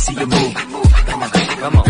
See you move. Come on, come on.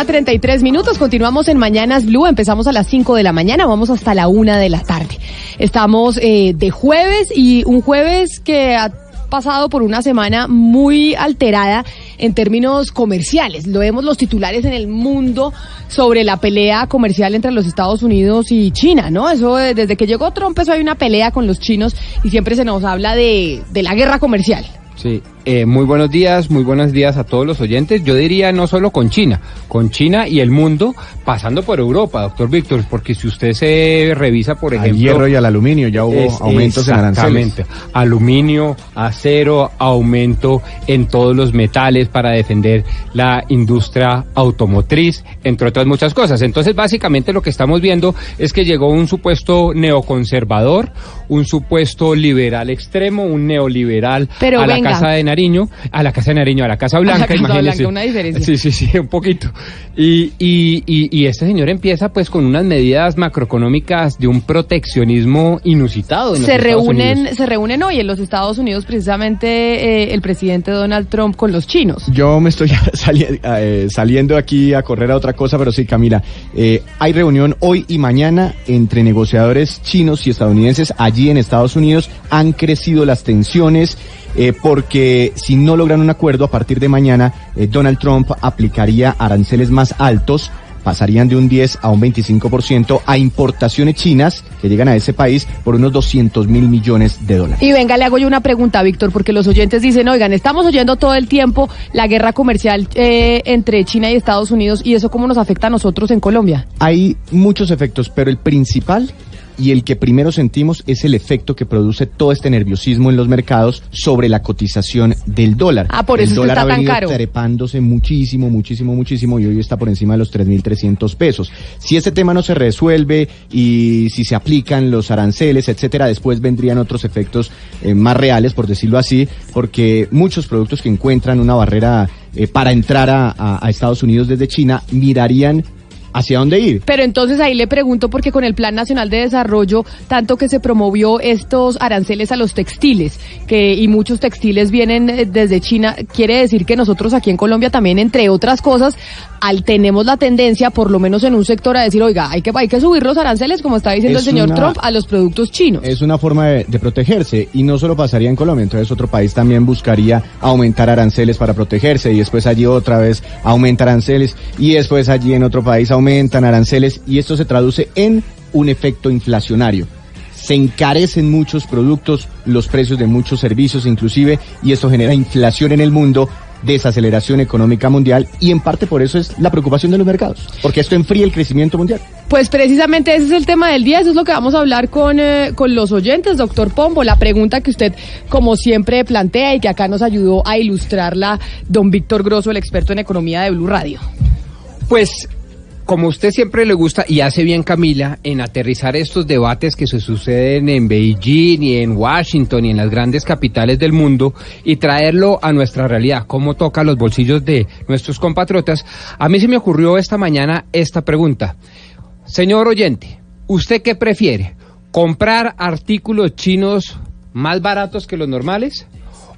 Mañana, 33 minutos. Continuamos en Mañanas Blue. Empezamos a las 5 de la mañana, vamos hasta la 1 de la tarde. Estamos eh, de jueves y un jueves que ha pasado por una semana muy alterada en términos comerciales. Lo vemos los titulares en el mundo sobre la pelea comercial entre los Estados Unidos y China, ¿no? Eso eh, desde que llegó Trump, eso hay una pelea con los chinos y siempre se nos habla de, de la guerra comercial. Sí, eh, muy buenos días, muy buenos días a todos los oyentes. Yo diría no solo con China, con China y el mundo, pasando por Europa, doctor Víctor, porque si usted se revisa, por Al ejemplo... hierro y al aluminio ya hubo es- aumentos en aranceles. Aluminio, acero, aumento en todos los metales para defender la industria automotriz, entre otras muchas cosas. Entonces, básicamente lo que estamos viendo es que llegó un supuesto neoconservador, un supuesto liberal extremo, un neoliberal Pero a la. Casa de Nariño, a la Casa de Nariño, a la Casa Blanca, Casa imagínese. Blanca, una diferencia. Sí, sí, sí, un poquito. Y, y, y, y este señor empieza pues con unas medidas macroeconómicas de un proteccionismo inusitado. en se reúnen, Unidos. se reúnen hoy en los Estados Unidos precisamente eh, el presidente Donald Trump con los chinos. Yo me estoy sali- eh, saliendo aquí a correr a otra cosa, pero sí, Camila. eh, hay reunión hoy y mañana entre negociadores chinos y estadounidenses allí en Estados Unidos. Han crecido las tensiones eh, porque si no logran un acuerdo a partir de mañana, eh, Donald Trump aplicaría aranceles más altos. Pasarían de un 10 a un 25% a importaciones chinas que llegan a ese país por unos 200 mil millones de dólares. Y venga, le hago yo una pregunta, Víctor, porque los oyentes dicen, oigan, estamos oyendo todo el tiempo la guerra comercial eh, entre China y Estados Unidos y eso cómo nos afecta a nosotros en Colombia. Hay muchos efectos, pero el principal y el que primero sentimos es el efecto que produce todo este nerviosismo en los mercados sobre la cotización del dólar. Ah, por el eso es que dólar está ha tan venido caro. trepándose muchísimo, muchísimo, muchísimo y hoy está por encima de los 3.300 pesos. Si este tema no se resuelve y si se aplican los aranceles, etcétera, después vendrían otros efectos eh, más reales, por decirlo así, porque muchos productos que encuentran una barrera eh, para entrar a- a- a Estados Unidos desde China mirarían hacia dónde ir. Pero entonces ahí le pregunto porque con el Plan Nacional de Desarrollo, tanto que se promovió estos aranceles a los textiles, que y muchos textiles vienen eh, desde China, quiere decir que nosotros aquí en Colombia también, entre otras cosas, al tenemos la tendencia, por lo menos en un sector, a decir, oiga, hay que hay que subir los aranceles, como está diciendo Es el señor una- Trump, a los productos chinos. Es una forma de, de protegerse y no solo pasaría en Colombia, entonces otro país también buscaría aumentar aranceles para protegerse y después allí otra vez aumenta aranceles y después allí en otro país aumentan aranceles y esto se traduce en un efecto inflacionario. Se encarecen muchos productos, los precios de muchos servicios inclusive y esto genera inflación en el mundo desaceleración económica mundial y en parte por eso es la preocupación de los mercados, porque esto enfría el crecimiento mundial. Pues precisamente ese es el tema del día, eso es lo que vamos a hablar con, eh, con los oyentes, doctor Pombo. La pregunta que usted, como siempre, plantea y que acá nos ayudó a ilustrarla don Víctor Grosso, el experto en economía de Blue Radio. Pues, como usted siempre le gusta y hace bien Camila en aterrizar estos debates que se suceden en Beijing y en Washington y en las grandes capitales del mundo y traerlo a nuestra realidad, cómo toca los bolsillos de nuestros compatriotas, a mí se me ocurrió esta mañana esta pregunta. Señor oyente, ¿usted qué prefiere? ¿Comprar artículos chinos más baratos que los normales?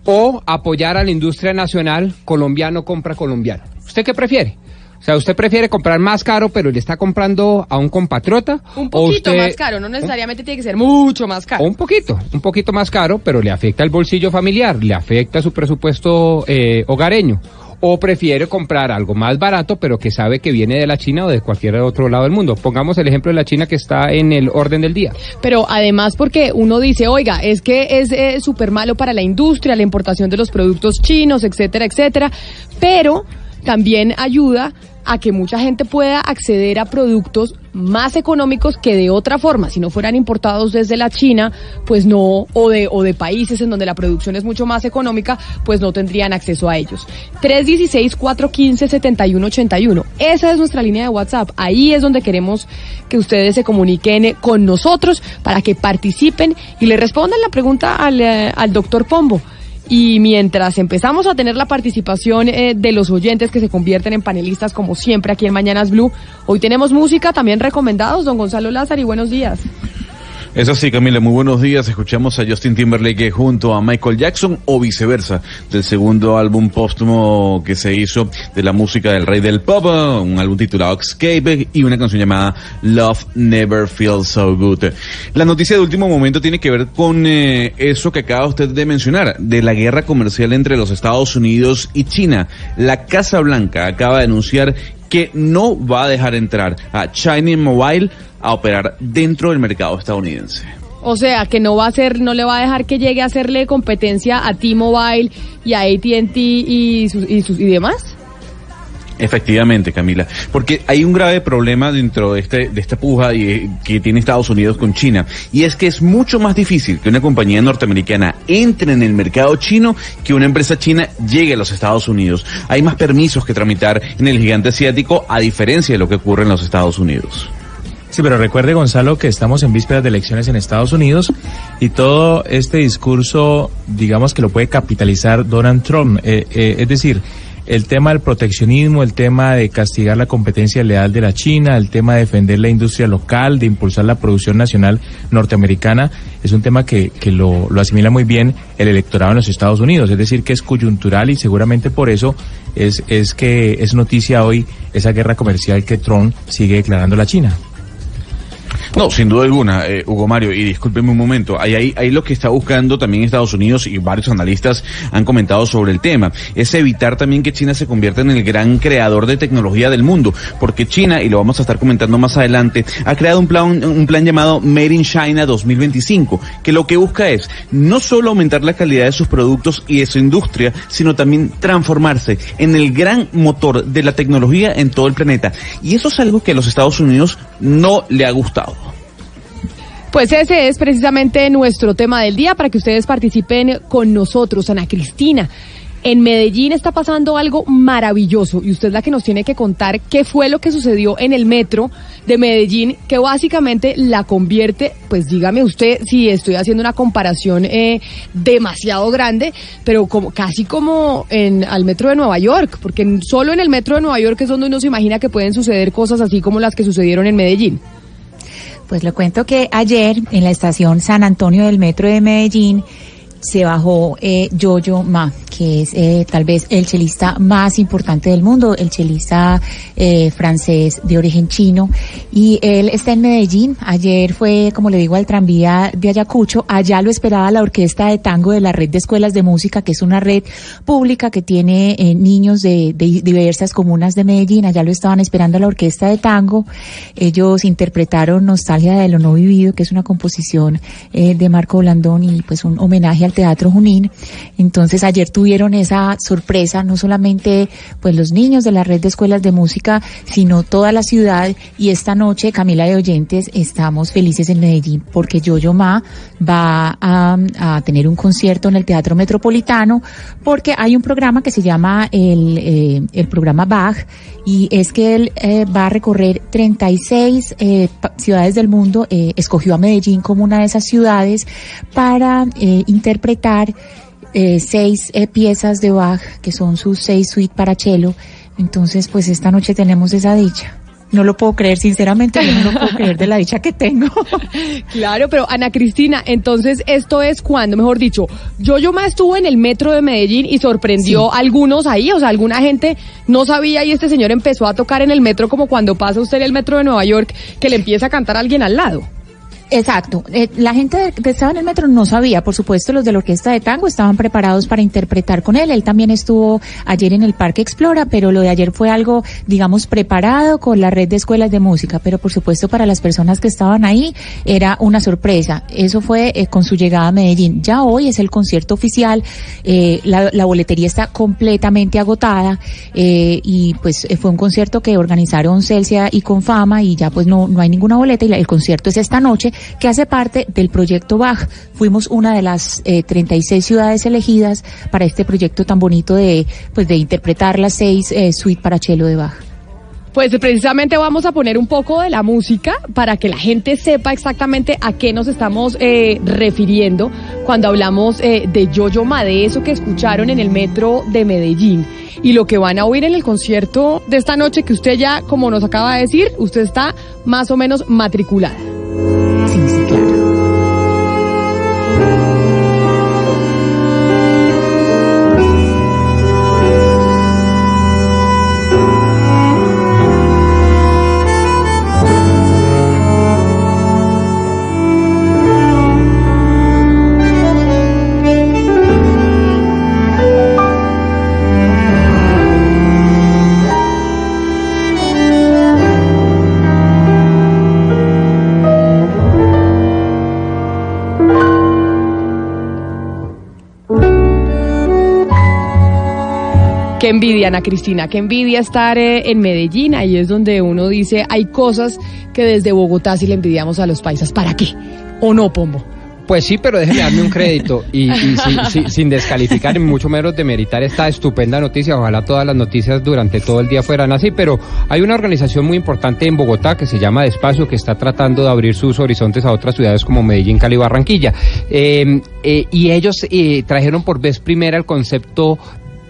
¿O apoyar a la industria nacional colombiano compra colombiano? ¿Usted qué prefiere? O sea, ¿usted prefiere comprar más caro, pero le está comprando a un compatriota? Un o poquito usted- más caro, no necesariamente tiene que ser mucho más caro. Un poquito, un poquito más caro, pero le afecta el bolsillo familiar, le afecta su presupuesto eh, hogareño. O prefiere comprar algo más barato, pero que sabe que viene de la China o de cualquier otro lado del mundo. Pongamos el ejemplo de la China que está en el orden del día. Pero además porque uno dice, oiga, es que es eh, súper malo para la industria, la importación de los productos chinos, etcétera, etcétera, pero también ayuda a que mucha gente pueda acceder a productos más económicos que de otra forma, si no fueran importados desde la China, pues no, o de, o de países en donde la producción es mucho más económica, pues no tendrían acceso a ellos. 316-415-7181. Esa es nuestra línea de WhatsApp. Ahí es donde queremos que ustedes se comuniquen con nosotros para que participen y le respondan la pregunta al, eh, al doctor Pombo. Y mientras empezamos a tener la participación eh, de los oyentes que se convierten en panelistas como siempre aquí en Mañanas Blue, hoy tenemos música también recomendados. Don Gonzalo Lázaro, y buenos días. Es así, Camila, muy buenos días. Escuchamos a Justin Timberlake junto a Michael Jackson o viceversa, del segundo álbum póstumo que se hizo de la música del rey del pop, un álbum titulado Escape y una canción llamada Love Never Feels So Good. La noticia de último momento tiene que ver con eh, eso que acaba usted de mencionar, de la guerra comercial entre los Estados Unidos y China. La Casa Blanca acaba de anunciar que no va a dejar entrar a China Mobile a operar dentro del mercado estadounidense. O sea, que no va a ser, no le va a dejar que llegue a hacerle competencia a T-Mobile y a AT&T y, sus, y, sus, y demás. Efectivamente, Camila, porque hay un grave problema dentro de, este, de esta puja y, que tiene Estados Unidos con China, y es que es mucho más difícil que una compañía norteamericana entre en el mercado chino que una empresa china llegue a los Estados Unidos. Hay más permisos que tramitar en el gigante asiático, a diferencia de lo que ocurre en los Estados Unidos. Sí, pero recuerde, Gonzalo, que estamos en vísperas de elecciones en Estados Unidos y todo este discurso, digamos que lo puede capitalizar Donald Trump. Eh, eh, es decir, el tema del proteccionismo, el tema de castigar la competencia leal de la China, el tema de defender la industria local, de impulsar la producción nacional norteamericana, es un tema que, que lo, lo asimila muy bien el electorado en los Estados Unidos. Es decir, que es coyuntural y seguramente por eso es, es que es noticia hoy esa guerra comercial que Trump sigue declarando a la China. No, sin duda alguna, eh, Hugo Mario, y discúlpeme un momento, ahí, ahí, ahí lo que está buscando también Estados Unidos y varios analistas han comentado sobre el tema, es evitar también que China se convierta en el gran creador de tecnología del mundo, porque China, y lo vamos a estar comentando más adelante, ha creado un plan, un plan llamado Made in China 2025, que lo que busca es no solo aumentar la calidad de sus productos y de su industria, sino también transformarse en el gran motor de la tecnología en todo el planeta. Y eso es algo que a los Estados Unidos no le ha gustado. Pues ese es precisamente nuestro tema del día para que ustedes participen con nosotros, Ana Cristina. En Medellín está pasando algo maravilloso y usted es la que nos tiene que contar qué fue lo que sucedió en el metro de Medellín que básicamente la convierte, pues dígame usted si estoy haciendo una comparación eh, demasiado grande, pero como casi como en al metro de Nueva York, porque solo en el metro de Nueva York es donde uno se imagina que pueden suceder cosas así como las que sucedieron en Medellín. Pues le cuento que ayer en la estación San Antonio del Metro de Medellín se bajó eh, Jojo Ma, que es eh, tal vez el chelista más importante del mundo, el chelista eh, francés de origen chino. Y él está en Medellín. Ayer fue, como le digo, al tranvía de Ayacucho. Allá lo esperaba la orquesta de tango de la red de escuelas de música, que es una red pública que tiene eh, niños de, de diversas comunas de Medellín. Allá lo estaban esperando la orquesta de tango. Ellos interpretaron Nostalgia de lo no vivido, que es una composición eh, de Marco Blandón y pues un homenaje al Teatro Junín. Entonces ayer tuvieron esa sorpresa, no solamente pues los niños de la red de escuelas de música, sino toda la ciudad. Y esta noche, Camila de Oyentes, estamos felices en Medellín porque Yoyo Ma va a, tener un concierto en el Teatro Metropolitano porque hay un programa que se llama el, eh, el programa Bach y es que él eh, va a recorrer 36 eh, ciudades del mundo, eh, escogió a Medellín como una de esas ciudades para eh, interpretar eh, seis eh, piezas de Bach, que son sus seis suites para cello. Entonces, pues esta noche tenemos esa dicha. no lo puedo creer, sinceramente, yo no lo puedo creer de la dicha que tengo. Claro, pero Ana Cristina, entonces esto es cuando, mejor dicho, yo yo más estuvo en el metro de Medellín y sorprendió a algunos ahí, o sea, alguna gente no sabía y este señor empezó a tocar en el metro como cuando pasa usted en el metro de Nueva York que le empieza a cantar a alguien al lado. Exacto. Eh, la gente que estaba en el metro no sabía. Por supuesto, los de la orquesta de tango estaban preparados para interpretar con él. Él también estuvo ayer en el Parque Explora, pero lo de ayer fue algo, digamos, preparado con la red de escuelas de música. Pero por supuesto, para las personas que estaban ahí era una sorpresa. Eso fue eh, con su llegada a Medellín. Ya hoy es el concierto oficial. Eh, la, boletería está completamente agotada eh, y pues eh, fue un concierto que organizaron Celsia y Confama y ya pues no, no hay ninguna boleta y la- el concierto es esta noche que hace parte del proyecto Bach. Fuimos una de las eh, 36 ciudades elegidas para este proyecto tan bonito de pues de interpretar las seis eh, suites para cello de Bach. Pues precisamente vamos a poner un poco de la música para que la gente sepa exactamente a qué nos estamos eh, refiriendo cuando hablamos eh, de Yo-Yo Ma, de eso que escucharon en el metro de Medellín. Y lo que van a oír en el concierto de esta noche, que usted ya, como nos acaba de decir, usted está más o menos matriculada. Envidia, Ana Cristina, qué envidia estar eh, en Medellín. Ahí es donde uno dice, hay cosas que desde Bogotá sí le envidiamos a los paisas. ¿Para qué? ¿O no, Pombo? Pues sí, pero déjeme darme un crédito y, y sin, sin- sin descalificar y mucho menos demeritar esta estupenda noticia. Ojalá todas las noticias durante todo el día fueran así, pero hay una organización muy importante en Bogotá que se llama Despacio que está tratando de abrir sus horizontes a otras ciudades como Medellín, Cali y Barranquilla. Eh, eh, y ellos eh, trajeron por vez primera el concepto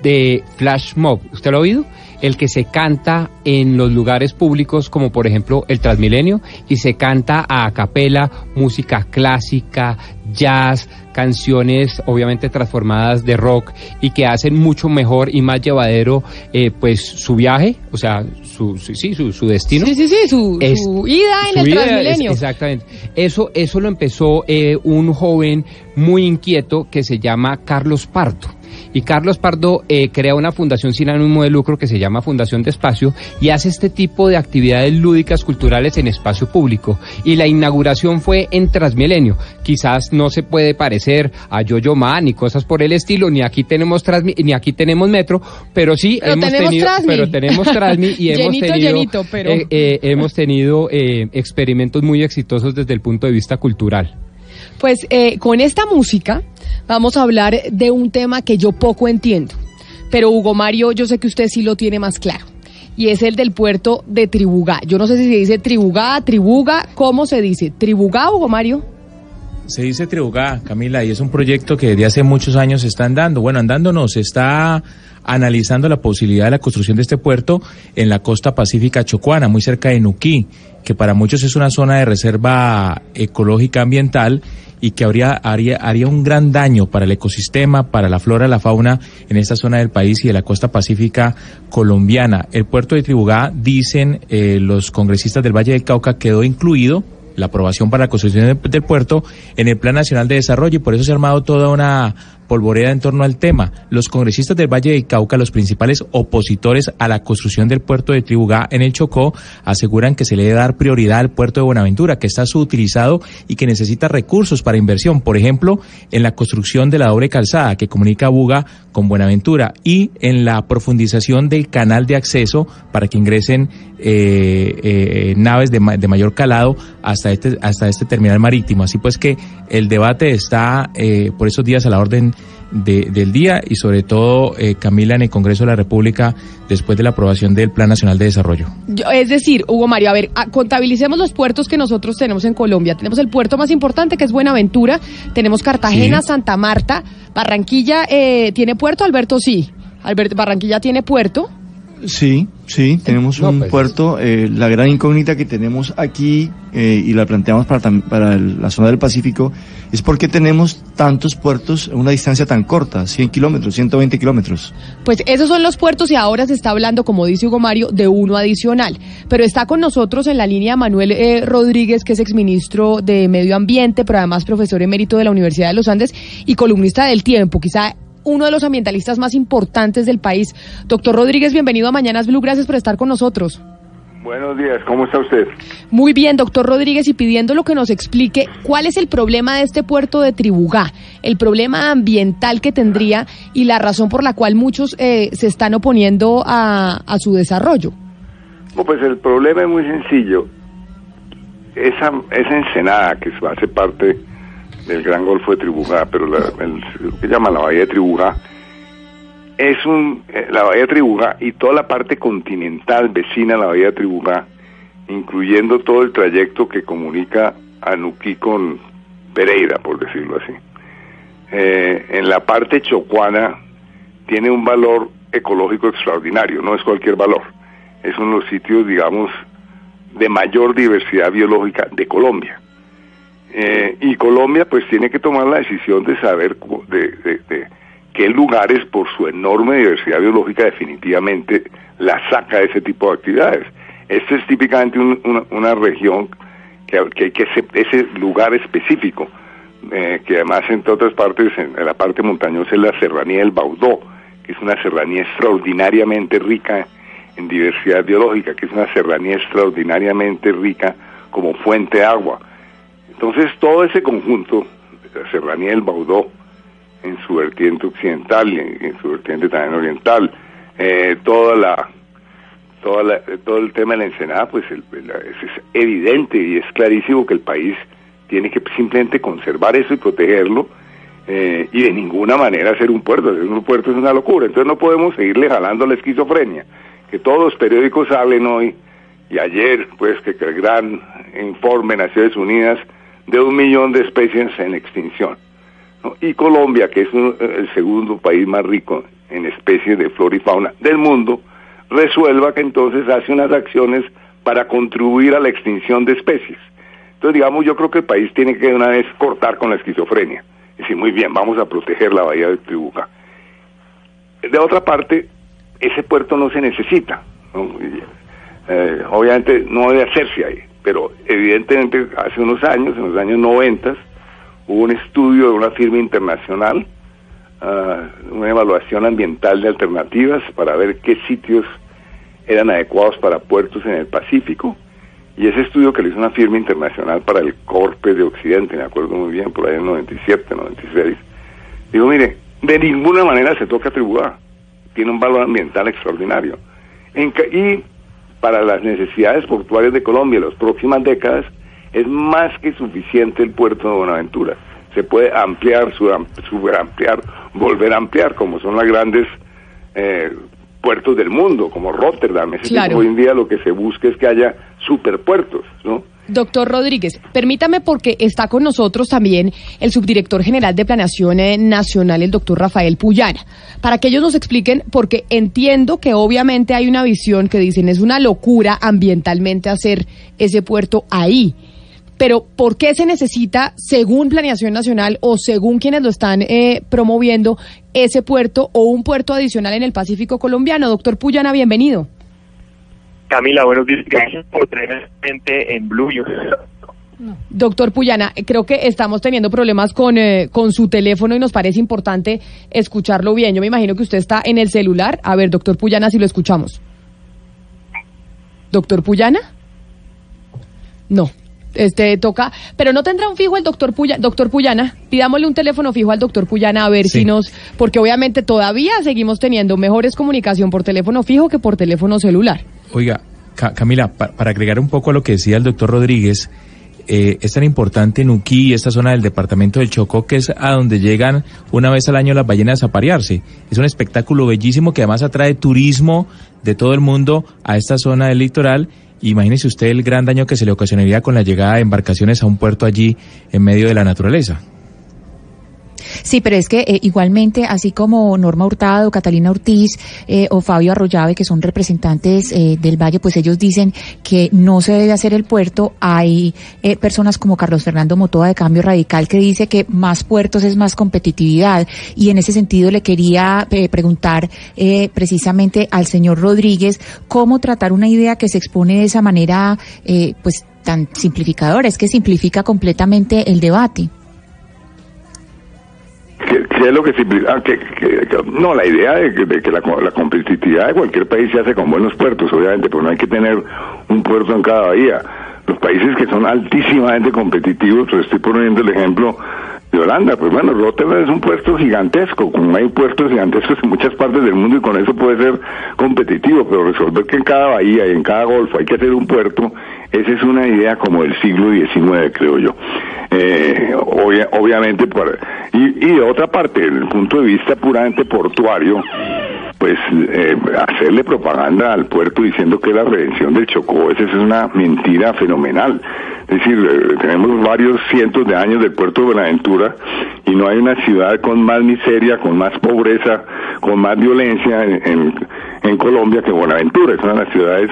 de flash mob. ¿Usted lo ha oído? El que se canta en los lugares públicos como por ejemplo el Transmilenio y se canta a capela música clásica, jazz, canciones obviamente transformadas de rock y que hacen mucho mejor y más llevadero eh, pues su viaje, o sea, su, su- sí, su, su destino. Sí, sí, sí, su, Es- su ida en el Transmilenio. es- exactamente. Eso, eso lo empezó eh, un joven muy inquieto que se llama Carlos Pardo. Y Carlos Pardo eh, crea una fundación sin ánimo de lucro que se llama Fundación de Espacio y hace este tipo de actividades lúdicas culturales en espacio público. Y la inauguración fue en Transmilenio. Quizás no se puede parecer a Yo-Yo Ma ni cosas por el estilo, ni aquí tenemos Transmi- ni aquí tenemos metro, pero sí Pero hemos tenemos tenido, Transmi. pero tenemos Transmi y hemos Llenito, tenido llenito, pero- eh, eh, hemos tenido experimentos muy exitosos desde el punto de vista cultural. Pues eh, con esta música vamos a hablar de un tema que yo poco entiendo. Pero Hugo Mario, yo sé que usted sí lo tiene más claro. Y es el del puerto de Tribugá. Yo no sé si se dice Tribugá, Tribuga, ¿cómo se dice? ¿Tribugá, Hugo Mario? Se dice Tribugá, Camila, y es un proyecto que desde hace muchos años se está andando. Bueno, andando no, se está analizando la posibilidad de la construcción de este puerto en la costa pacífica chocuana, muy cerca de Nuquí, que para muchos es una zona de reserva ecológica ambiental y que habría, haría, haría un gran daño para el ecosistema, para la flora, la fauna en esta zona del país y de la costa pacífica colombiana. El puerto de Tribugá, dicen eh, los congresistas del Valle del Cauca, quedó incluido la aprobación para la construcción del, del puerto en el Plan Nacional de Desarrollo y por eso se ha armado toda una polvoreda en torno al tema. Los congresistas del Valle del Cauca, los principales opositores a la construcción del puerto de Tribugá en el Chocó, aseguran que se le debe dar prioridad al puerto de Buenaventura, que está subutilizado y que necesita recursos para inversión, por ejemplo, en la construcción de la doble calzada que comunica Buga con Buenaventura y en la profundización del canal de acceso para que ingresen eh, eh, naves de, ma- de mayor calado hasta este, hasta este terminal marítimo. Así pues que el debate está eh, por esos días a la orden de- del día y sobre todo, eh, Camila, en el Congreso de la República después de la aprobación del Plan Nacional de Desarrollo. Yo- es decir, Hugo Mario, a ver, a- contabilicemos los puertos que nosotros tenemos en Colombia. Tenemos el puerto más importante que es Buenaventura, tenemos Cartagena, Sí. Santa Marta, Barranquilla eh, tiene puerto, Alberto sí. Albert- Barranquilla tiene puerto. Sí, sí, tenemos No, un pues- puerto. eh, la gran incógnita que tenemos aquí eh, y la planteamos para, para el- la zona del Pacífico es por qué tenemos tantos puertos a una distancia tan corta, 100 kilómetros, 120 kilómetros. Pues esos son los puertos y ahora se está hablando, como dice Hugo Mario, de uno adicional. Pero está con nosotros en la línea Manuel eh, Rodríguez, que es exministro de Medio Ambiente, pero además profesor emérito de la Universidad de los Andes y columnista del Tiempo, quizá uno de los ambientalistas más importantes del país. Doctor Rodríguez, bienvenido a Mañanas Blue, gracias por estar con nosotros. Buenos días, ¿cómo está usted? Muy bien, doctor Rodríguez, y pidiéndolo que nos explique cuál es el problema de este puerto de Tribugá, el problema ambiental que tendría y la razón por la cual muchos eh, se están oponiendo a, a su desarrollo. Pues el problema es muy sencillo. Esa, esa ensenada que hace parte del Gran Golfo de Tribujá, pero la, lo que llaman la Bahía de Tribujá, es un, eh, la Bahía de Tribujá y toda la parte continental vecina a la Bahía de Tribujá, incluyendo todo el trayecto que comunica a Nuquí con Pereira, por decirlo así. Eh, en la parte chocuana tiene un valor ecológico extraordinario, no es cualquier valor. Es uno de los sitios, digamos, de mayor diversidad biológica de Colombia. Eh, y Colombia pues tiene que tomar la decisión de saber de, de- qué lugares por su enorme diversidad biológica definitivamente la saca de ese tipo de actividades. Este es típicamente un- una, región que, que hay que ese, ese lugar específico, eh, que además entre otras partes, en, en la parte montañosa es la serranía del Baudó, que es una serranía extraordinariamente rica en diversidad biológica, que es una serranía extraordinariamente rica como fuente de agua. Entonces todo ese conjunto, serranía del Baudó, en su vertiente occidental y en, su vertiente también oriental, eh, toda la, toda la- todo el tema de la ensenada, pues el- es, es evidente y es clarísimo que el país tiene que simplemente conservar eso y protegerlo eh, y de ninguna manera hacer un puerto. Hacer un puerto es una locura. Entonces no podemos seguirle jalando la esquizofrenia. Que todos los periódicos hablen hoy y ayer, pues, que, que el gran informe en Naciones Unidas de un millón de especies en extinción. Y Colombia, que es un- el segundo país más rico en especies de flora y fauna del mundo, resuelva que entonces hace unas acciones para contribuir a la extinción de especies. Entonces, digamos, yo creo que el país tiene que de una vez cortar con la esquizofrenia. Y decir, muy bien, vamos a proteger la bahía de Tribuca. De otra parte, ese puerto no se necesita. eh, obviamente no debe hacerse ahí, pero evidentemente hace unos años, en los años 90, hubo un estudio de una firma internacional, ah, una evaluación ambiental de alternativas para ver qué sitios eran adecuados para puertos en el Pacífico. Y ese estudio que le hizo una firma internacional para el Corpe de Occidente, me acuerdo muy bien, por ahí en 97, 96, digo, mire, de ninguna manera se toca Tribudá. Tiene un valor ambiental extraordinario. Y para las necesidades portuarias de Colombia en las próximas décadas, es más que suficiente el puerto de Buenaventura. Se puede ampliar, superampliar, volver a ampliar, como son las grandes eh, puertos del mundo, como Rotterdam. Claro. tipo, hoy en día lo que se busca es que haya superpuertos, ¿no? Doctor Rodríguez, permítame porque está con nosotros también el subdirector general de Planeación eh, Nacional, el doctor Rafael Puyana, para que ellos nos expliquen, porque entiendo que obviamente hay una visión que dicen es una locura ambientalmente hacer ese puerto ahí. Pero ¿por qué se necesita, según Planeación Nacional o según quienes lo están eh, promoviendo, ese puerto o un puerto adicional en el Pacífico colombiano? Doctor Puyana, bienvenido. Camila, buenos días. Gracias por tenerme en Blue. Yo- Doctor Puyana, eh, creo que estamos teniendo problemas con, eh, con su teléfono y nos parece importante escucharlo bien. Yo me imagino que usted está en el celular. A ver, doctor Puyana, si lo escuchamos. ¿Doctor Puyana? No. Este toca, pero no tendrá un fijo el doctor Puyana, doctor Puyana, pidámosle un teléfono fijo al doctor Puyana a ver Sí. si nos, porque obviamente todavía seguimos teniendo mejores comunicación por teléfono fijo que por teléfono celular. Oiga, Ca- Camila, pa- para agregar un poco a lo que decía el doctor Rodríguez, eh, es tan importante Nuquí esta zona del departamento del Chocó, que es a donde llegan una vez al año las ballenas a parearse. Es un espectáculo bellísimo que además atrae turismo de todo el mundo a esta zona del litoral. Imagínese usted el gran daño que se le ocasionaría con la llegada de embarcaciones a un puerto allí en medio de la naturaleza. Sí, pero es que eh, igualmente, así como Norma Hurtado, Catalina Ortiz eh, o Fabio Arroyave, que son representantes eh, del Valle, pues ellos dicen que no se debe hacer el puerto. Hay eh, personas como Carlos Fernando Motoa de Cambio Radical que dice que más puertos es más competitividad. Y en ese sentido le quería eh, preguntar precisamente al señor Rodríguez cómo tratar una idea que se expone de esa manera, pues tan simplificadora. Es que simplifica completamente el debate. ¿Qué, es lo que simplifica? que, no, la idea de que, de que la, la competitividad de cualquier país se hace con buenos puertos, obviamente, pero no hay que tener un puerto en cada bahía. Los países que son altísimamente competitivos, pues estoy poniendo el ejemplo de Holanda, pues bueno, Rotterdam es un puerto gigantesco, como hay puertos gigantescos en muchas partes del mundo y con eso puede ser competitivo, pero resolver que en cada bahía y en cada golfo hay que hacer un puerto, esa es una idea como del siglo XIX, creo yo. Eh, obvia- obviamente, y, y de otra parte, desde el punto de vista puramente portuario, pues eh, hacerle propaganda al puerto diciendo que la redención del Chocó, esa es una mentira fenomenal. Es decir, eh, tenemos varios cientos de años del puerto de Buenaventura y no hay una ciudad con más miseria, con más pobreza, con más violencia en, en, en Colombia que Buenaventura. Es una de las ciudades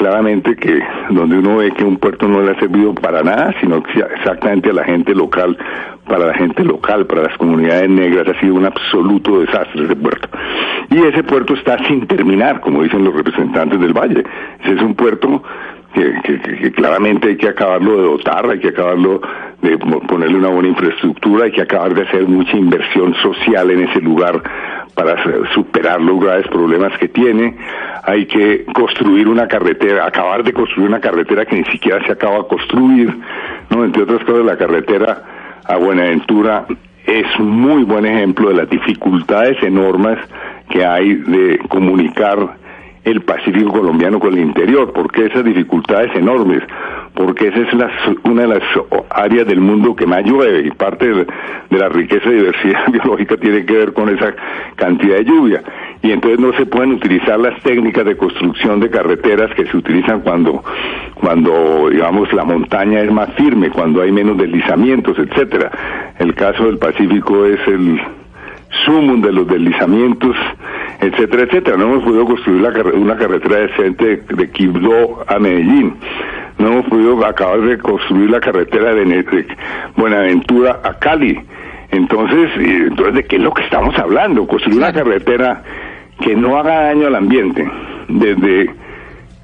claramente que donde uno ve que un puerto no le ha servido para nada, sino exactamente a la gente local, para la gente local, para las comunidades negras, ha sido un absoluto desastre ese puerto. Y ese puerto está sin terminar, como dicen los representantes del Valle. Ese es un puerto que, que- que- claramente hay que acabarlo de dotar, hay que acabarlo de ponerle una buena infraestructura, hay que acabar de hacer mucha inversión social en ese lugar para superar los graves problemas que tiene, hay que construir una carretera, acabar de construir una carretera que ni siquiera se acaba de construir, ¿no? Entre otras cosas, la carretera a Buenaventura es un muy buen ejemplo de las dificultades enormes que hay de comunicar el Pacífico colombiano con el interior, porque esas dificultades enormes, porque esa es la- una de las áreas del mundo que más llueve y parte de, de la riqueza y diversidad biológica tiene que ver con esa cantidad de lluvia. Y entonces no se pueden utilizar las técnicas de construcción de carreteras que se utilizan cuando, cuando digamos, la montaña es más firme, cuando hay menos deslizamientos, etcétera. El caso del Pacífico es el, sumum de los deslizamientos, etcétera, etcétera. No hemos podido construir la carre- una carretera decente de, de Quibdó a Medellín. No hemos podido acabar de construir la carretera de, Ne- de Buenaventura a Cali. Entonces, entonces, ¿de qué es lo que estamos hablando? Construir una carretera que no haga daño al ambiente, desde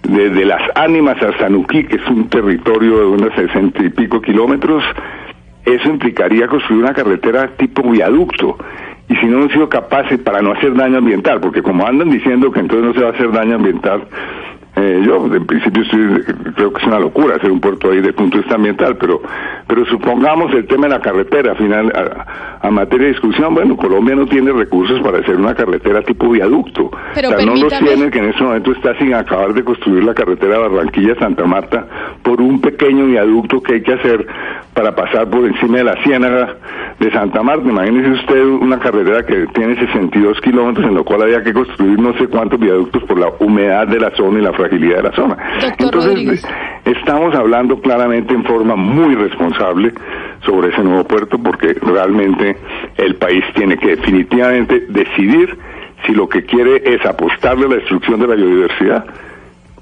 desde las ánimas hasta Nuquí, que es un territorio de unos sesenta y pico kilómetros, eso implicaría construir una carretera tipo viaducto. Y si no hemos sido capaces para no hacer daño ambiental, porque como andan diciendo que entonces no se va a hacer daño ambiental, eh, yo en principio estoy- creo que es una locura hacer un puerto ahí desde el punto de vista ambiental, pero pero supongamos el tema de la carretera, al final, a, a materia de discusión, bueno, Colombia no tiene recursos para hacer una carretera tipo viaducto. Pero o sea, no los tiene que en este momento está sin acabar de construir la carretera Barranquilla-Santa Marta por un pequeño viaducto que hay que hacer para pasar por encima de la ciénaga de Santa Marta. Imagínese usted una carretera que tiene 62 kilómetros en lo cual había que construir no sé cuántos viaductos por la humedad de la zona y la fragilidad de la zona. Entonces, estamos hablando claramente en forma muy responsable sobre ese nuevo puerto porque realmente el país tiene que definitivamente decidir si lo que quiere es apostarle a la destrucción de la biodiversidad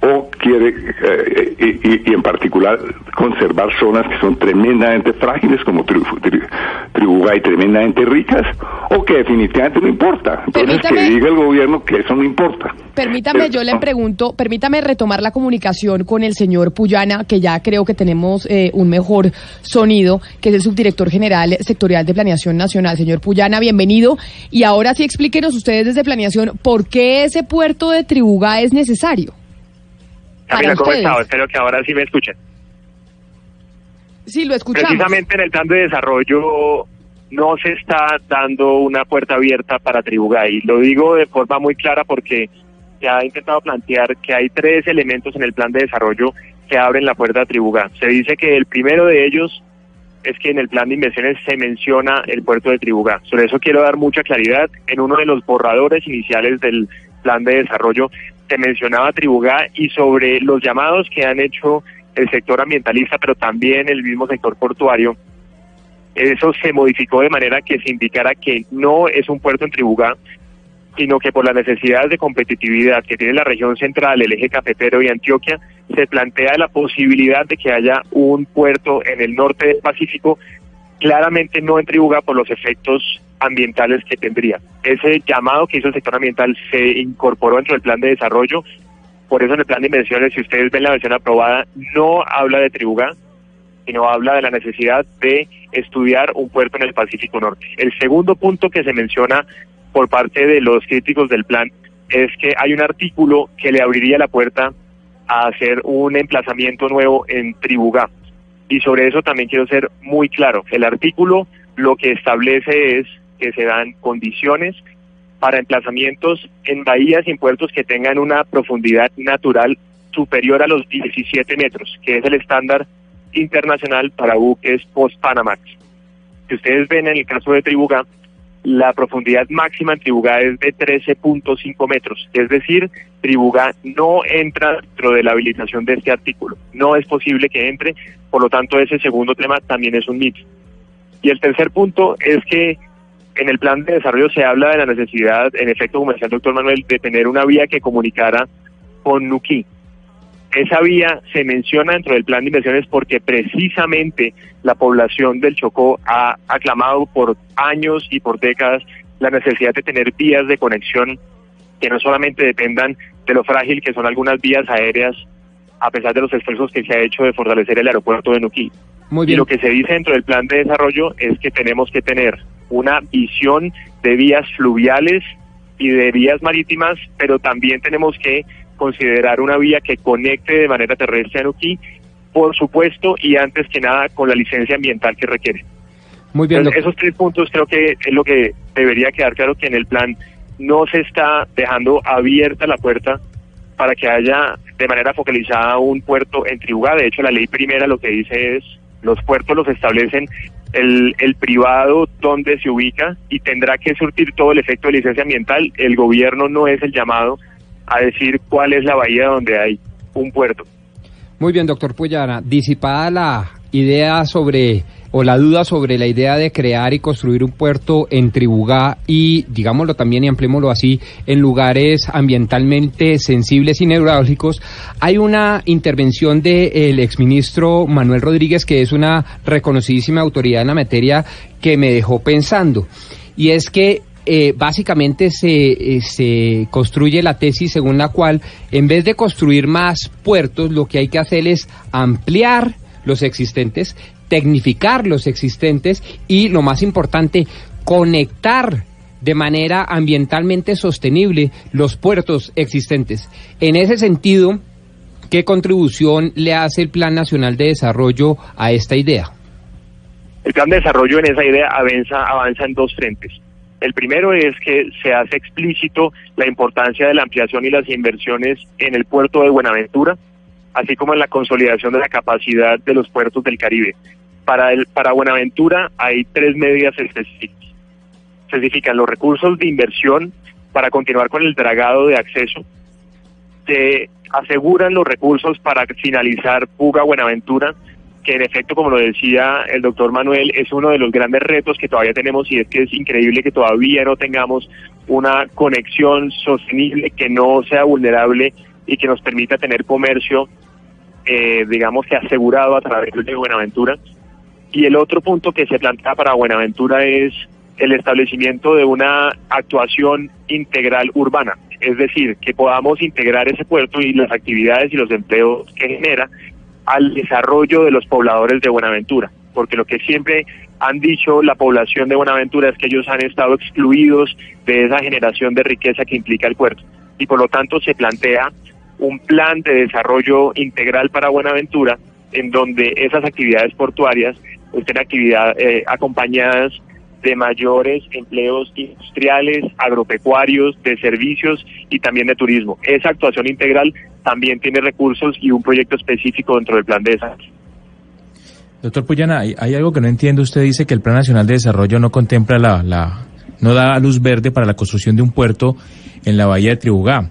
o quiere, eh, y, y- y en particular, conservar zonas que son tremendamente frágiles como Tri- Tri- Tribugay, tremendamente ricas, o que definitivamente no importa. Entonces, que diga el gobierno que eso no importa. Permítame, Pero- yo le pregunto, permítame retomar la comunicación con el señor Puyana, que ya creo que tenemos eh, un mejor sonido, que es el subdirector general sectorial de Planeación Nacional. Señor Puyana, bienvenido. Y ahora sí explíquenos ustedes desde Planeación, ¿por qué ese puerto de Tribugá es necesario? Camila, ¿cómo? Espero que ahora sí me escuchen. Sí, lo escuchamos. Precisamente en el plan de desarrollo no se está dando una puerta abierta para Tribugay. Lo digo de forma muy clara porque se ha intentado plantear que hay tres elementos en el plan de desarrollo que abren la puerta a Tribugá. Se dice que el primero de ellos es que en el plan de inversiones se menciona el puerto de Tribugá. Sobre eso quiero dar mucha claridad. En uno de los borradores iniciales del plan de desarrollo se mencionaba Tribugá y sobre los llamados que han hecho el sector ambientalista, pero también el mismo sector portuario, Eso se modificó de manera que se indicara que no es un puerto en Tribugá, sino que por las necesidades de competitividad que tiene la región central, el eje cafetero y Antioquia, se plantea la posibilidad de que haya un puerto en el norte del Pacífico, claramente no en Tribugá por los efectos ambientales que tendría. Ese llamado que hizo el sector ambiental se incorporó dentro del plan de desarrollo, por eso en el plan de inversiones, si ustedes ven la versión aprobada, no habla de Tribugá, sino habla de la necesidad de estudiar un puerto en el Pacífico Norte. El segundo punto que se menciona por parte de los críticos del plan es que hay un artículo que le abriría la puerta a hacer un emplazamiento nuevo en Tribugá. Y sobre eso también quiero ser muy claro. El artículo lo que establece es que se dan condiciones para emplazamientos en bahías y en puertos que tengan una profundidad natural superior a los 17 metros, que es el estándar internacional para buques post-Panamax. Si ustedes ven en el caso de Tribugá, la profundidad máxima en Tribugá es de 13.5 metros, es decir, Tribugá no entra dentro de la habilitación de este artículo, no es posible que entre, por lo tanto ese segundo tema también es un mito. Y el tercer punto es que en el plan de desarrollo se habla de la necesidad, en efecto, el doctor Manuel, de tener una vía que comunicara con Nuquí. Esa vía se menciona dentro del plan de inversiones porque precisamente la población del Chocó ha aclamado por años y por décadas la necesidad de tener vías de conexión que no solamente dependan de lo frágil que son algunas vías aéreas, a pesar de los esfuerzos que se ha hecho de fortalecer el aeropuerto de Nuquí. Muy Y lo que se dice dentro del plan de desarrollo es que tenemos que tener una visión de vías fluviales y de vías marítimas, pero también tenemos que considerar una vía que conecte de manera terrestre a Nuquí, por supuesto, y antes que nada con la licencia ambiental que requiere. Muy bien, Entonces, esos tres puntos creo que es lo que debería quedar claro que en el plan no se está dejando abierta la puerta para que haya de manera focalizada un puerto en Tribugá. De hecho, la ley primera lo que dice es los puertos los establecen el, el privado donde se ubica y tendrá que surtir todo el efecto de licencia ambiental. El gobierno no es el llamado a decir cuál es la bahía donde hay un puerto. Muy bien, doctor Puyara. Disipada la idea sobre, o la duda sobre la idea de crear y construir un puerto en Tribugá y, digámoslo también y ampliémoslo así, en lugares ambientalmente sensibles y neurálgicos, hay una intervención del exministro Manuel Rodríguez, que es una reconocidísima autoridad en la materia, que me dejó pensando. Y es que eh, básicamente se, eh, se construye la tesis según la cual en vez de construir más puertos, lo que hay que hacer es ampliar los existentes, tecnificar los existentes y, lo más importante, conectar de manera ambientalmente sostenible los puertos existentes. En ese sentido, ¿qué contribución le hace el Plan Nacional de Desarrollo a esta idea? El plan de desarrollo en esa idea avanza, avanza en dos frentes. El primero es que se hace explícito la importancia de la ampliación y las inversiones en el puerto de Buenaventura, así como en la consolidación de la capacidad de los puertos del Caribe. Para, el, para Buenaventura hay tres medidas específicas. Especifican los recursos de inversión para continuar con el dragado de acceso. Se aseguran los recursos para finalizar Puga Buenaventura, que en efecto, como lo decía el doctor Manuel, es uno de los grandes retos que todavía tenemos y es que es increíble que todavía no tengamos una conexión sostenible que no sea vulnerable y que nos permita tener comercio, eh, digamos que asegurado a través de Buenaventura. Y el otro punto que se plantea para Buenaventura es el establecimiento de una actuación integral urbana, es decir, que podamos integrar ese puerto y las actividades y los empleos que genera al desarrollo de los pobladores de Buenaventura, porque lo que siempre han dicho la población de Buenaventura es que ellos han estado excluidos de esa generación de riqueza que implica el puerto y por lo tanto se plantea un plan de desarrollo integral para Buenaventura en donde esas actividades portuarias estén actividad, eh, acompañadas de mayores empleos industriales, agropecuarios, de servicios y también de turismo. Esa actuación integral también tiene recursos y un proyecto específico dentro del plan de desarrollo. Doctor Puyana, hay, hay algo que no entiendo. Usted dice que el Plan Nacional de Desarrollo no contempla la, la, no da luz verde para la construcción de un puerto en la bahía de Tribugá.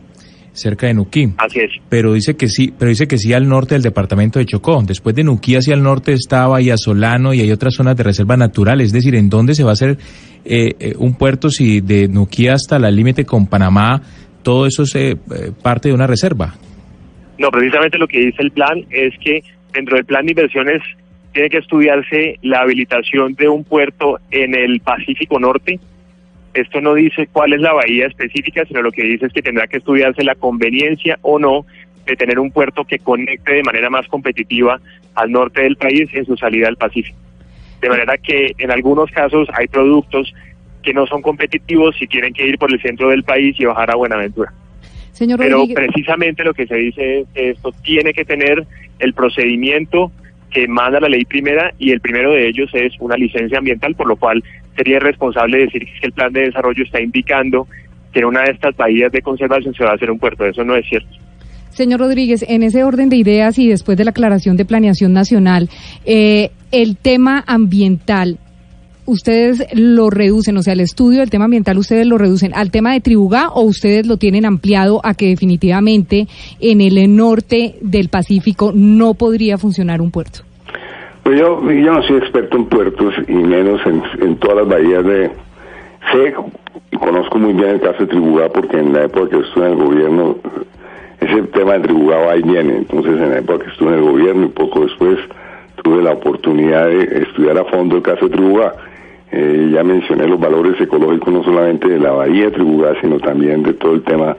cerca de Nuquí. Así es. Pero dice que sí, pero dice que sí al norte del departamento de Chocó. Después de Nuquí hacia el norte está Bahía Solano y hay otras zonas de reserva natural. Es decir, ¿en dónde se va a hacer eh, eh, un puerto si de Nuquí hasta la límite con Panamá todo eso es eh, eh, parte de una reserva? No, precisamente lo que dice el plan es que dentro del plan de inversiones tiene que estudiarse la habilitación de un puerto en el Pacífico Norte. Esto no dice cuál es la bahía específica, sino lo que dice es que tendrá que estudiarse la conveniencia o no de tener un puerto que conecte de manera más competitiva al norte del país en su salida al Pacífico. De manera que en algunos casos hay productos que no son competitivos si tienen que ir por el centro del país y bajar a Buenaventura. Señor Pero Rodríguez. precisamente lo que se dice es que esto tiene que tener el procedimiento que manda la ley primera y el primero de ellos es una licencia ambiental, por lo cual sería irresponsable decir que el plan de desarrollo está indicando que en una de estas bahías de conservación se va a hacer un puerto. Eso no es cierto. Señor Rodríguez, en ese orden de ideas y después de la aclaración de planeación nacional, eh, el tema ambiental, ustedes lo reducen, o sea, el estudio del tema ambiental, ustedes lo reducen al tema de Tribugá o ustedes lo tienen ampliado a que definitivamente en el norte del Pacífico no podría funcionar un puerto. Pues yo, yo no soy experto en puertos y menos en, todas las bahías de... Sé y conozco muy bien el caso de Tribugá porque en la época que estuve en el gobierno, ese tema de Tribugá va y viene. Entonces en la época que estuve en el gobierno y poco después tuve la oportunidad de estudiar a fondo el caso de Tribugá. Eh, ya mencioné los valores ecológicos no solamente de la bahía Tribugá, sino también de todo el tema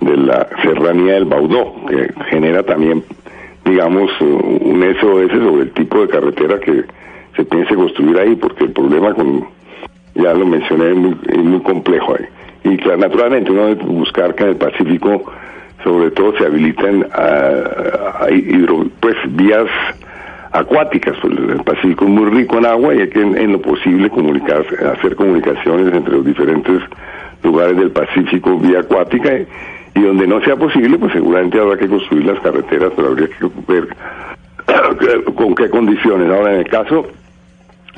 de la serranía del Baudó, que genera también, digamos, un SOS sobre el tipo de carretera que se piense construir ahí, porque el problema con, ya lo mencioné, es muy, es muy complejo ahí. Y claro, naturalmente uno debe buscar que en el Pacífico, sobre todo, se habiliten ah, ah, hidro- pues, vías acuáticas, pues, el Pacífico es muy rico en agua y hay que en, lo posible comunicar, hacer comunicaciones entre los diferentes lugares del Pacífico vía acuática y donde no sea posible, pues seguramente habrá que construir las carreteras, pero habría que ver con qué condiciones. Ahora, en el caso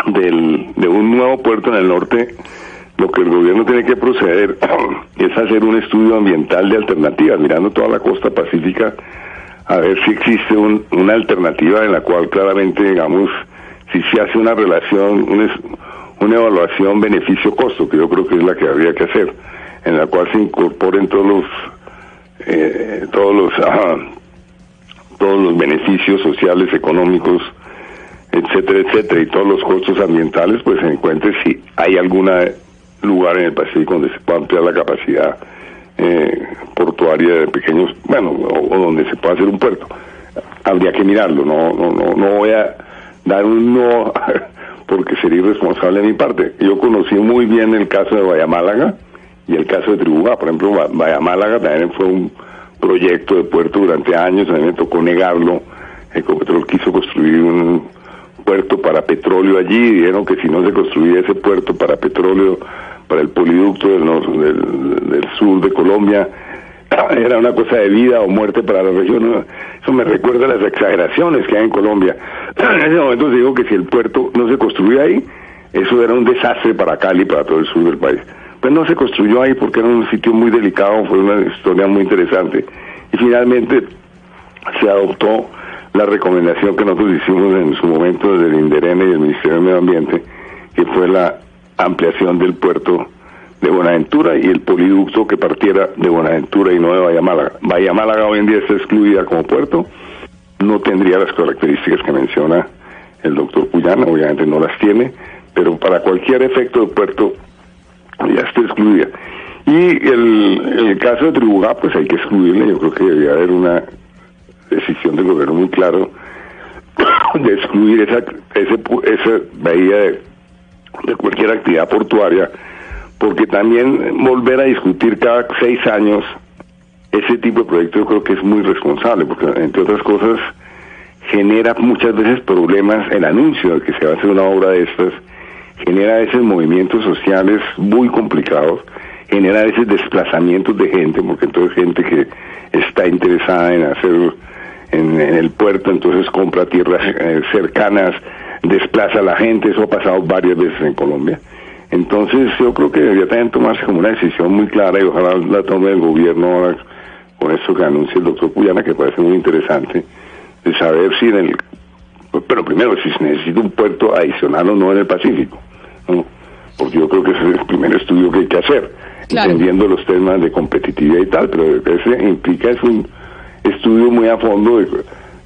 del, de un nuevo puerto en el norte, lo que el gobierno tiene que proceder es hacer un estudio ambiental de alternativas, mirando toda la costa pacífica, a ver si existe un- una alternativa en la cual claramente, digamos, si se hace una relación, una, una evaluación beneficio-costo, que yo creo que es la que habría que hacer, en la cual se incorporen todos los, eh, todos los, todos los beneficios sociales, económicos, etcétera, etcétera, y todos los costos ambientales, pues se encuentre si hay algún lugar en el Pacífico donde se pueda ampliar la capacidad eh, portuaria de pequeños, bueno, o, donde se pueda hacer un puerto. Habría que mirarlo, no, no, no, voy a dar un no porque sería irresponsable de mi parte. Yo conocí muy bien el caso de Bayamálaga y el caso de Tribugá. Por ejemplo, Bayamálaga también fue un proyecto de puerto durante años, a me tocó negarlo. Ecopetrol quiso construir un puerto para petróleo allí y dijeron que si no se construía ese puerto para petróleo, para el poliducto del, nor- del, sur de Colombia, era una cosa de vida o muerte para la región. Eso me recuerda a las exageraciones que hay en Colombia. En ese momento se dijo que si el puerto no se construía ahí, eso era un desastre para Cali y para todo el sur del país. Pues no se construyó ahí porque era un sitio muy delicado, fue una historia muy interesante. Y finalmente se adoptó la recomendación que nosotros hicimos en su momento desde el INDERENE y el Ministerio del Medio Ambiente, que fue la ampliación del puerto de Buenaventura y el poliducto que partiera de Buenaventura y no de Bahía Málaga. Bahía Málaga hoy en día está excluida como puerto, no tendría las características que menciona el doctor Puyana, obviamente no las tiene, pero para cualquier efecto de puerto ya está excluida. Y el, caso de Tribugá, pues hay que excluirle, yo creo que debería haber una decisión del gobierno muy claro de excluir esa, ese, esa bahía de, de cualquier actividad portuaria, porque también volver a discutir cada seis años ese tipo de proyecto yo creo que es muy responsable, porque entre otras cosas genera muchas veces problemas el anuncio de que se va a hacer una obra de estas, genera a veces movimientos sociales muy complicados, genera a veces desplazamientos de gente, porque entonces gente que está interesada en hacer en, en el puerto, entonces compra tierras eh, cercanas, desplaza a la gente, eso ha pasado varias veces en Colombia. Entonces yo creo que debería también tomarse como una decisión muy clara y ojalá la tome el gobierno ahora con esto que anuncia el doctor Puyana, que parece muy interesante, de saber si en el, pero primero, si se necesita un puerto adicional o no en el Pacífico, ¿no? porque yo creo que ese es el primer estudio que hay que hacer, Claro. entendiendo los temas de competitividad y tal, pero ese implica es un estudio muy a fondo, de,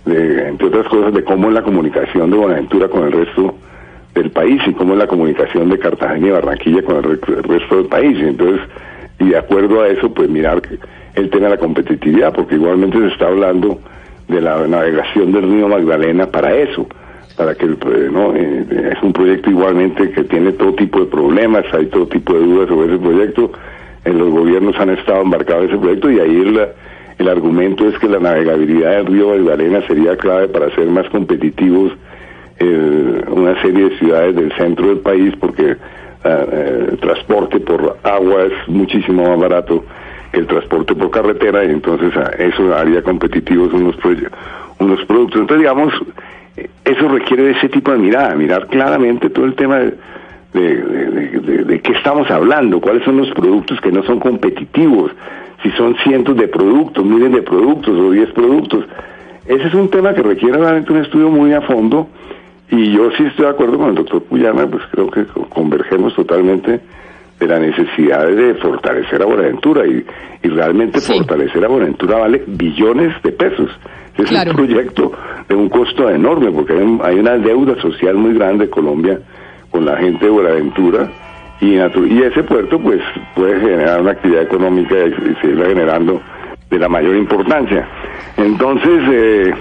de, entre otras cosas, de cómo es la comunicación de Buenaventura con el resto del país y cómo es la comunicación de Cartagena y Barranquilla con el, el resto del país. Y entonces, y de acuerdo a eso, pues mirar el tema de la competitividad, porque igualmente se está hablando de la navegación del río Magdalena para eso, para que el, eh, no Eh, es un proyecto igualmente que tiene todo tipo de problemas, hay todo tipo de dudas sobre ese proyecto. En los gobiernos han estado embarcados en ese proyecto y ahí el, el argumento es que la navegabilidad del río Magdalena sería clave para ser más competitivos eh, una serie de ciudades del centro del país porque ah, eh, el transporte por agua es muchísimo más barato que el transporte por carretera y entonces ah, eso haría competitivos unos, unos productos. Entonces, digamos, eso requiere de ese tipo de mirada, mirar claramente todo el tema de- de- de qué estamos hablando, cuáles son los productos que no son competitivos, si son cientos de productos, miles de productos o 10 productos. Ese es un tema que requiere realmente un estudio muy a fondo y yo sí estoy de acuerdo con el doctor Puyana, pues creo que co- convergemos totalmente de la necesidad de fortalecer a Buenaventura y, y realmente fortalecer a Buenaventura vale billones de pesos. Es Claro. un proyecto de un costo enorme porque hay una deuda social muy grande de Colombia con la gente de Buenaventura y, y ese puerto pues puede generar una actividad económica y, y seguirla generando de la mayor importancia. Entonces, eh,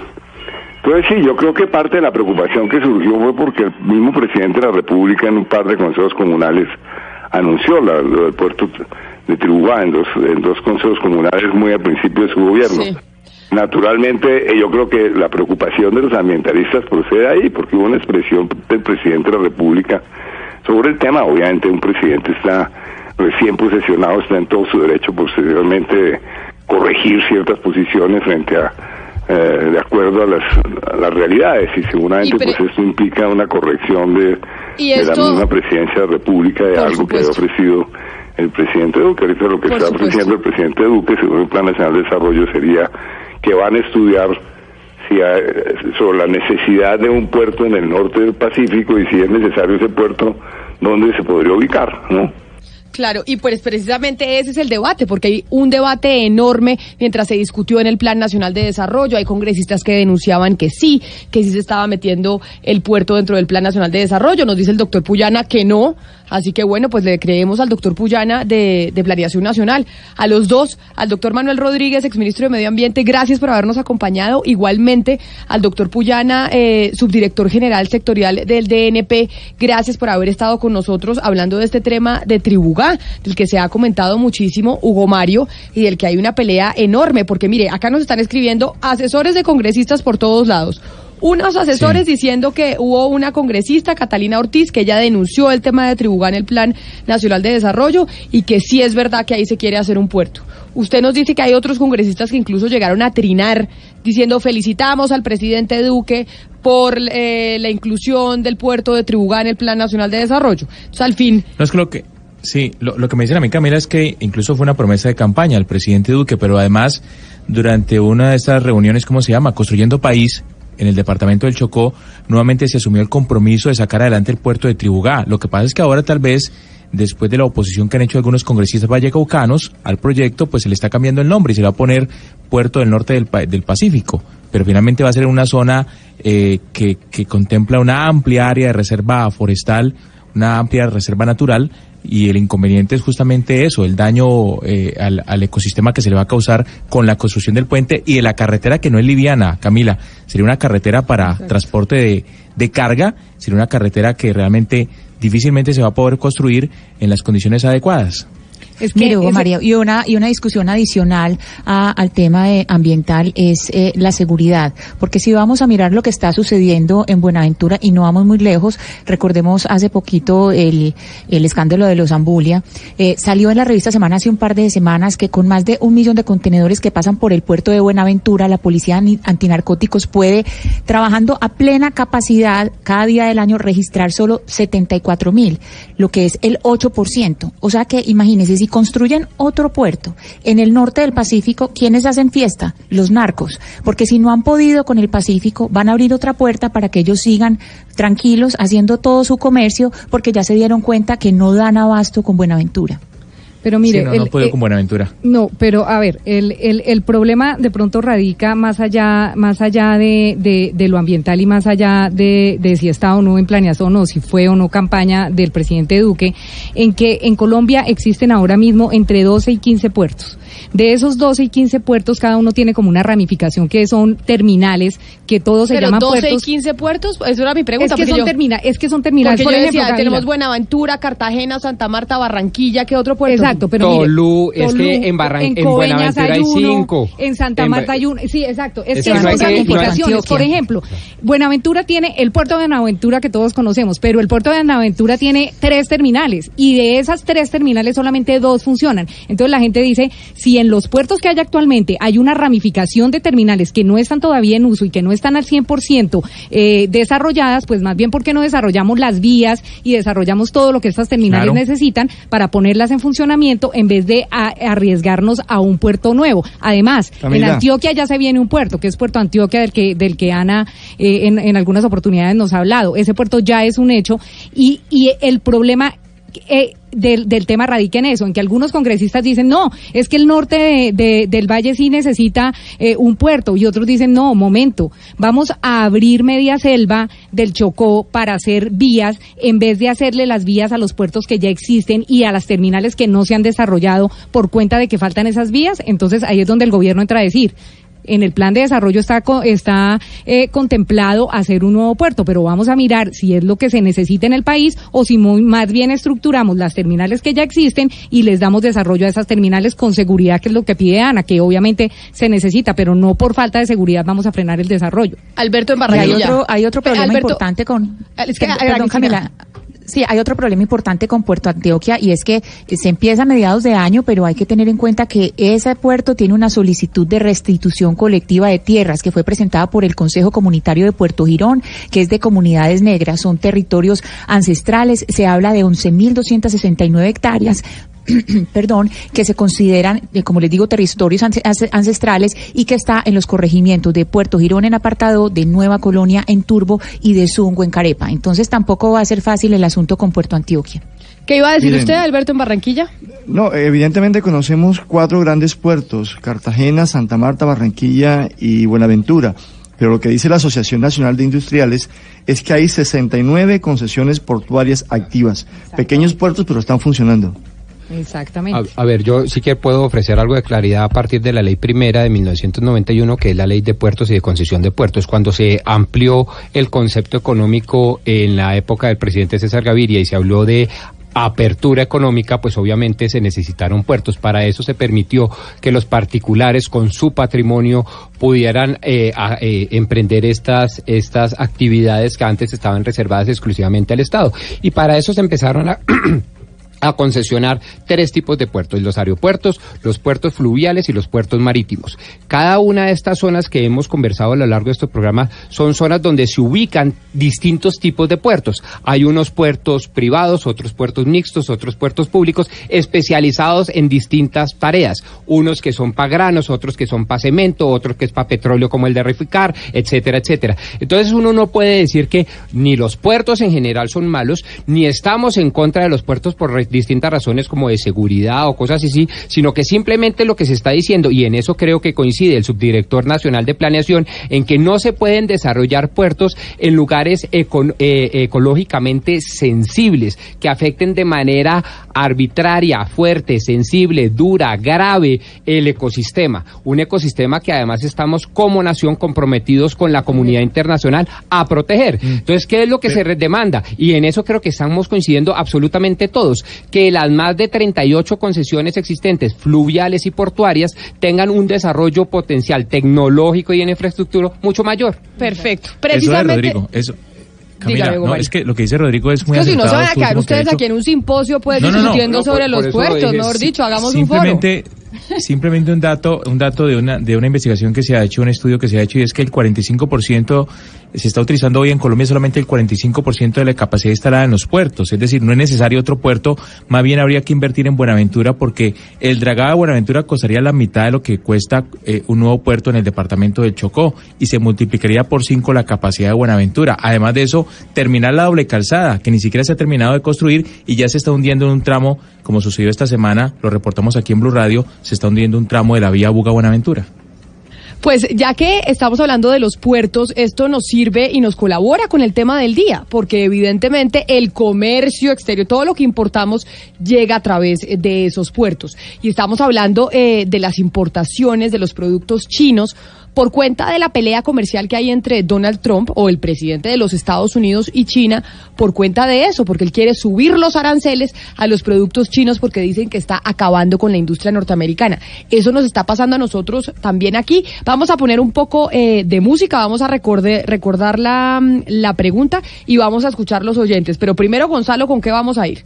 pues sí, yo creo que parte de la preocupación que surgió fue porque el mismo presidente de la República en un par de consejos comunales anunció la- lo del puerto de Tribugá en dos, en dos consejos comunales muy al principio de su gobierno. Naturalmente, eh, yo creo que la preocupación de los ambientalistas procede ahí, porque hubo una expresión del presidente de la República sobre el tema. Obviamente, un presidente está recién posesionado, está en todo su derecho posteriormente de corregir ciertas posiciones frente a, eh, de acuerdo a las, a las realidades, y seguramente Y pues esto implica una corrección de, la misma presidencia de la República de algo que ha ofrecido el presidente Duque. Ahorita lo que Por está supuesto. ofreciendo el presidente Duque, según el Plan Nacional de Desarrollo, sería que van a estudiar sobre la necesidad de un puerto en el norte del Pacífico y si es necesario ese puerto, dónde se podría ubicar, ¿no? Claro, y pues precisamente ese es el debate, porque hay un debate enorme mientras se discutió en el Plan Nacional de Desarrollo. Hay congresistas que denunciaban que sí, que sí se estaba metiendo el puerto dentro del Plan Nacional de Desarrollo. Nos dice el doctor Puyana que no. Así que bueno, pues le creemos al doctor Puyana de, de Nacional. A los dos, al doctor Manuel Rodríguez, exministro de Medio Ambiente, gracias por habernos acompañado. Igualmente al doctor Puyana, eh, subdirector general sectorial del DNP, gracias por haber estado con nosotros hablando de este tema de Del que se ha comentado muchísimo Hugo Mario y del que hay una pelea enorme, porque mire, acá nos están escribiendo asesores de congresistas por todos lados. Unos asesores diciendo que hubo una congresista, Catalina Ortiz, que ella denunció el tema de Tribugá en el Plan Nacional de Desarrollo y que sí es verdad que ahí se quiere hacer un puerto. Usted nos dice que hay otros congresistas que incluso llegaron a trinar diciendo felicitamos al presidente Duque por eh, la inclusión del puerto de Tribugá en el Plan Nacional de Desarrollo. Entonces, al fin, No es que lo que sí, lo, que me dicen a mí Camila es que incluso fue una promesa de campaña al presidente Duque, pero además durante una de estas reuniones, ¿cómo se llama? Construyendo País en el departamento del Chocó, nuevamente se asumió el compromiso de sacar adelante el puerto de Tribugá. Lo que pasa es que ahora tal vez después de la oposición que han hecho algunos congresistas vallecaucanos al proyecto, pues se le está cambiando el nombre y se le va a poner Puerto del Norte del, del Pacífico. Pero finalmente va a ser una zona eh, que, que contempla una amplia área de reserva forestal, una amplia reserva natural y el inconveniente es justamente eso, el daño eh, al, al ecosistema que se le va a causar con la construcción del puente y de la carretera que no es liviana, Camila. Sería una carretera para transporte de, de carga, sería una carretera que realmente difícilmente se va a poder construir en las condiciones adecuadas. Mire, Hugo María, y una, y una discusión adicional a- al tema de ambiental es eh, la seguridad. Porque si vamos a mirar lo que está sucediendo en Buenaventura y no vamos muy lejos, recordemos hace poquito el, el escándalo de los Ambulia, eh, salió en la revista Semana hace un par de semanas que con más de un millón de contenedores que pasan por el puerto de Buenaventura, la policía antinarcóticos puede, trabajando a plena capacidad cada día del año, registrar solo 74 mil, lo que es el 8%. O sea que imagínense, si construyen otro puerto en el norte del Pacífico, ¿quiénes hacen fiesta? Los narcos. Porque si no han podido con el Pacífico, van a abrir otra puerta para que ellos sigan tranquilos haciendo todo su comercio porque ya se dieron cuenta que no dan abasto con Buenaventura. Pero mire, Sí, no, el- no puedo eh, con Buenaventura. No, pero a ver, el, el, el problema de pronto radica más allá, más allá de, de, de lo ambiental y más allá de, de si está o no en planeación o si fue o no campaña del presidente Duque, en que en Colombia existen ahora mismo entre 12 y 15 puertos. De esos 12 y 15 puertos, cada uno tiene como una ramificación que son terminales, que todos se Pero llaman 12 puertos. y 15 puertos, eso era mi pregunta. es que son yo- termina, es que son terminales. Porque Por yo ejemplo, decía, tenemos Buenaventura, Cartagena, Santa Marta, Barranquilla, ¿qué otro puerto? Exacto, pero mire, Tolú, es Tolú, que en Barran- en Buenaventura hay uno, cinco. En Santa En Marta hay uno. Sí, exacto. Es, Es que que no son no ramificaciones. Por ejemplo, Buenaventura tiene el puerto de Buenaventura que todos conocemos, pero el puerto de Buenaventura tiene tres terminales y de esas tres terminales solamente dos funcionan. Entonces la gente dice, si en los puertos que hay actualmente hay una ramificación de terminales que no están todavía en uso y que no están al 100% eh, desarrolladas, pues más bien porque no desarrollamos las vías y desarrollamos todo lo que estas terminales Claro. necesitan para ponerlas en funcionamiento en vez de a- arriesgarnos a un puerto nuevo. Además, Camila. en Antioquia ya se viene un puerto, que es Puerto Antioquia, del que, del que Ana eh, en, en algunas oportunidades nos ha hablado. Ese puerto ya es un hecho y, y el problema eh, del, del tema radica en eso, en que algunos congresistas dicen, no, es que el norte de- de- del valle sí necesita eh, un puerto, y otros dicen, no, momento, vamos a abrir media selva del Chocó para hacer vías, en vez de hacerle las vías a los puertos que ya existen y a las terminales que no se han desarrollado por cuenta de que faltan esas vías, entonces ahí es donde el gobierno entra a decir, en el plan de desarrollo está co- está eh, contemplado hacer un nuevo puerto, pero vamos a mirar si es lo que se necesita en el país o si muy, más bien estructuramos las terminales que ya existen y les damos desarrollo a esas terminales con seguridad, que es lo que pide Ana, que obviamente se necesita, pero no por falta de seguridad vamos a frenar el desarrlo. Alberto en Y hay Barranquilla. otro, hay otro problema Alberto, importante con... Es que, Perdón. Camila. Sí, hay otro problema importante con Puerto Antioquia y es que se empieza a mediados de año, pero hay que tener en cuenta que ese puerto tiene una solicitud de restitución colectiva de tierras que fue presentada por el Consejo Comunitario de Puerto Girón, que es de comunidades negras, son territorios ancestrales, se habla de 11.269 hectáreas perdón, que se consideran, eh, como les digo, territorios ance- ance- ancestrales y que está en los corregimientos de Puerto Girón en Apartado, de Nueva Colonia en Turbo y de Zungo en Carepa. Entonces tampoco va a ser fácil el asunto con Puerto Antioquia. ¿Qué iba a decir Miren. usted, Alberto, en Barranquilla? No, evidentemente conocemos cuatro grandes puertos, Cartagena, Santa Marta, Barranquilla y Buenaventura. Pero lo que dice la Asociación Nacional de Industriales es que hay 69 concesiones portuarias activas. Pequeños puertos, pero están funcionando. Exactamente. A, ver, yo sí que puedo ofrecer algo de claridad a partir de la ley primera de 1991, que es la ley de puertos y de concesión de puertos. Cuando se amplió el concepto económico en la época del presidente César Gaviria y se habló de apertura económica, pues obviamente se necesitaron puertos. Para eso se permitió que los particulares con su patrimonio pudieran eh, eh, emprender estas, estas actividades que antes estaban reservadas exclusivamente al Estado. Y para eso se empezaron a a concesionar tres tipos de puertos, los aeropuertos, los puertos fluviales y los puertos marítimos. Cada una de estas zonas que hemos conversado a lo largo de este programa son zonas donde se ubican distintos tipos de puertos. Hay unos puertos privados, otros puertos mixtos, otros puertos públicos especializados en distintas tareas. Unos que son para granos, otros que son para cemento, otros que es para petróleo como el de Reficar, etcétera, etcétera. Entonces uno no puede decir que ni los puertos en general son malos, ni estamos en contra de los puertos por distintas razones como de seguridad o cosas así, sino que simplemente lo que se está diciendo, y en eso creo que coincide el subdirector nacional de planeación, en que no se pueden desarrollar puertos en lugares eh, ecológicamente sensibles, que afecten de manera arbitraria, fuerte, sensible, dura, grave el ecosistema. Un ecosistema que además estamos como nación comprometidos con la comunidad internacional a proteger. Entonces, ¿qué es lo que se demanda? Y en eso creo que estamos coincidiendo absolutamente todos, que las más de 38 concesiones existentes, fluviales y portuarias, tengan un desarrollo potencial tecnológico y en infraestructura mucho mayor. Perfecto. Eso de Precisamente. Rodrigo, eso. Camila, Dígame, no, es que lo que dice Rodrigo es muy Es que si no se van a ha ustedes aquí en un simposio, pues, No, no, no. discutiendo No, por- sobre por los eso lo puertos, dije. mejor dicho, hagamos un foro. Simplemente Simplemente un dato, un dato de una, de una investigación que se ha hecho, un estudio que se ha hecho, y es que el 45% se está utilizando hoy en Colombia solamente el 45% de la capacidad instalada en los puertos. Es decir, no es necesario otro puerto, más bien habría que invertir en Buenaventura porque el dragado de Buenaventura costaría la mitad de lo que cuesta eh, un nuevo puerto en el departamento del Chocó y se multiplicaría por cinco la capacidad de Buenaventura. Además de eso, terminar la doble calzada, que ni siquiera se ha terminado de construir y ya se está hundiendo en un tramo, como sucedió esta semana, lo reportamos aquí en Blue Radio, se está hundiendo un tramo de la vía Buga-Buenaventura. Pues ya que estamos hablando de los puertos, esto nos sirve y nos colabora con el tema del día, porque evidentemente el comercio exterior, todo lo que importamos llega a través de esos puertos. Y estamos hablando eh, de las importaciones de los productos chinos por cuenta de la pelea comercial que hay entre Donald Trump o el presidente de los Estados Unidos y China, por cuenta de eso, porque él quiere subir los aranceles a los productos chinos porque dicen que está acabando con la industria norteamericana. Eso nos está pasando a nosotros también aquí. Vamos a poner un poco eh, de música, vamos a recorde- recordar la, la pregunta y vamos a escuchar los oyentes. Pero primero, Gonzalo, ¿con qué vamos a ir?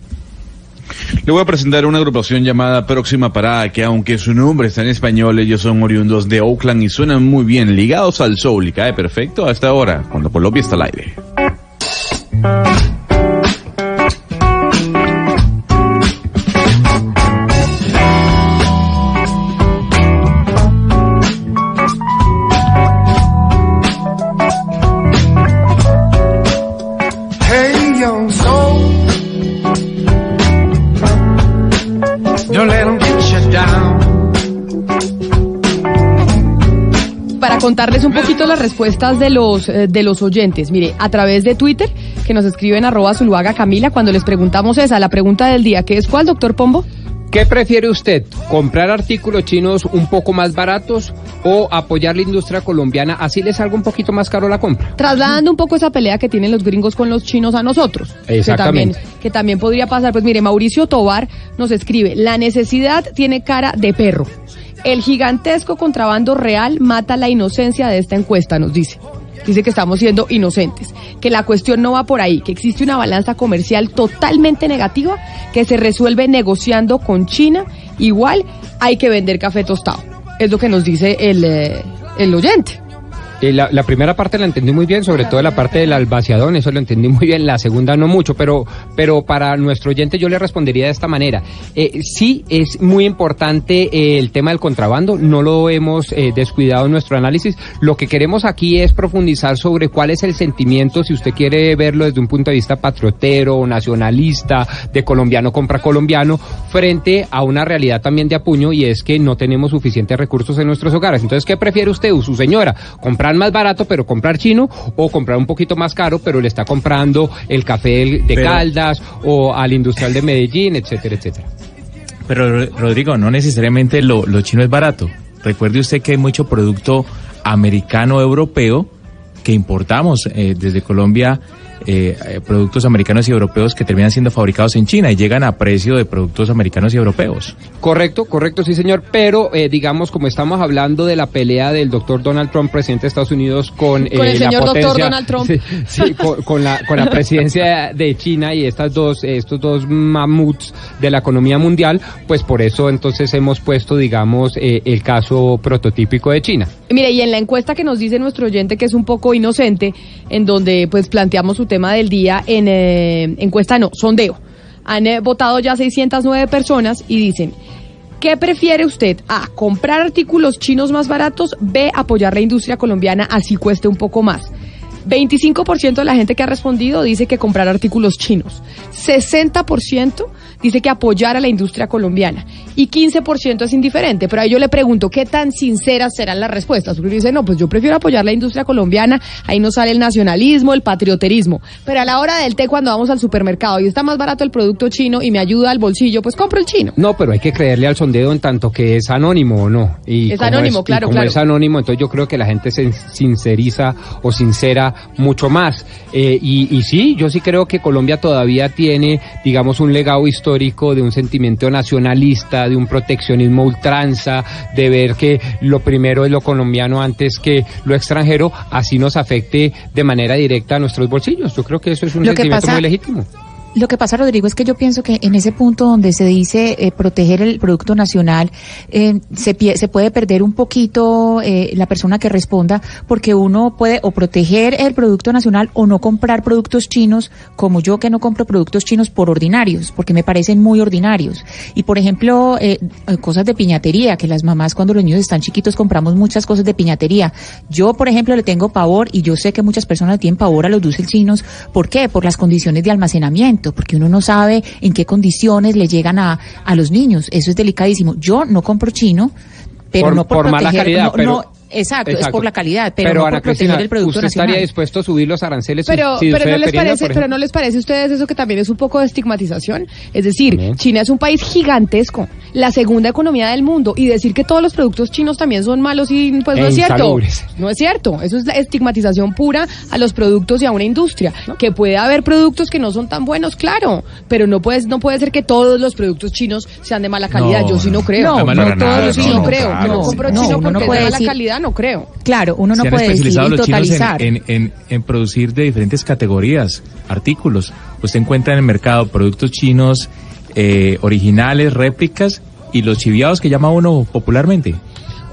Le voy a presentar una agrupación llamada Próxima Parada, que aunque su nombre está en español, ellos son oriundos de Oakland y suenan muy bien, ligados al soul y cae perfecto a esta hora, cuando Colombia está al aire. Contarles un poquito las respuestas de los eh, de los oyentes. Mire, a través de Twitter, que nos escriben arroba Zuluaga Camila, cuando les preguntamos esa, la pregunta del día, que es cuál, doctor Pombo? ¿Qué prefiere usted? ¿Comprar artículos chinos un poco más baratos o apoyar la industria colombiana? Así les salga un poquito más caro la compra. Trasladando un poco esa pelea que tienen los gringos con los chinos a nosotros. Exactamente. Que también, que también podría pasar. Pues mire, Mauricio Tobar nos escribe, la necesidad tiene cara de perro. El gigantesco contrabando real mata la inocencia de esta encuesta, nos dice. Dice que estamos siendo inocentes, que la cuestión no va por ahí, que existe una balanza comercial totalmente negativa que se resuelve negociando con China. Igual hay que vender café tostado. Es lo que nos dice el, eh, el oyente. Eh, la, la primera parte la entendí muy bien, sobre todo la parte del albaciadón, eso lo entendí muy bien, la segunda no mucho, pero, pero para nuestro oyente yo le respondería de esta manera. Eh, sí es muy importante eh, el tema del contrabando, no lo hemos eh, descuidado en nuestro análisis. Lo que queremos aquí es profundizar sobre cuál es el sentimiento, si usted quiere verlo desde un punto de vista patriotero, nacionalista, de colombiano compra colombiano, frente a una realidad también de apuño y es que no tenemos suficientes recursos en nuestros hogares. Entonces, ¿qué prefiere usted o su señora? ¿Comprar más barato pero comprar chino o comprar un poquito más caro pero le está comprando el café de Pero- Caldas o al industrial de Medellín, etcétera, etcétera? Pero Rodrigo, no necesariamente lo, lo chino es barato. Recuerde usted que hay mucho producto americano europeo que importamos eh, desde Colombia, eh, eh, productos americanos y europeos que terminan siendo fabricados en China y llegan a precio de productos americanos y europeos. Correcto, correcto, sí señor, pero eh, digamos como estamos hablando de la pelea del doctor Donald Trump, presidente de Estados Unidos, con, Con el señor la doctor Donald Trump. Sí, sí, con, con la, con la presidencia de China y estas dos, estos dos mamuts de la economía mundial, pues por eso entonces hemos puesto, digamos, eh, el caso prototípico de China. Mire, y en la encuesta que nos dice nuestro oyente, que es un poco inocente, en donde pues planteamos su tema del día en eh, encuesta, no, sondeo. Han eh, votado ya 609 personas y dicen, ¿qué prefiere usted? A, comprar artículos chinos más baratos, B, apoyar la industria colombiana así cueste un poco más. 25% de la gente que ha respondido dice que comprar artículos chinos. 60% dice que apoyar a la industria colombiana. Y 15% es indiferente. Pero ahí yo le pregunto, ¿qué tan sinceras serán las respuestas? Porque dice, no, pues yo prefiero apoyar la industria colombiana. Ahí no sale el nacionalismo, el patrioterismo. Pero a la hora del té, cuando vamos al supermercado y está más barato el producto chino y me ayuda al bolsillo, pues compro el chino. No, pero hay que creerle al sondeo en tanto que es anónimo o no. Y Es como anónimo, y claro, como claro. es anónimo, entonces yo creo que la gente se sinceriza o sincera mucho más. Eh, y, y sí, yo sí creo que Colombia todavía tiene, digamos, un legado histórico de un sentimiento nacionalista, de un proteccionismo ultranza, de ver que lo primero es lo colombiano antes que lo extranjero, así nos afecte de manera directa a nuestros bolsillos. Yo creo que eso es un Lo sentimiento pasa- muy legítimo. Lo que pasa, Rodrigo, es que yo pienso que en ese punto donde se dice eh, proteger el producto nacional, eh, se, se puede perder un poquito eh, la persona que responda, porque uno puede o proteger el producto nacional o no comprar productos chinos, como yo que no compro productos chinos por ordinarios, porque me parecen muy ordinarios. Y por ejemplo, eh, cosas de piñatería, que las mamás cuando los niños están chiquitos compramos muchas cosas de piñatería. Yo, por ejemplo, le tengo pavor y yo sé que muchas personas tienen pavor a los dulces chinos. ¿Por qué? Por las condiciones de almacenamiento, porque uno no sabe en qué condiciones le llegan a, a los niños. Eso es delicadísimo. Yo no compro chino, pero Por- no por, por mala proteger- calidad, no- pero- no, exacto, es por la calidad, pero, no Ana por proteger Cristina, el producto ¿usted nacional. estaría dispuesto a subir los aranceles Pero, si pero no les parece, pero no les parece a ustedes eso que también es un poco de estigmatización. Es decir, China es un país gigantesco, la segunda economía del mundo, y decir que todos los productos chinos también son malos y pues no es cierto. No es cierto. Eso es la estigmatización pura a los productos y a una industria. Que puede haber productos que no son tan buenos, claro, pero no puede, no puede ser que todos los productos chinos sean de mala calidad. No, Yo sí no creo. no, no, no, todos nada, los no, sí no, no, creo. claro. No compro No, chino porque no es de mala decir- no creo. Claro, uno no Se han puede decir y especializado los chinos en, totalizar. en, en, en producir de diferentes categorías, artículos. Usted encuentra en el mercado productos chinos eh, originales, réplicas y los chiviados que llama uno popularmente.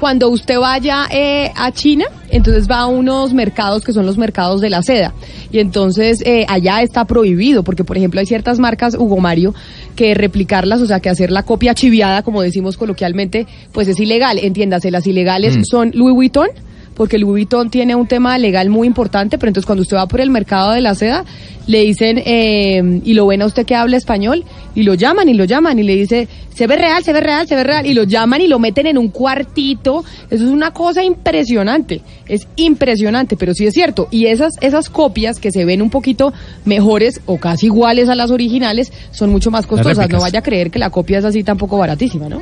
Cuando usted vaya eh, a China, entonces va a unos mercados que son los mercados de la seda. Y entonces eh, allá está prohibido, porque por ejemplo hay ciertas marcas, Hugo Mario, que replicarlas, o sea, que hacer la copia chiviada, como decimos coloquialmente, pues es ilegal. Entiéndase, las ilegales Mm. son Louis Vuitton, porque Louis Vuitton tiene un tema legal muy importante, pero entonces cuando usted va por el mercado de la seda, le dicen, eh, y lo ven a usted que habla español, y lo llaman y lo llaman, y le dice, se ve real, se ve real, se ve real, y lo llaman y lo meten en un cuartito, eso es una cosa impresionante, es impresionante, pero sí es cierto, y esas, esas copias que se ven un poquito mejores o casi iguales a las originales, son mucho más costosas, no vaya a creer que la copia es así tampoco baratísima, ¿no?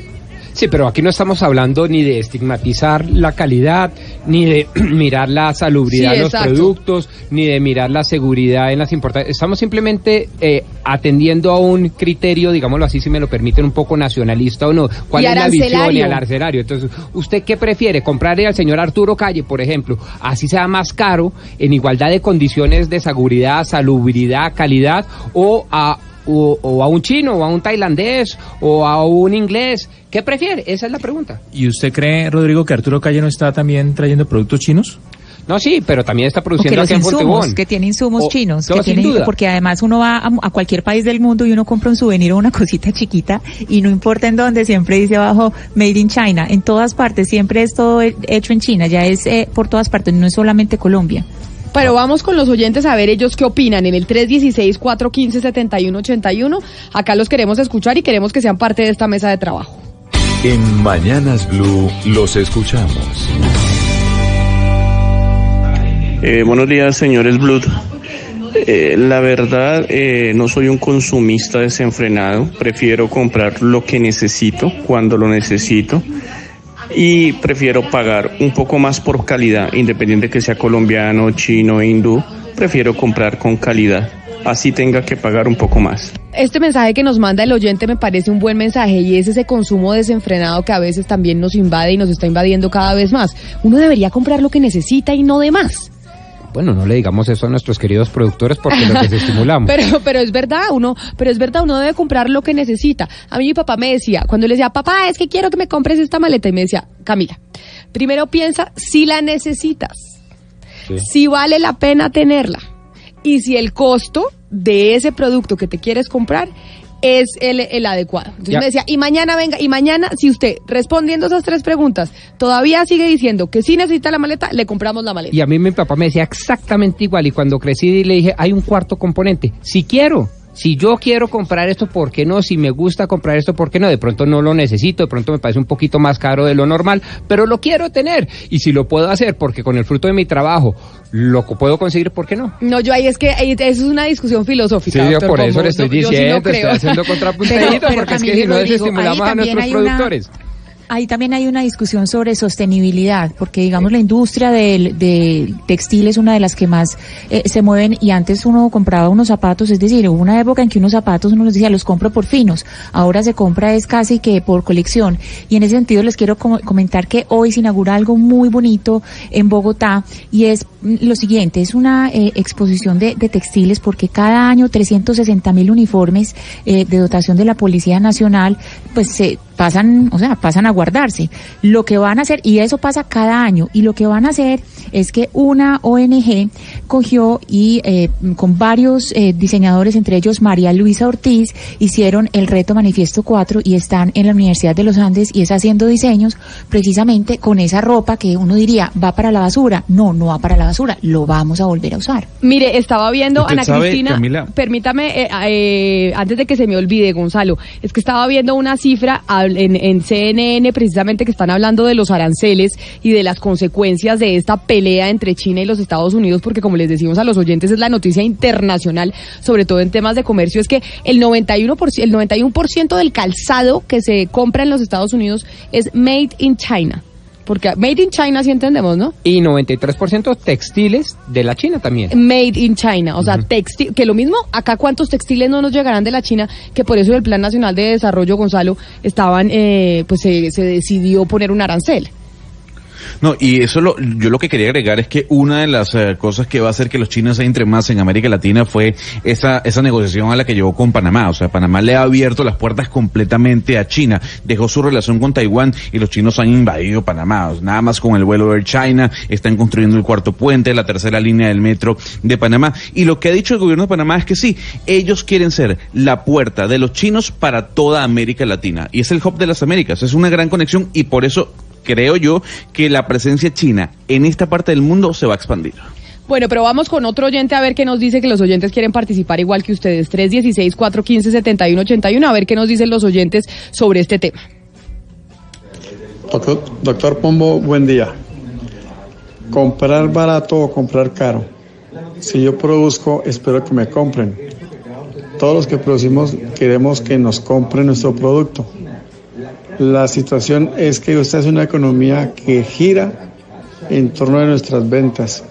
Sí, pero aquí no estamos hablando ni de estigmatizar la calidad, ni de mirar la salubridad Sí, de los exacto. productos, ni de mirar la seguridad en las importaciones. Estamos simplemente eh, atendiendo a un criterio, digámoslo así, si me lo permiten, un poco nacionalista o no. ¿Cuál Y es la visión y arancelario. al arancelario? Entonces, ¿usted qué prefiere? ¿Comprarle al señor Arturo Calle, por ejemplo, así sea más caro, en igualdad de condiciones de seguridad, salubridad, calidad, o a o, o a un chino, o a un tailandés, o a un inglés. ¿Qué prefiere? Esa es la pregunta. ¿Y usted cree, Rodrigo, que Arturo Calle no está también trayendo productos chinos? No, sí, pero también está produciendo los aquí en insumos, Fontibón. que tiene insumos O- chinos, no, que sin tiene, duda. porque además uno va a, a cualquier país del mundo y uno compra un souvenir o una cosita chiquita y no importa en dónde, siempre dice abajo Made in China, en todas partes, siempre es todo he- hecho en China, ya es eh, por todas partes, no es solamente Colombia. Pero vamos con los oyentes a ver ellos qué opinan en el 316-415-7181. Acá los queremos escuchar y queremos que sean parte de esta mesa de trabajo. En Mañanas Blue los escuchamos. Eh, buenos días, señores Blood. Eh, la verdad, eh, no soy un consumista desenfrenado. Prefiero comprar lo que necesito cuando lo necesito. Y prefiero pagar un poco más por calidad, independiente que sea colombiano, chino, hindú. Prefiero comprar con calidad. Así tenga que pagar un poco más. Este mensaje que nos manda el oyente me parece un buen mensaje y es ese consumo desenfrenado que a veces también nos invade y nos está invadiendo cada vez más. Uno debería comprar lo que necesita y no de más. Bueno, no le digamos eso a nuestros queridos productores porque los desestimulamos. Pero, pero es verdad, uno, pero es verdad, uno debe comprar lo que necesita. A mí mi papá me decía, cuando le decía, papá, es que quiero que me compres esta maleta, y me decía, Camila, primero piensa si la necesitas, si vale la pena tenerla, y si el costo de ese producto que te quieres comprar es el, el adecuado. Entonces Ya. me decía, y mañana venga, y mañana, si usted respondiendo esas tres preguntas todavía sigue diciendo que sí necesita la maleta, le compramos la maleta. Y a mí mi papá me decía exactamente igual y cuando crecí le dije, hay un cuarto componente, si quiero. Si yo quiero comprar esto, ¿por qué no? Si me gusta comprar esto, ¿por qué no? De pronto no lo necesito, de pronto me parece un poquito más caro de lo normal, pero lo quiero tener. Y si lo puedo hacer porque con el fruto de mi trabajo lo puedo conseguir, ¿por qué no? No, yo ahí es que eso es una discusión filosófica. Sí, yo por eso Pombo. le estoy Yo- yo sí diciendo, no estoy haciendo pero porque es que si no desestimulamos a nuestros una- productores. Ahí también hay una discusión sobre sostenibilidad, porque digamos la industria del, de textil es una de las que más eh, se mueven y antes uno compraba unos zapatos, es decir, hubo una época en que unos zapatos uno les decía los compro por finos, ahora se compra es casi que por colección y en ese sentido les quiero com- comentar que hoy se inaugura algo muy bonito en Bogotá y es mm, lo siguiente, es una eh, exposición de, de textiles porque cada año 360 mil uniformes eh, de dotación de la Policía Nacional pues se pasan, o sea, pasan a guardarse. Lo que van a hacer, y eso pasa cada año, y lo que van a hacer es que una ONG cogió y eh, con varios eh, diseñadores, entre ellos María Luisa Ortiz, hicieron el reto Manifiesto 4 y están en la Universidad de los Andes y es haciendo diseños precisamente con esa ropa que uno diría va para la basura. No, no va para la basura, lo vamos a volver a usar. Mire, estaba viendo, ¿Usted Ana sabe, Cristina, Camila? permítame, eh, eh, antes de que se me olvide, Gonzalo, es que estaba viendo una cifra hab- en, CNN precisamente que están hablando de los aranceles y de las consecuencias de esta pelea entre China y los Estados Unidos, porque como les decimos a los oyentes, es la noticia internacional, sobre todo en temas de comercio, es que el 91%, el 91% del calzado que se compra en los Estados Unidos es made in China. Porque made in China sí entendemos, ¿no? Y 93% textiles de la China también. Made in China, o sea, textil, que lo mismo, acá cuántos textiles no nos llegarán de la China, que por eso el Plan Nacional de Desarrollo, Gonzalo, estaban, eh, pues se, se decidió poner un arancel. No, y eso lo, yo lo que quería agregar es que una de las eh, cosas que va a hacer que los chinos entren más en América Latina fue esa, esa negociación a la que llevó con Panamá. O sea, Panamá le ha abierto las puertas completamente a China. Dejó su relación con Taiwán y los chinos han invadido Panamá. Nada más con el vuelo Air China, están construyendo el cuarto puente, la tercera línea del metro de Panamá. Y lo que ha dicho el gobierno de Panamá es que sí, ellos quieren ser la puerta de los chinos para toda América Latina. Y es el hub de las Américas. Es una gran conexión y por eso creo yo que la presencia china en esta parte del mundo se va a expandir. Bueno, pero vamos con otro oyente a ver qué nos dice que los oyentes quieren participar igual que ustedes. 316-415-7181, a ver qué nos dicen los oyentes sobre este tema. Doctor, doctor Pombo, buen día. Comprar barato o comprar caro. Si yo produzco, espero que me compren. Todos los que producimos queremos que nos compren nuestro producto. La situación es que esta es una economía que gira en torno a nuestras ventas.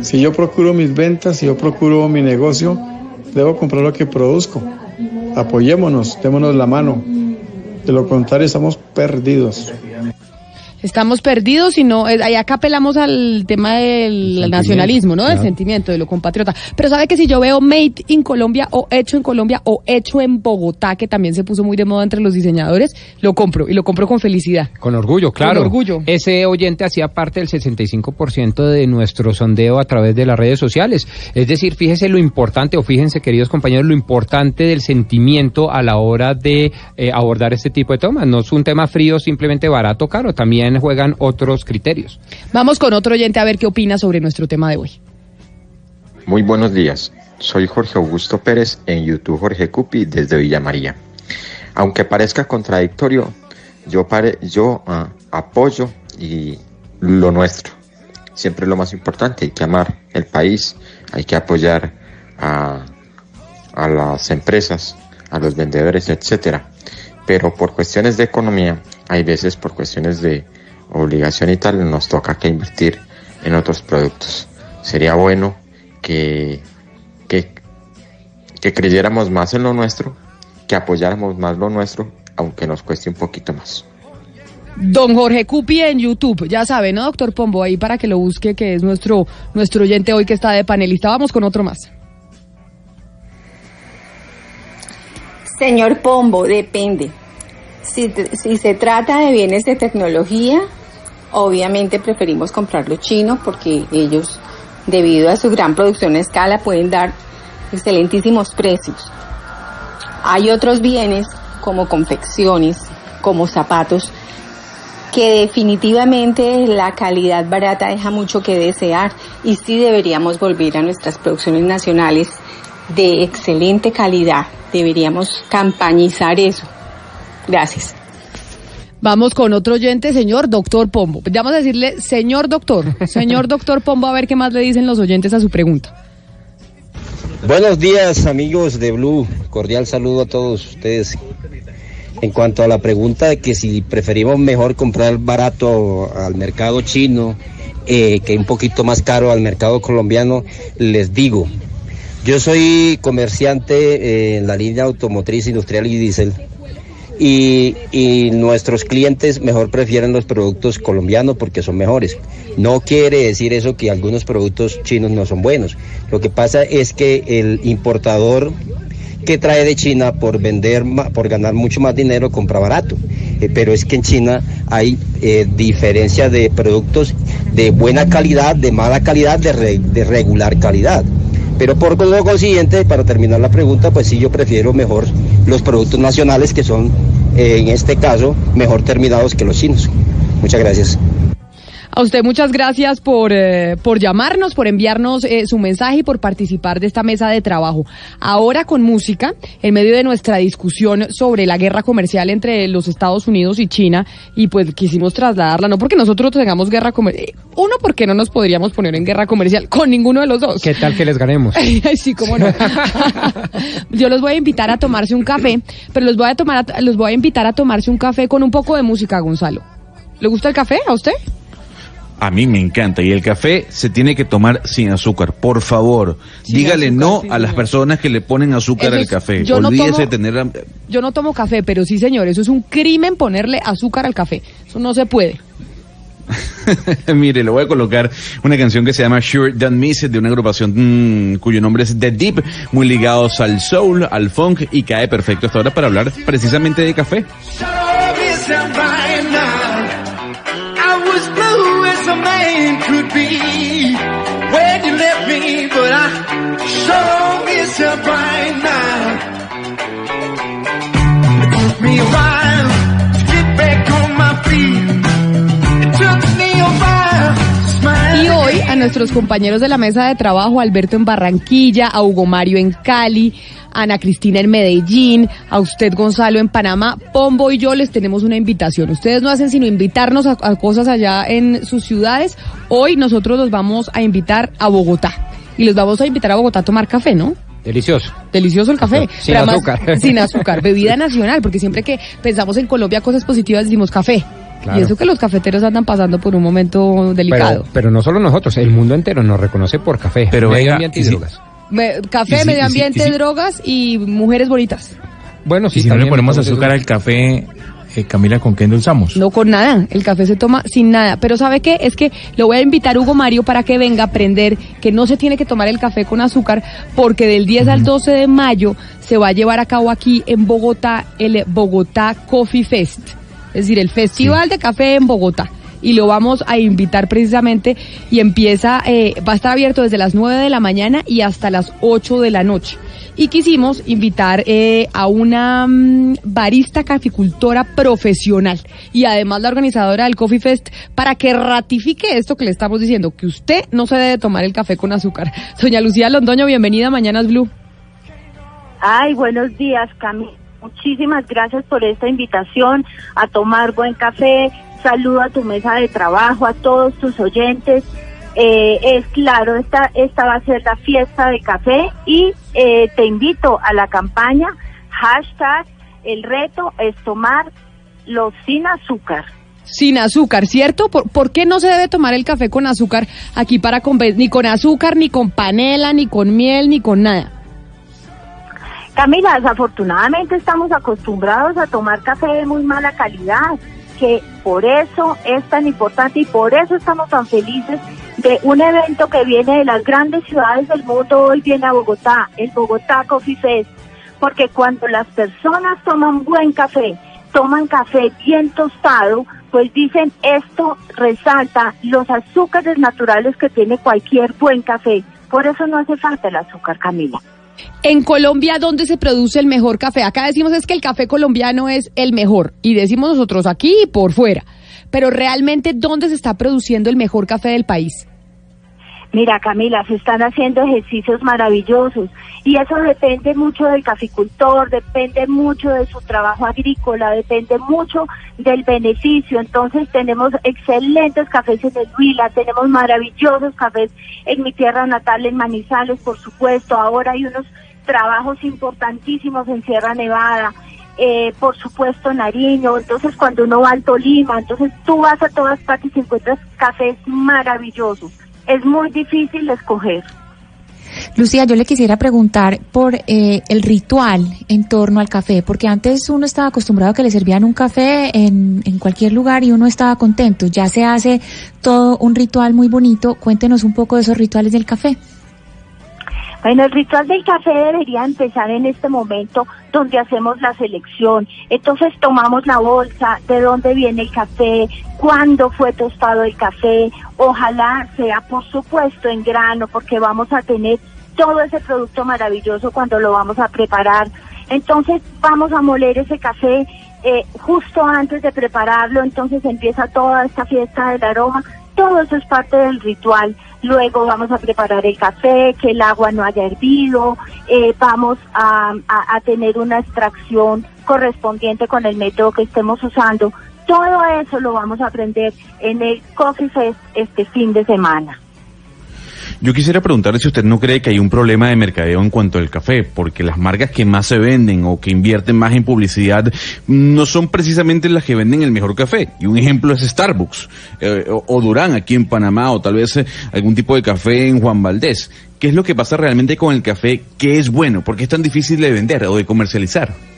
Si yo procuro mis ventas, si yo procuro mi negocio, debo comprar lo que produzco. Apoyémonos, démonos la mano. De lo contrario, estamos perdidos. Estamos perdidos y no, eh, ahí acá apelamos al tema del nacionalismo, ¿no? Del sentimiento, de lo compatriota. Pero sabe que si yo veo made in Colombia o hecho en Colombia o hecho en Bogotá, que también se puso muy de moda entre los diseñadores, lo compro y lo compro con felicidad. Con orgullo, claro. Con orgullo. Ese oyente hacía parte del 65% de nuestro sondeo a través de las redes sociales. Es decir, fíjese lo importante, o fíjense, queridos compañeros, lo importante del sentimiento a la hora de eh, abordar este tipo de temas. No es un tema frío, simplemente barato, caro. También juegan otros criterios. Vamos con otro oyente a ver qué opina sobre nuestro tema de hoy. Muy buenos días. Soy Jorge Augusto Pérez en YouTube Jorge Cupi desde Villa María. Aunque parezca contradictorio, yo, pare- yo ah, apoyo y lo nuestro. Siempre es lo más importante. Hay que amar el país, hay que apoyar a, a las empresas, a los vendedores, etcétera. Pero por cuestiones de economía, hay veces por cuestiones de obligación y tal, nos toca que invertir en otros productos. Sería bueno que, que, que creyéramos más en lo nuestro, que apoyáramos más lo nuestro, aunque nos cueste un poquito más. Don Jorge Cupi en YouTube, ya sabe, ¿no, doctor Pombo? Ahí para que lo busque, que es nuestro, nuestro oyente hoy que está de panelista. Vamos con otro más. Señor Pombo, depende. Si, si se trata de bienes de tecnología, obviamente preferimos comprarlo chino porque ellos, debido a su gran producción a escala, pueden dar excelentísimos precios. Hay otros bienes como confecciones, como zapatos, que definitivamente la calidad barata deja mucho que desear y sí deberíamos volver a nuestras producciones nacionales de excelente calidad. Deberíamos campañizar eso. Gracias. Vamos con otro oyente, señor doctor Pombo. Vamos a decirle, señor doctor, señor doctor Pombo, a ver qué más le dicen los oyentes a su pregunta. Buenos días amigos de Blue, cordial saludo a todos ustedes. En cuanto a la pregunta de que si preferimos mejor comprar barato al mercado chino eh, que un poquito más caro al mercado colombiano, les digo, yo soy comerciante eh, en la línea automotriz, industrial y diésel y, y nuestros clientes mejor prefieren los productos colombianos porque son mejores. No quiere decir eso que algunos productos chinos no son buenos. Lo que pasa es que el importador que trae de China por vender, por ganar mucho más dinero, compra barato. Eh, pero es que en China hay eh, diferencia de productos de buena calidad, de mala calidad, de, re- de regular calidad. Pero por lo consiguiente, para terminar la pregunta, pues sí, yo prefiero mejor los productos nacionales que son, eh, en este caso, mejor terminados que los chinos. Muchas gracias. A usted muchas gracias por, eh, por llamarnos, por enviarnos eh, su mensaje y por participar de esta mesa de trabajo. Ahora con música, en medio de nuestra discusión sobre la guerra comercial entre los Estados Unidos y China, y pues quisimos trasladarla, no porque nosotros tengamos guerra comercial, uno porque no nos podríamos poner en guerra comercial con ninguno de los dos. ¿Qué tal que les ganemos? Ay, sí, cómo no. Yo los voy a invitar a tomarse un café, pero los voy a tomar, a- los voy a invitar a tomarse un café con un poco de música, Gonzalo. ¿Le gusta el café a usted? A mí me encanta y el café se tiene que tomar sin azúcar, por favor. Sin Dígale azúcar, no sí, a las personas que le ponen azúcar al café. yo no tomo- de tener Yo no tomo café, pero sí, señor, eso es un crimen ponerle azúcar al café. Eso no se puede. Mire, le voy a colocar una canción que se llama Sure Don't Miss It de una agrupación mm, cuyo nombre es The Deep, muy ligados al soul, al funk y cae perfecto esta hora para hablar precisamente de café. Man could be when you left me, but I sure miss you right now. It took me a while to get back on my feet. It took me a while to smile. Y hoy a nuestros compañeros de la mesa de trabajo, Alberto en Barranquilla, a Hugo Mario en Cali, Ana Cristina en Medellín, a usted Gonzalo en Panamá, Pombo y yo les tenemos una invitación. Ustedes no hacen sino invitarnos a, a cosas allá en sus ciudades. Hoy nosotros los vamos a invitar a Bogotá. Y los vamos a invitar a Bogotá a tomar café, ¿no? Delicioso. Delicioso el café. Sin Pero además, azúcar. Sin azúcar. Bebida nacional, porque siempre que pensamos en Colombia cosas positivas decimos café. Claro. Y eso que los cafeteros andan pasando por un momento delicado. Pero, pero no solo nosotros, el mundo entero nos reconoce por café, Pero venga, ambiente y si- drogas. Me- café, si- medio y si- ambiente, y si- drogas y mujeres bonitas. Bueno, y si no le ponemos azúcar al café, eh, Camila, ¿con qué endulzamos? No con nada. El café se toma sin nada. Pero ¿sabe qué? Es que lo voy a invitar a Hugo Mario para que venga a aprender que no se tiene que tomar el café con azúcar porque del 10 al 12 de mayo se va a llevar a cabo aquí en Bogotá el Bogotá Coffee Fest. Es decir, el Festival de Café en Bogotá. Y lo vamos a invitar precisamente y empieza, eh, va a estar abierto desde las 9 de la mañana y hasta las 8 de la noche. Y quisimos invitar eh, a una mm, barista caficultora profesional y además la organizadora del Coffee Fest para que ratifique esto que le estamos diciendo, que usted no se debe tomar el café con azúcar. Doña Lucía Londoño, bienvenida a Mañanas Blue. Ay, buenos días, Camila. Muchísimas gracias por esta invitación a tomar buen café. Saludo a tu mesa de trabajo, a todos tus oyentes. Eh, es claro, esta, esta va a ser la fiesta de café y eh, te invito a la campaña hashtag el reto es tomar los sin azúcar. Sin azúcar, ¿cierto? ¿Por, por qué no se debe tomar el café con azúcar aquí para ni con azúcar, ni con panela, ni con miel, ni con nada? Camila, desafortunadamente estamos acostumbrados a tomar café de muy mala calidad, que por eso es tan importante y por eso estamos tan felices de un evento que viene de las grandes ciudades del mundo, hoy viene a Bogotá, el Bogotá Coffee Fest, porque cuando las personas toman buen café, toman café bien tostado, pues dicen esto resalta los azúcares naturales que tiene cualquier buen café. Por eso no hace falta el azúcar, Camila. En Colombia, ¿dónde se produce el mejor café? Acá decimos es que el café colombiano es el mejor y decimos nosotros aquí y por fuera. Pero realmente, ¿dónde se está produciendo el mejor café del país? Mira, Camila, se están haciendo ejercicios maravillosos y eso depende mucho del caficultor, depende mucho de su trabajo agrícola, depende mucho del beneficio. Entonces tenemos excelentes cafés en el Huila, tenemos maravillosos cafés en mi tierra natal, en Manizales, por supuesto. Ahora hay unos trabajos importantísimos en Sierra Nevada. eh, por supuesto Nariño, entonces cuando uno va al Tolima, entonces tú vas a todas partes y encuentras cafés maravillosos. Es muy difícil escoger. Lucía, yo le quisiera preguntar por eh, el ritual en torno al café, porque antes uno estaba acostumbrado a que le servían un café en, en cualquier lugar y uno estaba contento. Ya se hace todo un ritual muy bonito. Cuéntenos un poco de esos rituales del café. Bueno, el ritual del café debería empezar en este momento donde hacemos la selección. Entonces tomamos la bolsa, de dónde viene el café, cuándo fue tostado el café. Ojalá sea, por supuesto, en grano, porque vamos a tener todo ese producto maravilloso cuando lo vamos a preparar. Entonces vamos a moler ese café eh, justo antes de prepararlo, entonces empieza toda esta fiesta del aroma. Todo eso es parte del ritual. Luego vamos a preparar el café, que el agua no haya hervido, eh, vamos a, a- a tener una extracción correspondiente con el método que estemos usando. Todo eso lo vamos a aprender en el Coffee Fest este fin de semana. Yo quisiera preguntarle si usted no cree que hay un problema de mercadeo en cuanto al café, porque las marcas que más se venden o que invierten más en publicidad no son precisamente las que venden el mejor café. Y un ejemplo es Starbucks, eh, o, Durán aquí en Panamá, o tal vez eh, algún tipo de café en Juan Valdés. ¿Qué es lo que pasa realmente con el café que es bueno? ¿Por qué es tan difícil de vender o de comercializar?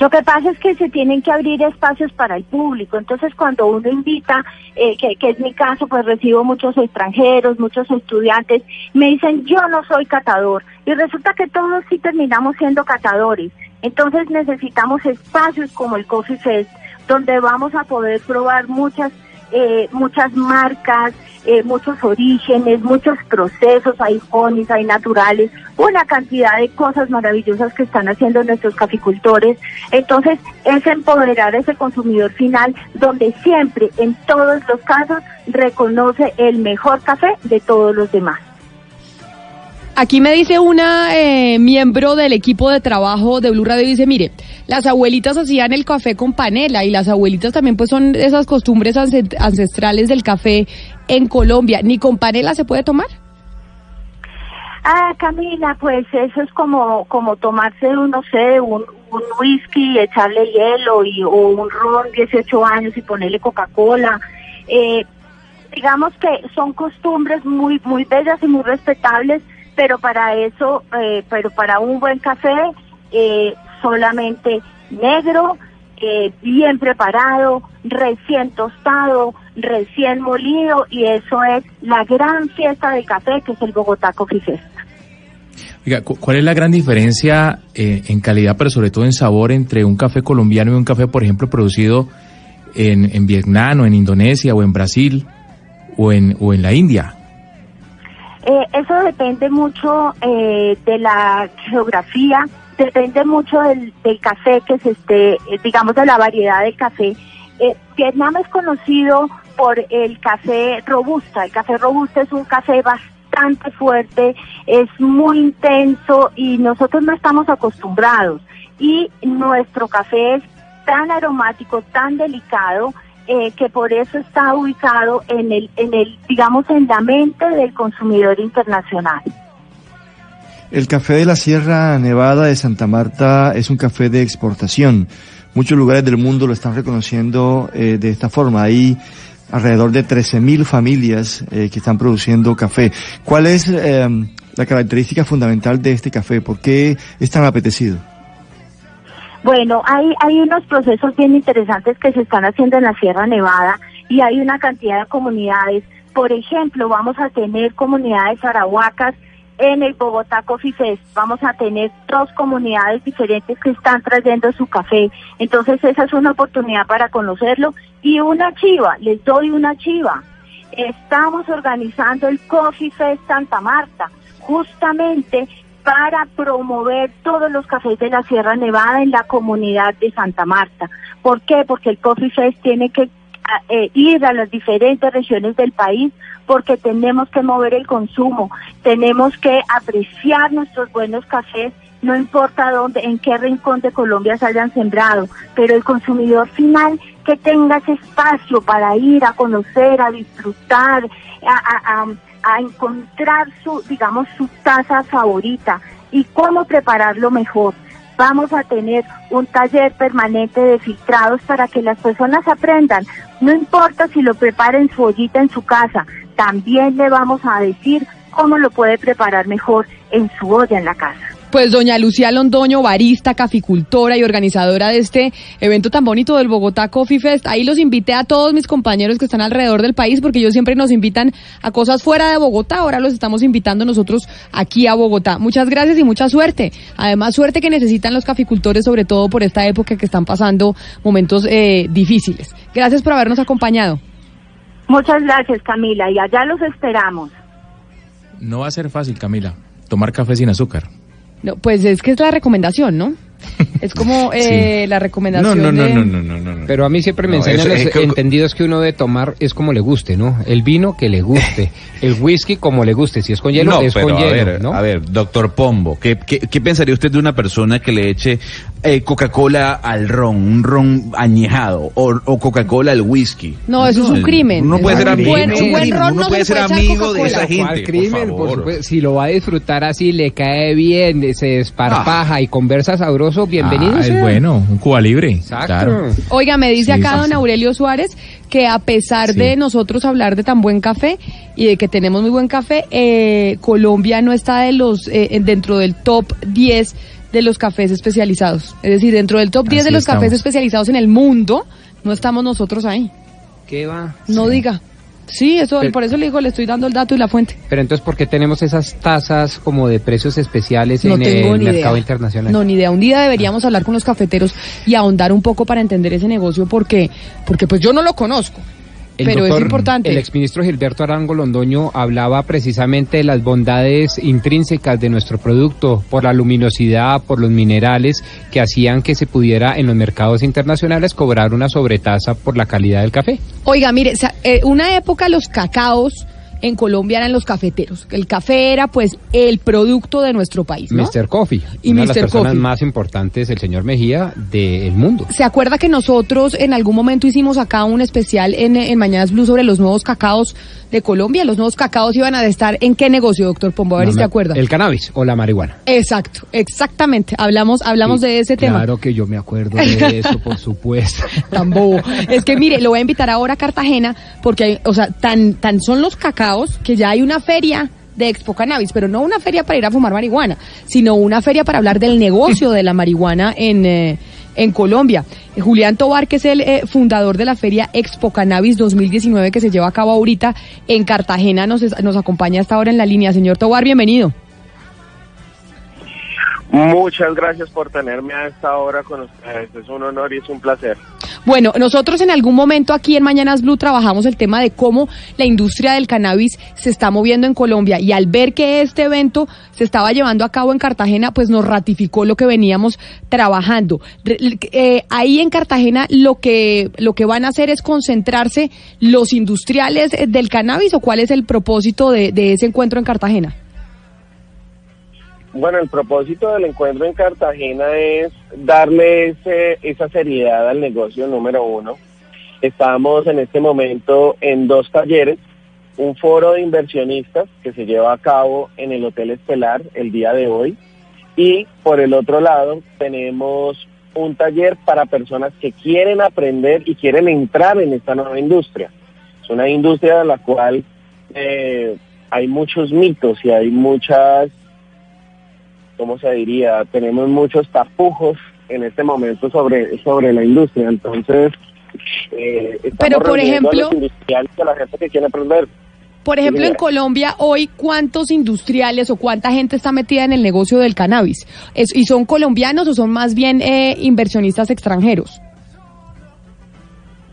Lo que pasa es que se tienen que abrir espacios para el público. Entonces, cuando uno invita, eh, que, que es mi caso, pues recibo muchos extranjeros, muchos estudiantes, me dicen, yo no soy catador. Y resulta que todos sí terminamos siendo catadores. Entonces, necesitamos espacios como el Coffee Fest, donde vamos a poder probar muchas eh, muchas marcas, eh, muchos orígenes, muchos procesos, hay honis, hay naturales, una cantidad de cosas maravillosas que están haciendo nuestros caficultores. Entonces, es empoderar a ese consumidor final, donde siempre, en todos los casos, reconoce el mejor café de todos los demás. Aquí me dice una eh, miembro del equipo de trabajo de Blue Radio, dice, mire, las abuelitas hacían el café con panela y las abuelitas también pues son esas costumbres ance- ancestrales del café en Colombia. ¿Ni con panela se puede tomar? Ah, Camila, pues eso es como como tomarse, no sé, un, un whisky, echarle hielo y, o un ron 18 años y ponerle Coca-Cola. Eh, digamos que son costumbres muy muy bellas y muy respetables, pero para eso, eh, pero para un buen café, eh, solamente negro, eh, bien preparado, recién tostado, recién molido, y eso es la gran fiesta del café que es el Bogotá Coffee Fest. Oiga, cu- ¿cuál es la gran diferencia eh, en calidad, pero sobre todo en sabor, entre un café colombiano y un café, por ejemplo, producido en, en Vietnam o en Indonesia o en Brasil o en, o en la India? Eh, eso depende mucho eh, de la geografía, depende mucho del, del café que se esté, eh, digamos, de la variedad del café. Eh, Vietnam es conocido por el café robusta. El café robusta es un café bastante fuerte, es muy intenso y nosotros no estamos acostumbrados. Y nuestro café es tan aromático, tan delicado, eh, que por eso está ubicado en el, en el, digamos, en la mente del consumidor internacional. El café de la Sierra Nevada de Santa Marta es un café de exportación. Muchos lugares del mundo lo están reconociendo eh, de esta forma. Hay alrededor de 13.000 familias eh, que están produciendo café. ¿Cuál es eh, la característica fundamental de este café? ¿Por qué es tan apetecido? Bueno, hay, hay unos procesos bien interesantes que se están haciendo en la Sierra Nevada y hay una cantidad de comunidades. Por ejemplo, vamos a tener comunidades arahuacas en el Bogotá Coffee Fest. Vamos a tener dos comunidades diferentes que están trayendo su café. Entonces esa es una oportunidad para conocerlo. Y una chiva, les doy una chiva. Estamos organizando el Coffee Fest Santa Marta, justamente para promover todos los cafés de la Sierra Nevada en la comunidad de Santa Marta. ¿Por qué? Porque el Coffee Fest tiene que eh, ir a las diferentes regiones del país porque tenemos que mover el consumo, tenemos que apreciar nuestros buenos cafés, no importa dónde, en qué rincón de Colombia se hayan sembrado, pero el consumidor final que tenga ese espacio para ir a conocer, a disfrutar, a, a- encontrar su, digamos, su taza favorita y cómo prepararlo mejor. Vamos a tener un taller permanente de filtrados para que las personas aprendan. No importa si lo prepara en su ollita en su casa, también le vamos a decir cómo lo puede preparar mejor en su olla en la casa. Pues doña Lucía Londoño, barista, caficultora y organizadora de este evento tan bonito del Bogotá Coffee Fest. Ahí los invité a todos mis compañeros que están alrededor del país porque ellos siempre nos invitan a cosas fuera de Bogotá. Ahora los estamos invitando nosotros aquí a Bogotá. Muchas gracias y mucha suerte. Además, suerte que necesitan los caficultores, sobre todo por esta época que están pasando momentos eh, difíciles. Gracias por habernos acompañado. Muchas gracias, Camila, y allá los esperamos. No va a ser fácil, Camila, tomar café sin azúcar. No, pues es que es la recomendación, ¿no? Es como eh, la recomendación de... Pero a mí siempre me No, enseñan eso es los que- entendidos que uno debe tomar es como le guste, ¿no? El vino que le guste, el whisky como le guste, si es con hielo no, es pero con a hielo, ver, ¿no? a ver, doctor Pombo, ¿qué, qué, qué pensaría usted de una persona que le eche eh, Coca-Cola al ron, un ron añejado, o, o Coca-Cola al whisky? No, eso es un el- crimen. Uno puede Es ser un amigo, buen- un buen uno ron no puede ser puede amigo de esa gente. ¿Cuál crimen? por Por favor. supuesto, si lo va a disfrutar así, le cae bien, se desparpaja y conversa sabroso, bienvenido. Ah, es bueno, un Cuba libre. Exacto. Claro. Oiga, me dice Sí, acá don. Aurelio Suárez que a pesar Sí. de nosotros hablar de tan buen café y de que tenemos muy buen café, eh, Colombia no está de los eh, dentro del top 10 de los cafés especializados. Es decir, dentro del top 10 Así de los cafés especializados en el mundo, no estamos nosotros ahí. ¿Qué va? No diga. Sí, eso, Pero- por eso le digo, le estoy dando el dato y la fuente. Pero entonces, ¿por qué tenemos esas tasas como de precios especiales No en tengo el ni mercado idea. internacional? No, ni idea. Un día deberíamos hablar con los cafeteros y ahondar un poco para entender ese negocio porque, porque pues yo no lo conozco. El pero es doctor- importante. El exministro Gilberto Arango Londoño hablaba precisamente de las bondades intrínsecas de nuestro producto por la luminosidad, por los minerales que hacían que se pudiera en los mercados internacionales cobrar una sobretasa por la calidad del café. Oiga, mire, eh, una época los cacaos en Colombia eran los cafeteros. El café era pues el producto de nuestro país, ¿no? Mr. Coffee, Y una de las Mr. personas Coffee. más importantes, el señor Mejía, del mundo. ¿Se acuerda que nosotros en algún momento hicimos acá un especial en, en Mañanas Blue sobre los nuevos cacaos de Colombia? Los nuevos cacaos iban a estar en qué negocio, doctor Pombo? A ver si se acuerda. El cannabis o la marihuana. Exacto, exactamente. Hablamos, hablamos Sí, de ese tema. Claro que yo me acuerdo de eso, por supuesto. tan bobo. Es que mire, lo voy a invitar ahora a Cartagena porque hay, o sea, tan, tan son los cacaos que ya hay una feria de Expo Cannabis, pero no una feria para ir a fumar marihuana, sino una feria para hablar del negocio de la marihuana en, eh, en Colombia. Julián Tobar, que es el eh, fundador de la feria Expo Cannabis 2019 que se lleva a cabo ahorita en Cartagena, nos, nos acompaña hasta ahora en la línea. Señor Tobar, bienvenido. Muchas gracias por tenerme a esta hora con ustedes. Es un honor y es un placer. Bueno, nosotros en algún momento aquí en Mañanas Blue trabajamos el tema de cómo la industria del cannabis se está moviendo en Colombia y al ver que este evento se estaba llevando a cabo en Cartagena, pues nos ratificó lo que veníamos trabajando. Eh, ahí en Cartagena lo que lo que van a hacer es concentrarse los industriales eh, del cannabis o cuál es el propósito de, de ese encuentro en Cartagena. Bueno, el propósito del encuentro en Cartagena es darle ese, esa seriedad al negocio número uno. Estamos en este momento en dos talleres, un foro de inversionistas que se lleva a cabo en el Hotel Estelar el día de hoy y por el otro lado tenemos un taller para personas que quieren aprender y quieren entrar en esta nueva industria. Es una industria de la cual eh, hay muchos mitos y hay muchas ¿cómo se diría? Tenemos muchos tapujos en este momento sobre, sobre la industria. Entonces, eh, Pero, por a ejemplo- los y a la gente que quiere aprender. Por ejemplo, en. Colombia hoy, ¿cuántos industriales o cuánta gente está metida en el negocio del cannabis? Es- ¿Y son colombianos o son más bien eh, inversionistas extranjeros?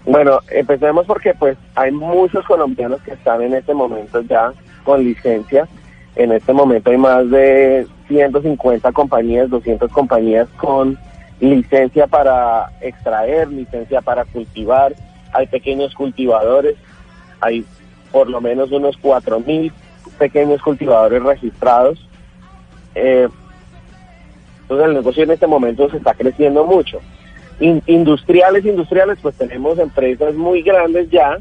Bueno, empecemos porque pues hay muchos colombianos que están en este momento ya con licencia. En este momento hay más de 150 compañías, 200 compañías con licencia para extraer, licencia para cultivar. Hay pequeños cultivadores, hay por lo menos unos 4.000 pequeños cultivadores registrados. Eh, entonces el negocio en este momento se está creciendo mucho. In- industriales, industriales, pues tenemos empresas muy grandes ya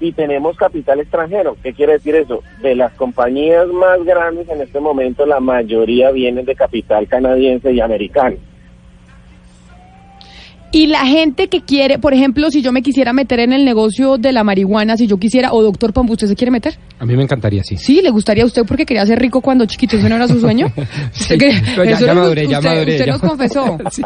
y tenemos capital extranjero. ¿Qué quiere decir eso? De las compañías más grandes en este momento, la mayoría vienen de capital canadiense y americano. Y la gente que quiere, por ejemplo, si yo me quisiera meter en el negocio de la marihuana, si yo quisiera, o doctor Pombo, ¿usted se quiere meter? A mí me encantaría, sí. Sí, ¿le gustaría a usted porque quería ser rico cuando chiquito? ¿Eso no era su sueño? Sí, ya- maduré, ya maduré, Usted ya. nos confesó. Sí,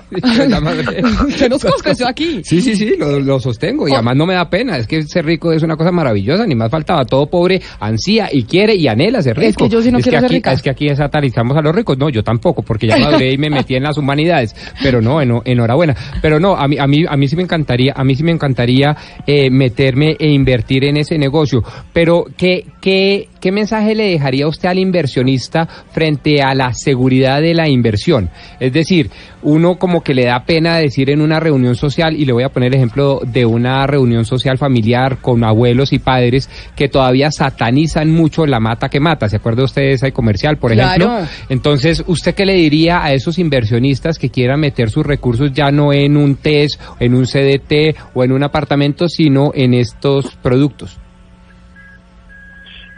ya maduré. usted nos confesó aquí. Sí, sí, sí, lo, lo sostengo. Y además no me da pena. Es que ser rico es una cosa maravillosa. Ni más faltaba. Todo pobre ansía y quiere y anhela ser rico. Es que yo sí no Es quiero que ser aquí, rica. Es que aquí satanizamos a los ricos. No, yo tampoco, porque ya maduré y me metí en las humanidades. Pero no, en- enhorabuena. Pero no, a mí, a mí, a mí sí me encantaría, a mí sí me encantaría eh, meterme e invertir en ese negocio. Pero, ¿qué, qué, ¿qué mensaje le dejaría usted al inversionista frente a la seguridad de la inversión? Es decir, uno como que le da pena decir en una reunión social, y le voy a poner el ejemplo de una reunión social familiar con abuelos y padres que todavía satanizan mucho la mata que mata. ¿Se acuerda usted de ese comercial, por ejemplo? Claro. Entonces, ¿usted qué le diría a esos inversionistas que quieran meter sus recursos ya no en un TES, en un CDT o en un apartamento, sino en estos productos?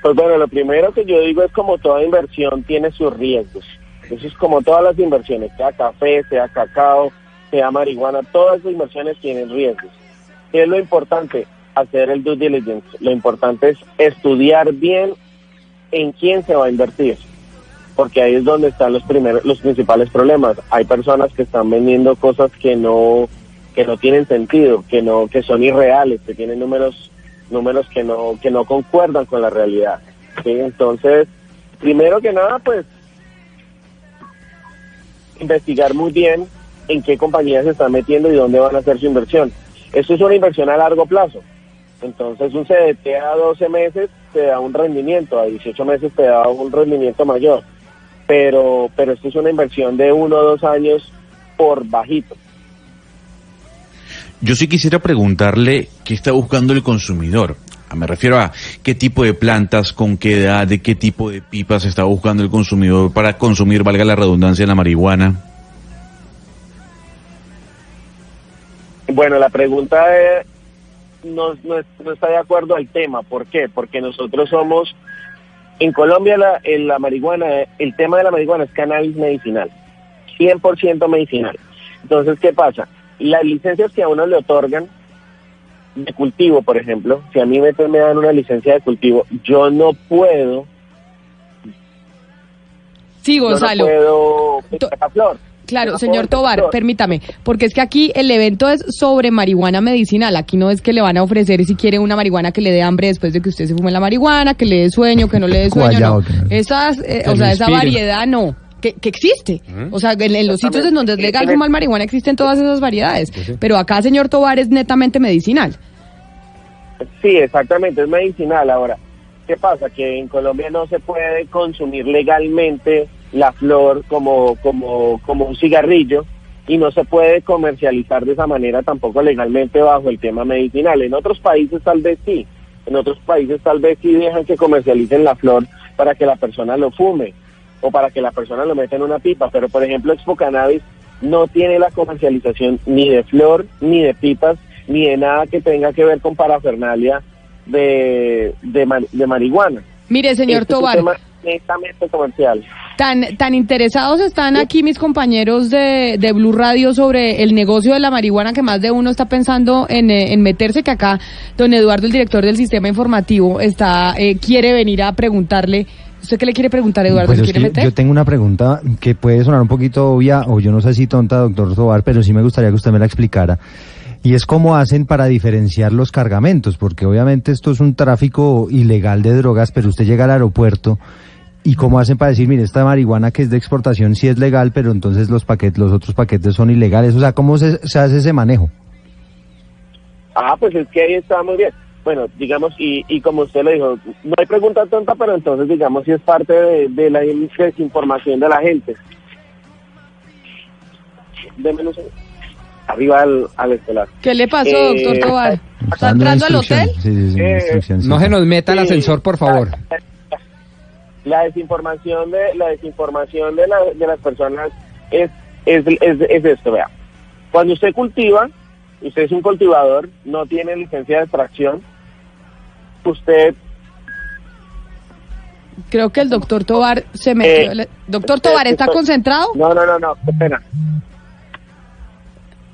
Pues bueno, lo primero que yo digo es como toda inversión tiene sus riesgos. Eso es como todas las inversiones, sea café, sea cacao, sea marihuana, todas esas inversiones tienen riesgos. ¿Qué es lo importante? Hacer el due diligence. Lo importante es estudiar bien en quién se va a invertir. Porque ahí es donde están los primeros, los principales problemas. Hay personas que están vendiendo cosas que no, que no tienen sentido, que no, que son irreales, que tienen números, números que no, que no concuerdan con la realidad. ¿sí? Entonces, primero que nada, pues, investigar muy bien en qué compañías se están metiendo y dónde van a hacer su inversión. Esto es una inversión a largo plazo. Entonces, un CDT a 12 meses te da un rendimiento, a 18 meses te da un rendimiento mayor. Pero, pero esto es una inversión de uno o dos años por bajito. Yo sí quisiera preguntarle qué está buscando el consumidor. Ah, Me refiero a qué tipo de plantas, con qué edad, de qué tipo de pipas está buscando el consumidor para consumir, valga la redundancia, la marihuana. Bueno, la pregunta es, no, no, es- no está de acuerdo al tema. ¿Por qué? Porque nosotros somos, en Colombia la, en la marihuana, el tema de la marihuana es cannabis medicinal, 100% medicinal. Entonces, ¿qué pasa? Las licencias que a uno le otorgan de cultivo, por ejemplo, si a mí me, me dan una licencia de cultivo, yo no puedo, Sí, yo no Gonzalo. puedo la flor. Claro, señor Tobar, permítame, porque es que aquí el evento es sobre marihuana medicinal. Aquí no es que le van a ofrecer si quiere una marihuana que le dé hambre después de que usted se fume la marihuana, que le dé sueño, que no le dé sueño. No. Esas, eh, o sea, esa variedad no. Que, que existe. O sea, en, en los sitios en donde es legal fumar marihuana existen todas esas variedades. Pero acá, señor Tobar, es netamente medicinal. Sí, exactamente, es medicinal. Ahora, ¿qué pasa? Que en Colombia no se puede consumir legalmente la flor como, como, como un cigarrillo y no se puede comercializar de esa manera tampoco legalmente bajo el tema medicinal. En otros países tal vez sí, en otros países tal vez sí dejan que comercialicen la flor para que la persona lo fume o para que la persona lo meta en una pipa, pero por ejemplo Expo Cannabis no tiene la comercialización ni de flor, ni de pipas, ni de nada que tenga que ver con parafernalia de, de, ma- de marihuana. Mire, señor Este es un Tobar. tema netamente comercial. Tan, tan interesados están aquí mis compañeros de, de Blue Radio sobre el negocio de la marihuana que más de uno está pensando en, eh, en meterse, que acá don Eduardo, el director del sistema informativo, está eh, quiere venir a preguntarle. ¿Usted qué le quiere preguntar, Eduardo? Pues yo tengo una pregunta que puede sonar un poquito obvia o yo no sé si tonta, doctor Tobar, pero sí me gustaría que usted me la explicara. Y es cómo hacen para diferenciar los cargamentos, porque obviamente esto es un tráfico ilegal de drogas, pero usted llega al aeropuerto y cómo hacen para decir, mire, esta marihuana que es de exportación sí es legal, pero entonces los paquetes, los otros paquetes son ilegales. O sea, ¿cómo se, se hace ese manejo? Ah, pues es que ahí está muy bien. Bueno, digamos, y, y como usted le dijo, no hay pregunta tonta, pero entonces digamos si es parte de, de la desinformación de la gente. Deme un. Arriba al, al estelar. ¿Qué le pasó, Eh, doctor Tobar? ¿Está entrando al hotel? Sí, sí, sí, Eh. No se nos meta el ascensor, por favor. La desinformación de la desinformación de, la, de las personas es, es, es, es esto, vea. Cuando usted cultiva, usted es un cultivador, no tiene licencia de extracción, usted Creo que el doctor Tobar se metió. Eh, doctor Tobar, ¿está estoy- concentrado? No, no, no, no, qué pena.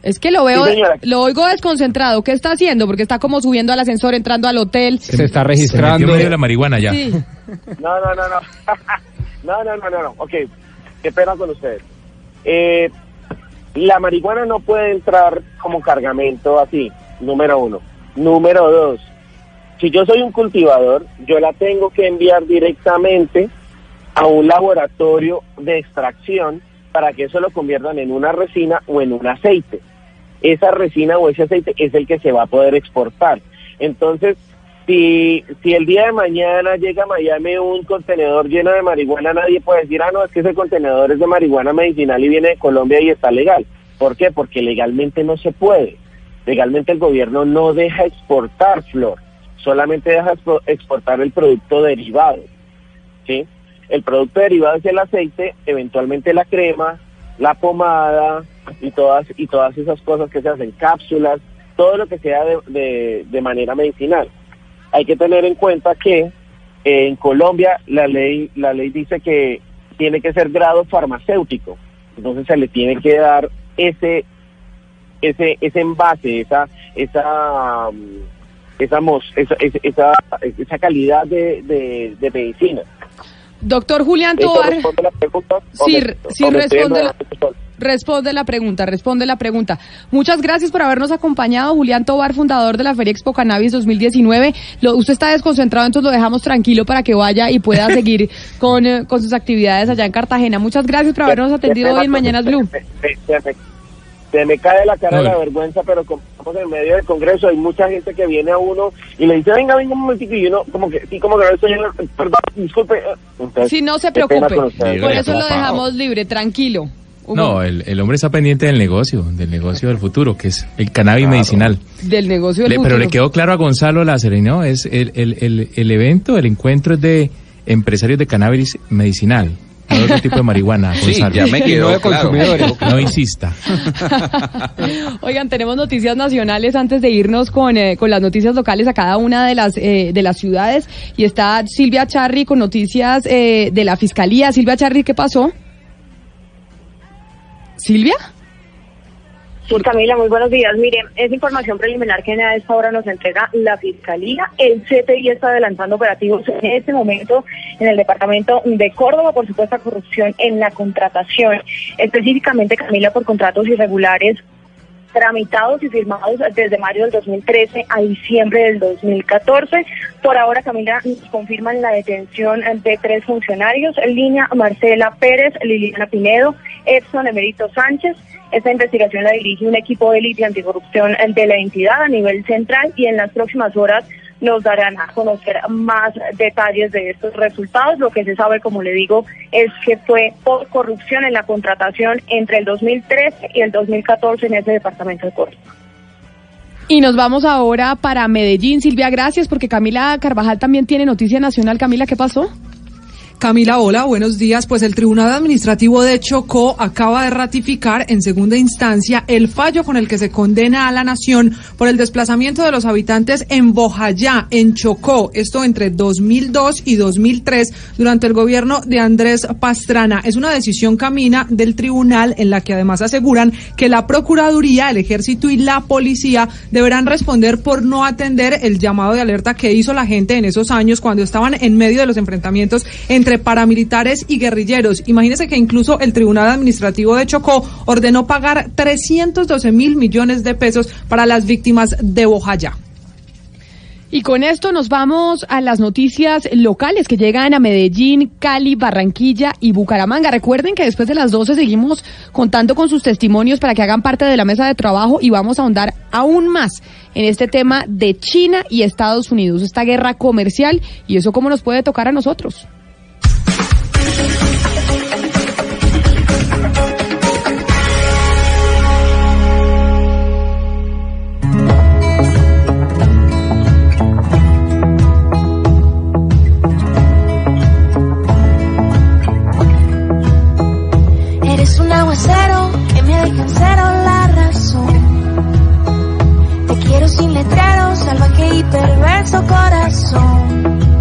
Es que lo veo, Sí, lo oigo desconcentrado. ¿Qué está haciendo? Porque está como subiendo al ascensor, entrando al hotel. Se está Se registrando. metió medio de la marihuana ya. Sí. No, no, no, no. no, no, no, no, no. Ok, qué pena con ustedes. Eh, la marihuana no puede entrar como cargamento así, número uno. Número dos, si yo soy un cultivador, yo la tengo que enviar directamente a un laboratorio de extracción para que eso lo conviertan en una resina o en un aceite. Esa resina o ese aceite es el que se va a poder exportar. Entonces, si, si el día de mañana llega a Miami un contenedor lleno de marihuana, nadie puede decir, ah, no, es que ese contenedor es de marihuana medicinal y viene de Colombia y está legal. ¿Por qué? Porque legalmente no se puede. Legalmente el gobierno no deja exportar flor, solamente deja expo- exportar el producto derivado. ¿sí? El producto derivado es el aceite, eventualmente la crema, la pomada y todas y todas esas cosas que se hacen, cápsulas, todo lo que sea de, de- manera medicinal. Hay que tener en cuenta que eh, en Colombia la ley la ley dice que tiene que ser grado farmacéutico, entonces se le tiene que dar ese ese ese envase, esa esa esa esa, esa, esa, calidad de, de, de medicina. Doctor Julián ¿Eso Tobar. responde la pregunta? ¿O Sí, me- sí responde la, responde la pregunta, responde la pregunta. Muchas gracias por habernos acompañado, Julián Tobar, fundador de la Feria Expo Cannabis 2019. Lo- usted está desconcentrado, entonces lo dejamos tranquilo para que vaya y pueda seguir con, eh, con sus actividades allá en Cartagena. Muchas gracias por habernos atendido hoy en Mañanas Blue. Se, me, cae la cara No, de la vergüenza, pero como estamos en medio del Congreso, hay mucha gente que viene a uno y le dice, venga, venga un momentico, y uno como que, sí, como que no estoy en el- perdón, disculpe. Entonces, Si no se preocupe, por eso lo dejamos libre, tranquilo. No, el, el hombre está pendiente del negocio, del negocio del futuro, que es el cannabis medicinal. Del negocio del Le- pero futuro. le quedó claro a Gonzalo Lázaro, ¿no? Es el, el, el, el evento, el encuentro es de empresarios de cannabis medicinal, no otro tipo de marihuana. Sí, Gonzalo. ya me quedó no claro. No insista. Oigan, tenemos noticias nacionales antes de irnos con, eh, con las noticias locales a cada una de las eh, de las ciudades. Y está Silvia Charri con noticias eh, de la Fiscalía. Silvia Charri, ¿qué pasó? ¿Silvia? Camila, muy buenos días. Mire, es información preliminar que a esta hora nos entrega la Fiscalía. El CTI está adelantando operativos en este momento en el departamento de Córdoba por supuesta corrupción en la contratación, específicamente, Camila, por contratos irregulares tramitados y firmados desde mayo del 2013 a diciembre del 2014. Por ahora, Camila, nos confirman la detención de tres funcionarios, línea Marcela Pérez, Liliana Pinedo, Edson Emerito Sánchez. Esta investigación la dirige un equipo de élite anticorrupción de la entidad a nivel central y en las próximas horas nos darán a conocer más detalles de estos resultados. Lo que se sabe, como le digo, es que fue por corrupción en la contratación entre el 2013 y el 2014 en ese departamento de Córdoba. Y nos vamos ahora para Medellín. Silvia, gracias, porque Camila Carvajal también tiene noticia nacional. Camila, ¿qué pasó? Camila, hola, buenos días. Pues el Tribunal Administrativo de Chocó acaba de ratificar en segunda instancia el fallo con el que se condena a la nación por el desplazamiento de los habitantes en Bojayá, en Chocó, esto entre 2002 y 2003, durante el gobierno de Andrés Pastrana. Es una decisión camina del tribunal en la que además aseguran que la Procuraduría, el Ejército y la Policía deberán responder por no atender el llamado de alerta que hizo la gente en esos años cuando estaban en medio de los enfrentamientos entre paramilitares y guerrilleros. Imagínese que incluso el Tribunal Administrativo de Chocó ordenó pagar 312 mil millones de pesos para las víctimas de Bojayá. Y con esto nos vamos a las noticias locales que llegan a Medellín, Cali, Barranquilla y Bucaramanga. Recuerden que después de las 12 seguimos contando con sus testimonios para que hagan parte de la mesa de trabajo y vamos a ahondar aún más en este tema de China y Estados Unidos, esta guerra comercial y eso cómo nos puede tocar a nosotros. Sin letrero, salvaje y perverso corazón.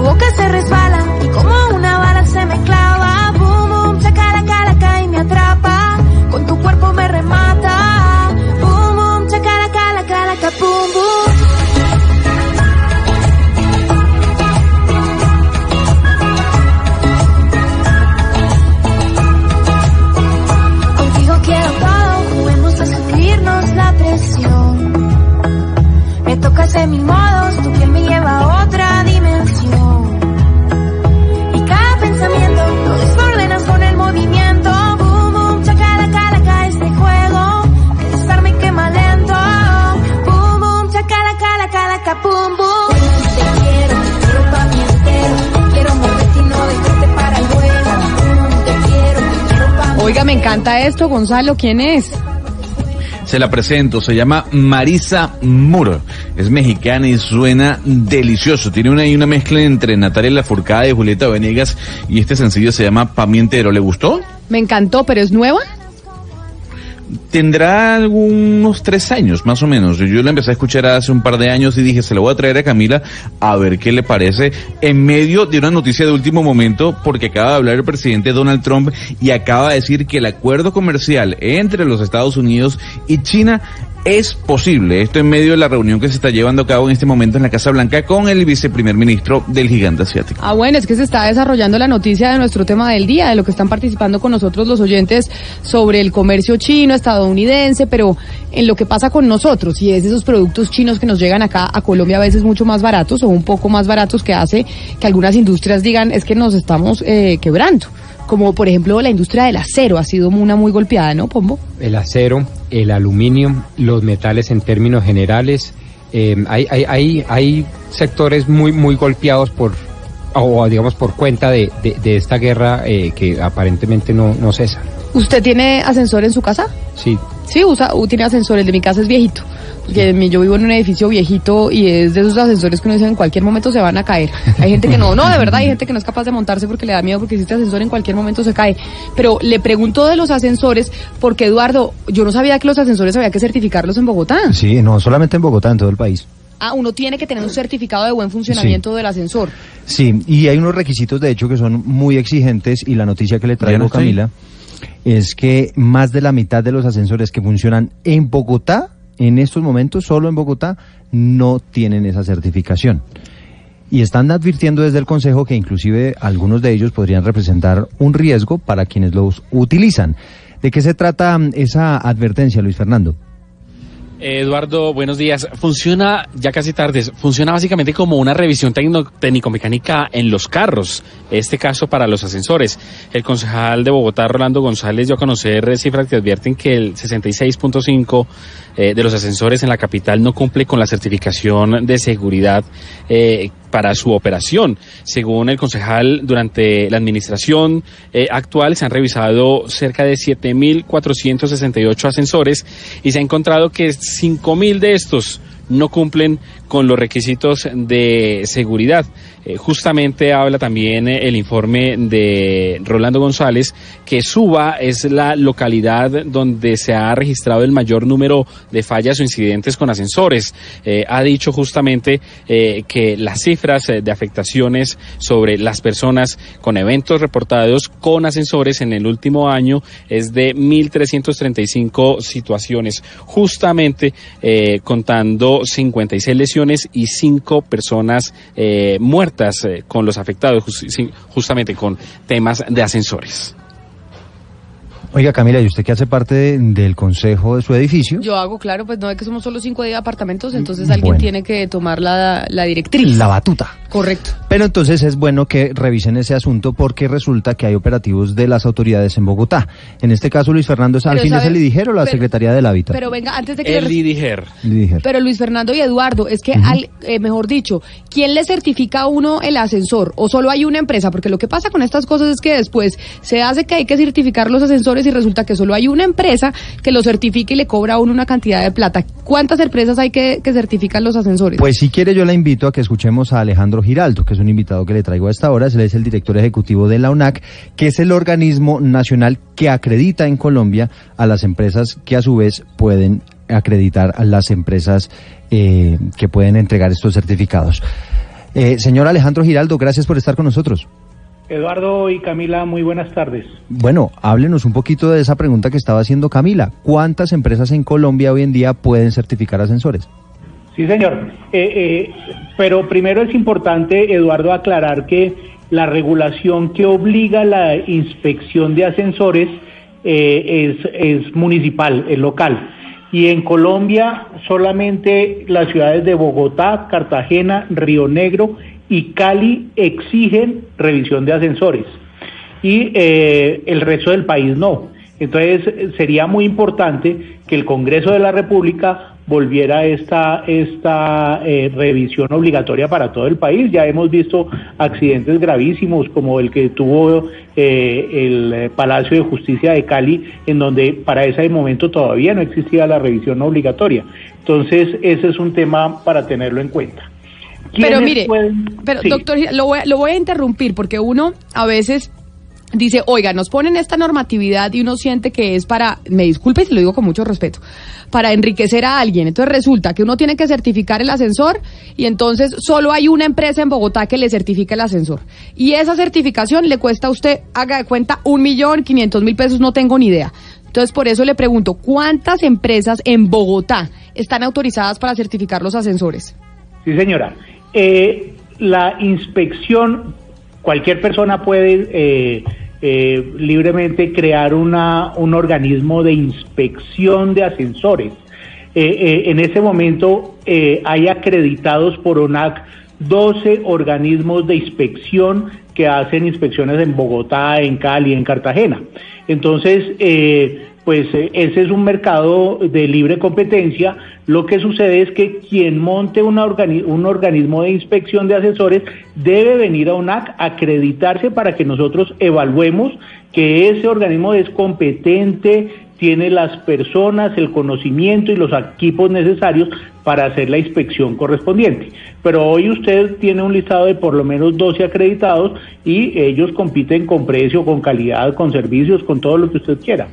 Corazón. Tu boca se resbala y como una bala se me clava. Boom, boom, chacala, cala, cae y me atrapa. Con tu cuerpo me remata. Boom, boom, chacala, cala, cala, ca, boom, boom. Quiero todo, Oiga, me encanta esto, Gonzalo. ¿Quién es? Se la presento, se llama Marisa Muro. Es mexicana y suena delicioso. Tiene una, y una mezcla entre Natalia Lafourcade y Julieta Venegas. Y este sencillo se llama Pamientero. ¿Le gustó? Me encantó, pero es nueva. Tendrá algunos tres años, más o menos. Yo la empecé a escuchar hace un par de años y dije, se lo voy a traer a Camila a ver qué le parece. En medio de una noticia de último momento, porque acaba de hablar el presidente Donald Trump y acaba de decir que el acuerdo comercial entre los Estados Unidos y China es posible. Esto en medio de la reunión que se está llevando a cabo en este momento en la Casa Blanca con el viceprimer ministro del gigante asiático. Ah, bueno, es que se está desarrollando la noticia de nuestro tema del día, de lo que están participando con nosotros los oyentes sobre el comercio chino, estadounidense, pero en lo que pasa con nosotros, y es esos productos chinos que nos llegan acá a Colombia a veces mucho más baratos o un poco más baratos que hace que algunas industrias digan es que nos estamos eh, quebrando. Como por ejemplo la industria del acero ha sido una muy golpeada, ¿no, Pombo? El acero, el aluminio, los metales en términos generales. eh, hay, hay, hay, hay sectores muy, muy golpeados por, o digamos por cuenta de, de, esta guerra eh, que aparentemente no, no cesa. ¿Usted tiene ascensor en su casa? Sí, Sí, usa, u- tiene ascensor, el de mi casa es viejito. Porque mi- yo vivo en un edificio viejito y es de esos ascensores que uno dice en cualquier momento se van a caer. Hay gente que no, no, de verdad, hay gente que no es capaz de montarse porque le da miedo porque si este ascensor en cualquier momento se cae. Pero le pregunto de los ascensores porque Eduardo, yo no sabía que los ascensores había que certificarlos en Bogotá. Sí, no solamente en Bogotá, en todo el país. Ah, uno tiene que tener un certificado de buen funcionamiento del ascensor. Sí, y hay unos requisitos de hecho que son muy exigentes y la noticia que le traigo no estoy. Es que más de la mitad de los ascensores que funcionan en Bogotá, en estos momentos, solo en Bogotá, no tienen esa certificación. Y están advirtiendo desde el Consejo que inclusive algunos de ellos podrían representar un riesgo para quienes los utilizan. ¿De qué se trata mm, esa advertencia, Luis Fernando? Eduardo, buenos días. Funciona, ya casi tardes, funciona básicamente como una revisión técnico-mecánica en los carros, este caso para los ascensores. El concejal de Bogotá, Rolando González, dio a conocer cifras que advierten que el 66.5 eh, de los ascensores en la capital no cumple con la certificación de seguridad eh, para su operación. Según el concejal, durante la administración eh, actual se han revisado cerca de 7.468 ascensores y se ha encontrado que 5.000 de estos no cumplen con los requisitos de seguridad. Eh, justamente habla también eh, el informe de Rolando González que Suba es la localidad donde se ha registrado el mayor número de fallas o incidentes con ascensores. Eh, ha dicho justamente que las cifras de afectaciones sobre las personas con eventos reportados con ascensores en el último año es de 1.335 situaciones, justamente contando 56 lesiones y 5 personas eh, muertas eh, con los afectados, justamente con temas de ascensores. Oiga, Camila, ¿y usted que hace parte de- del consejo de su edificio? Yo hago, claro, pues no es que somos solo cinco de apartamentos, entonces alguien Bueno. tiene que tomar la, la directriz. La batuta. Correcto. Pero entonces es bueno que revisen ese asunto porque resulta que hay operativos de las autoridades en Bogotá. En este caso, Luis Fernando, ¿es al fin es el IDIGER o la pero- Secretaría del Hábitat? Pero venga, antes de que... El. IDIGER. Pero Luis Fernando y Eduardo, es que, al, eh, mejor dicho, ¿quién le certifica a uno el ascensor? ¿O solo hay una empresa? Porque lo que pasa con estas cosas es que después se hace que hay que certificar los ascensores y resulta que solo hay una empresa que lo certifica y le cobra a uno una cantidad de plata. ¿Cuántas empresas hay que, que certifican los ascensores? Pues si quiere yo la invito a que escuchemos a Alejandro Giraldo, que es un invitado que le traigo a esta hora. Él es el director ejecutivo de la UNAC, que es el organismo nacional que acredita en Colombia a las empresas que a su vez pueden acreditar a las empresas eh, que pueden entregar estos certificados. Eh, señor Alejandro Giraldo, gracias por estar con nosotros. Eduardo y Camila, muy buenas tardes. Bueno, háblenos un poquito de esa pregunta que estaba haciendo Camila. ¿Cuántas empresas en Colombia hoy en día pueden certificar ascensores? Sí, señor. Eh, eh, pero primero es importante, Eduardo, aclarar que la regulación que obliga la inspección de ascensores eh, es, es municipal, es local. Y en Colombia solamente las ciudades de Bogotá, Cartagena, Río Negro y Cali exigen revisión de ascensores y eh, el resto del país no. Entonces sería muy importante que el Congreso de la República volviera esta esta eh, revisión obligatoria para todo el país. Ya hemos visto accidentes gravísimos como el que tuvo eh, el Palacio de Justicia de Cali, en donde para ese momento todavía no existía la revisión obligatoria. Entonces ese es un tema para tenerlo en cuenta. Pero ¿Quiénes mire, pueden? pero Sí. doctor, lo voy, a- lo voy a interrumpir porque uno a veces dice, oiga, nos ponen esta normatividad y uno siente que es para, me disculpe se lo digo con mucho respeto, para enriquecer a alguien. Entonces resulta que uno tiene que certificar el ascensor y entonces solo hay una empresa en Bogotá que le certifica el ascensor. Y esa certificación le cuesta a usted, haga de cuenta, un millón quinientos mil pesos, no tengo ni idea. Entonces por eso le pregunto, ¿cuántas empresas en Bogotá están autorizadas para certificar los ascensores? Sí, señora. Eh, la inspección, cualquier persona puede eh, eh, libremente crear una, un organismo de inspección de ascensores. Eh, en ese momento hay acreditados por ONAC 12 organismos de inspección que hacen inspecciones en Bogotá, en Cali, en Cartagena. Entonces, pues ese es un mercado de libre competencia. Lo que sucede es que quien monte un organismo de inspección de asesores debe venir a UNAC a acreditarse para que nosotros evaluemos que ese organismo es competente, tiene las personas, el conocimiento y los equipos necesarios para hacer la inspección correspondiente. Pero hoy usted tiene un listado de por lo menos 12 acreditados y ellos compiten con precio, con calidad, con servicios, con todo lo que usted quiera.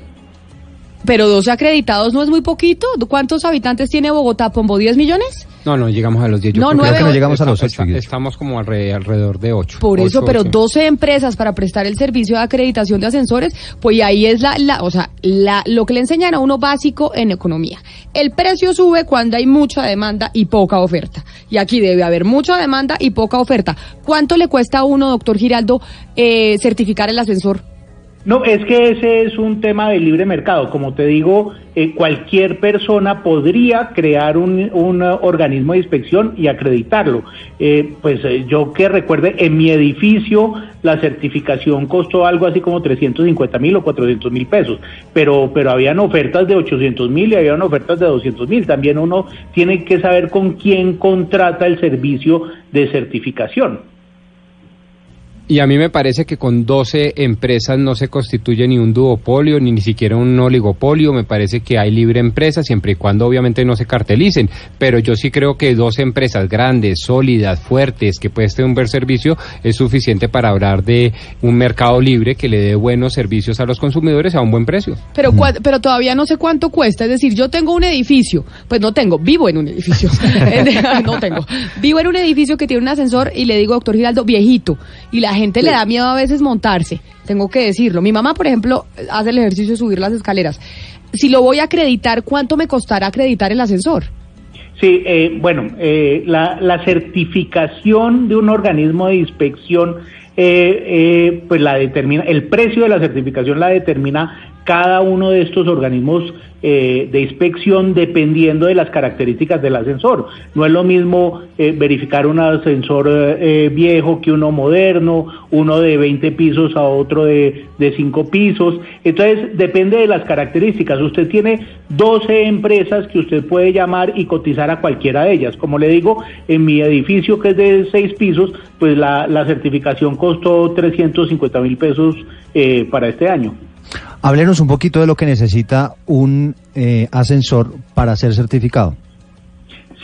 Pero 12 acreditados no es muy poquito. ¿Cuántos habitantes tiene Bogotá, Pombo? ¿10 millones? No, no llegamos a los 10. Yo No, creo nueve que o- llegamos a los está- ocho, está- Estamos como alre- alrededor de 8. Por eso, pero 12 empresas para prestar el servicio de acreditación de ascensores, pues ahí es la, la o sea, la, lo que le enseñan a uno básico en economía. El precio sube cuando hay mucha demanda y poca oferta. Y aquí debe haber mucha demanda y poca oferta. ¿Cuánto le cuesta a uno, doctor Giraldo, eh, certificar el ascensor? No, es que ese es un tema de libre mercado. Como te digo, eh, cualquier persona podría crear un, un, organismo de inspección y acreditarlo. Eh, pues eh, yo que recuerde, en mi edificio la certificación costó algo así como 350 mil o 400 mil pesos, pero, pero habían ofertas de 800 mil y habían ofertas de 200 mil. También uno tiene que saber con quién contrata el servicio de certificación. Y a mí me parece que con 12 empresas no se constituye ni un duopolio, ni ni siquiera un oligopolio. Me parece que hay libre empresa, siempre y cuando obviamente no se cartelicen. Pero yo sí creo que 12 empresas grandes, sólidas, fuertes, que presten un buen servicio, es suficiente para hablar de un mercado libre que le dé buenos servicios a los consumidores a un buen precio. Pero, cua- pero todavía no sé cuánto cuesta. Es decir, yo tengo un edificio, pues no tengo, vivo en un edificio. no tengo. Vivo en un edificio que tiene un ascensor y le digo, doctor Giraldo, viejito. Y la gente le da miedo a veces montarse. Tengo que decirlo. Mi mamá, por ejemplo, hace el ejercicio de subir las escaleras. Si lo voy a acreditar, ¿cuánto me costará acreditar el ascensor? Sí, eh, bueno, eh, la, la certificación de un organismo de inspección, eh, eh, pues la determina, el precio de la certificación la determina cada uno de estos organismos eh, de inspección dependiendo de las características del ascensor. No es lo mismo eh, verificar un ascensor eh, viejo que uno moderno, uno de 20 pisos a otro de, de 5 pisos. Entonces, depende de las características. Usted tiene 12 empresas que usted puede llamar y cotizar a cualquiera de ellas. Como le digo, en mi edificio que es de 6 pisos, pues la, la certificación costó 350 mil pesos eh, para este año. Háblenos un poquito de lo que necesita un eh, ascensor para ser certificado.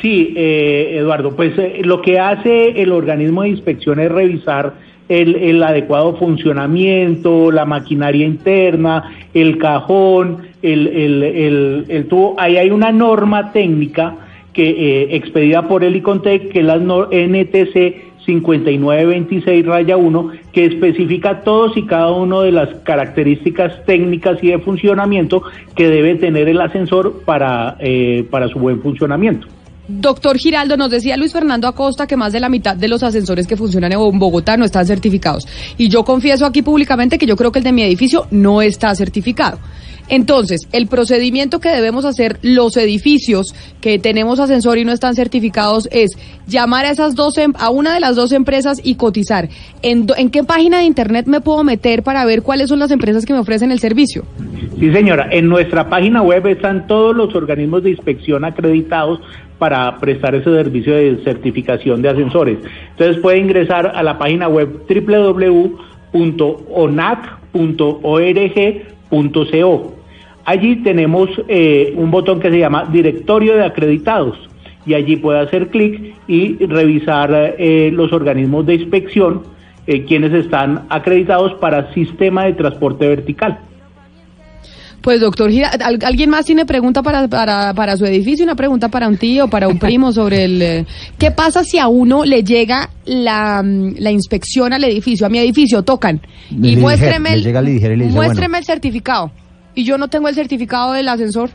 Sí, eh, Eduardo, pues eh, lo que hace el organismo de inspección es revisar el, el adecuado funcionamiento, la maquinaria interna, el cajón, el, el, el, tubo. Ahí hay una norma técnica que eh, expedida por el ICONTEC, que es la NTC 5926 raya 1, que especifica todos y cada uno de las características técnicas y de funcionamiento que debe tener el ascensor para, eh, para su buen funcionamiento. Doctor Giraldo, nos decía Luis Fernando Acosta que más de la mitad de los ascensores que funcionan en Bogotá no están certificados. Y yo confieso aquí públicamente que yo creo que el de mi edificio no está certificado. Entonces, el procedimiento que debemos hacer los edificios que tenemos ascensor y no están certificados es llamar a esas dos em- a una de las dos empresas y cotizar. ¿En, ¿En qué página de internet me puedo meter para ver cuáles son las empresas que me ofrecen el servicio? Sí, señora, en nuestra página web están todos los organismos de inspección acreditados para prestar ese servicio de certificación de ascensores. Entonces puede ingresar a la página web www.onac.org.co. Allí tenemos eh, un botón que se llama Directorio de Acreditados y allí puede hacer clic y revisar eh, los organismos de inspección eh, quienes están acreditados para sistema de transporte vertical. Pues doctor Gira, ¿al- ¿alguien más tiene pregunta para, para, para su edificio? Una pregunta para un tío, para un primo sobre el... eh, ¿Qué pasa si a uno le llega la, mm, la inspección al edificio? A mi edificio tocan y muéstreme el, y dice, muéstreme bueno. el certificado. Y yo no tengo el certificado del ascensor.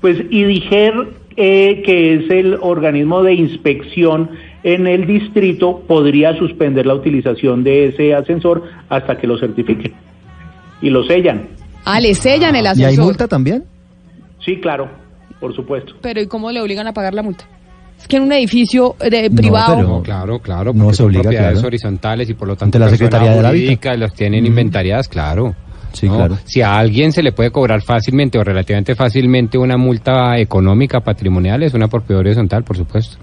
Pues IDIGER, eh, que es el organismo de inspección en el distrito, podría suspender la utilización de ese ascensor hasta que lo certifiquen y lo sellan. Ah, le sellan el ¿Y ascensor. hay multa también? Sí, claro, por supuesto. Pero ¿y cómo le obligan a pagar la multa? Es que en un edificio de privado... No, claro, claro, No porque se son obliga, propiedades claro. horizontales y por lo Ante tanto la persona Secretaría del Hábitat. jurídica los tienen inventariadas, claro. Sí, ¿no? claro. Si a alguien se le puede cobrar fácilmente o relativamente fácilmente una multa económica patrimonial, es una propiedad horizontal, por supuesto.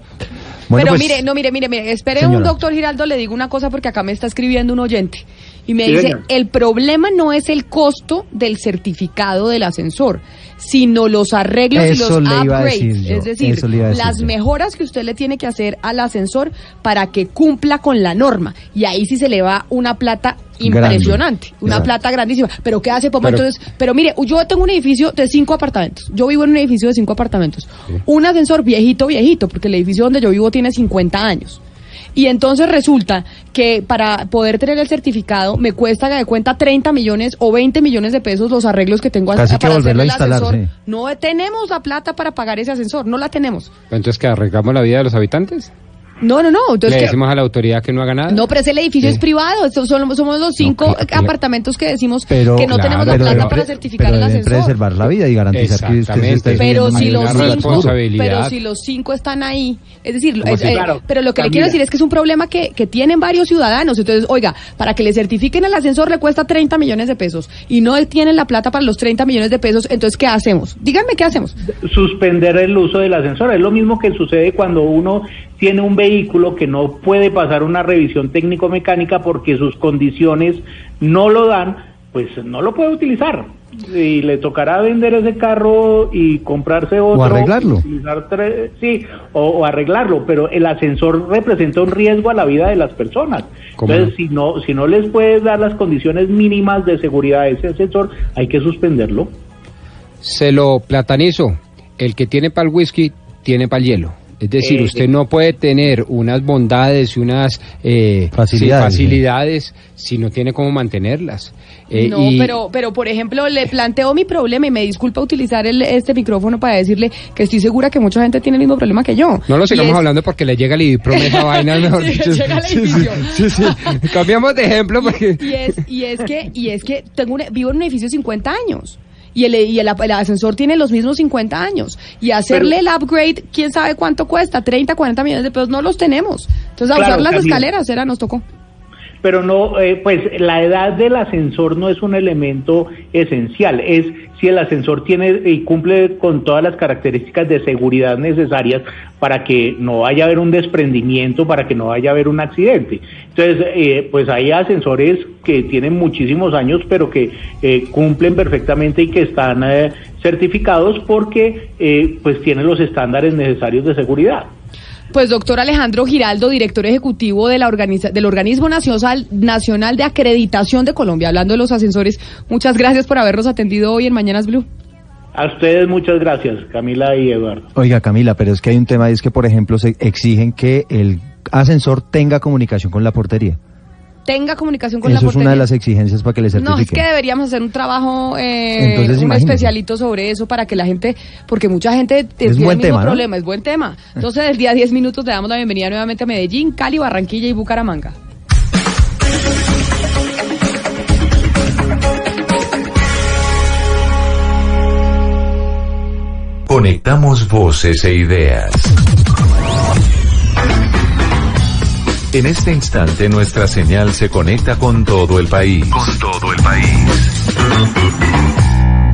Pero pues, mire, no, mire, mire, mire, espere Señora. un doctor Giraldo, le digo una cosa porque acá me está escribiendo un oyente. Y me Sí, dice, el problema no es el costo del certificado del ascensor, sino los arreglos y los upgrades. yo, es decir, las yo. mejoras que usted le tiene que hacer al ascensor para que cumpla con la norma. Y ahí sí se le va una plata Grande. impresionante, una Exacto. plata grandísima. Pero ¿qué hace, Pomo? Pero- Entonces, pero mire, yo tengo un edificio de cinco apartamentos. Yo vivo en un edificio de cinco apartamentos. Un ascensor viejito, viejito, porque el edificio donde yo vivo tiene 50 años. Y entonces resulta que para poder tener el certificado me cuesta de cuenta 30 millones o 20 millones de pesos los arreglos que tengo Casi que para hacerle a el ascensor. sí. No tenemos la plata para pagar ese ascensor, no la tenemos. Entonces, ¿que arreglamos la vida de los habitantes? No, no, no. Entonces, ¿Le ¿qué? decimos a la autoridad que no haga nada? No, pero ese edificio Sí. es privado. Estos son- somos los cinco apartamentos que decimos Pero, que no tenemos la pero plata para certificar pero el ascensor. preservar la vida y garantizar que usted esté Pero si los cinco, responsabilidad. pero si los cinco están ahí, es decir, eh, Claro, pero lo que le quiero decir es que es un problema que, que tienen varios ciudadanos. Entonces, oiga, para que le certifiquen el ascensor le cuesta 30 millones de pesos y no tienen la plata para los 30 millones de pesos. Entonces, ¿qué hacemos? Díganme qué hacemos. Suspender el uso del ascensor. Es lo mismo que sucede cuando uno tiene un vehículo que no puede pasar una revisión técnico-mecánica porque sus condiciones no lo dan, pues no lo puede utilizar. Y le tocará vender ese carro y comprarse otro. arreglarlo. utilizar tre- sí, o, o arreglarlo, pero el ascensor representa un riesgo a la vida de las personas. ¿Cómo Entonces, si no, si no les puedes dar las condiciones mínimas de seguridad a ese ascensor, hay que suspenderlo. Se lo platanizo. El que tiene para el whisky, tiene para el hielo. Es decir, Eh, usted no puede tener unas bondades y unas eh, Facilidades, sí, facilidades si no tiene cómo mantenerlas. Eh, no, y- pero, pero por ejemplo, le planteo mi problema y me disculpa utilizar el, este micrófono para decirle que estoy segura que mucha gente tiene el mismo problema que yo. No lo sigamos es- hablando porque le llega el IDIPROM esa vaina, mejor Sí, dicho. llega Sí, sí, sí. Cambiamos de ejemplo porque... Y es, y es que, y es que tengo un- vivo en un edificio de 50 años. Y el, y el, el ascensor tiene los mismos 50 años. Y hacerle el upgrade, quién sabe cuánto cuesta, 30, 40 millones de pesos, no los tenemos. Entonces, a Claro, usar las Camila. escaleras, era, nos tocó. Pero no, eh, pues la edad del ascensor no es un elemento esencial, es si el ascensor tiene y cumple con todas las características de seguridad necesarias para que no vaya a haber un desprendimiento, para que no vaya a haber un accidente. Entonces, eh, pues hay ascensores que tienen muchísimos años, pero que eh, cumplen perfectamente y que están eh, certificados porque eh, pues tienen los estándares necesarios de seguridad. Pues doctor Alejandro Giraldo, director ejecutivo de la organiza- del Organismo Nacional, Nacional de Acreditación de Colombia, hablando de los ascensores, muchas gracias por habernos atendido hoy en Mañanas Blue. A ustedes muchas gracias, Camila y Eduardo. Oiga, Camila, pero es que hay un tema, y es que, por ejemplo, se exigen que el ascensor tenga comunicación con la portería. Tenga comunicación con Eso la es una portería. de las exigencias para que le No, es certifiquen. que deberíamos hacer un trabajo, eh, Entonces, un imagínese. especialito sobre eso para que la gente, porque mucha gente tiene buen el mismo tema, ¿no? problema, es buen tema. Entonces, el día 10 minutos le damos la bienvenida nuevamente a Medellín, Cali, Barranquilla y Bucaramanga. Conectamos voces e ideas. En este instante nuestra señal se conecta con todo el país. Con todo el país.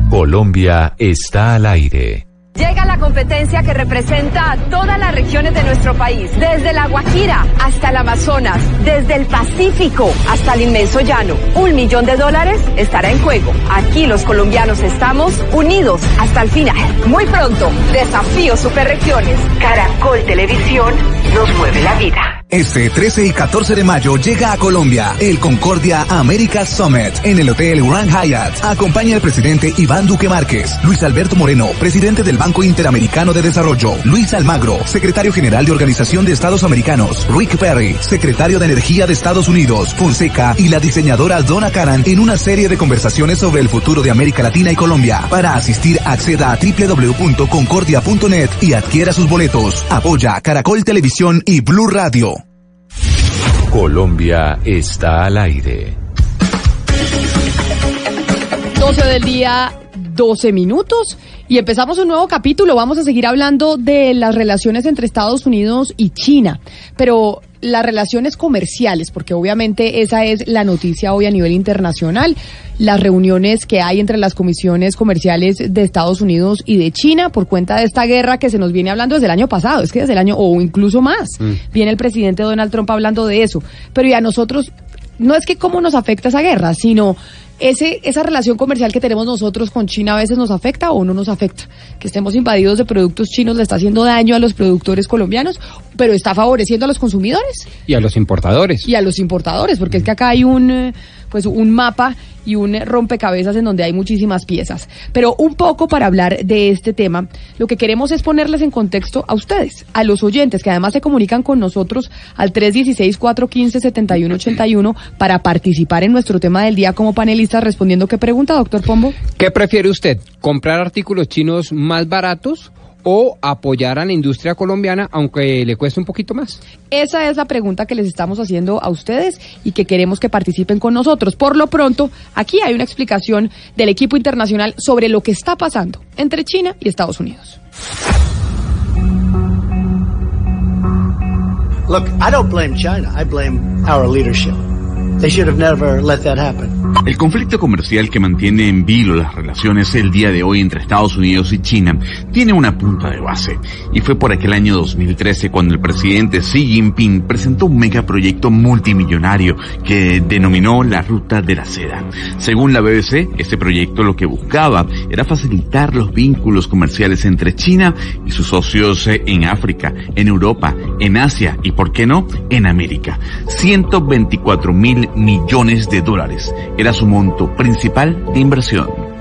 Colombia está al aire. Llega la competencia que representa a todas las regiones de nuestro país, desde la Guajira hasta el Amazonas, desde el Pacífico hasta el inmenso llano. Un millón de dólares estará en juego. Aquí los colombianos estamos unidos hasta el final. Muy pronto, Desafío Superregiones. Caracol Televisión nos mueve la vida. Este 13 y 14 de mayo llega a Colombia el Concordia America Summit en el Hotel Grand Hyatt. Acompaña al presidente Iván Duque Márquez, Luis Alberto Moreno, presidente del Banco Interamericano de Desarrollo, Luis Almagro, secretario general de Organización de Estados Americanos, Rick Perry, secretario de Energía de Estados Unidos, Fonseca y la diseñadora Donna Karan en una serie de conversaciones sobre el futuro de América Latina y Colombia. Para asistir, acceda a www.concordia.net y adquiera sus boletos. Apoya Caracol Televisión y Blue Radio. Colombia está al aire. 12 del día, 12 minutos. Y empezamos un nuevo capítulo. Vamos a seguir hablando de las relaciones entre Estados Unidos y China. Pero las relaciones comerciales, porque obviamente esa es la noticia hoy a nivel internacional. Las reuniones que hay entre las comisiones comerciales de Estados Unidos y de China por cuenta de esta guerra que se nos viene hablando desde el año pasado. Es que desde el año, o incluso más. Viene el presidente Donald Trump hablando de eso. Pero ya nosotros, no es que cómo nos afecta esa guerra, sino ese, esa relación comercial que tenemos nosotros con China a veces nos afecta o no nos afecta. Que estemos invadidos de productos chinos le está haciendo daño a los productores colombianos, pero está favoreciendo a los consumidores Y a los importadores. y a los importadores, porque es que acá hay un, eh, pues un mapa y un eh, rompecabezas en donde hay muchísimas piezas. Pero un poco para hablar de este tema, lo que queremos es ponerles en contexto a ustedes, a los oyentes que además se comunican con nosotros al 316-415-7181 para participar en nuestro tema del día como panelistas respondiendo qué pregunta, doctor Pombo. ¿Qué prefiere usted? ¿Comprar artículos chinos más baratos o apoyar a la industria colombiana aunque le cueste un poquito más? Esa es la pregunta que les estamos haciendo a ustedes y que queremos que participen con nosotros. Por lo pronto, aquí hay una explicación del equipo internacional sobre lo que está pasando entre China y Estados Unidos. Look, I don't blame China. I blame our leadership. They should have never let that happen. El conflicto comercial que mantiene en vilo las relaciones el día de hoy entre Estados Unidos y China tiene una punta de base. Y fue por aquel año 2013 cuando el presidente Xi Jinping presentó un megaproyecto multimillonario que denominó la Ruta de la Seda. Según la BBC, este proyecto lo que buscaba era facilitar los vínculos comerciales entre China y sus socios eh, en África, en Europa, en Asia y, por qué no, en América. 124 mil millones de dólares era su monto principal de inversión.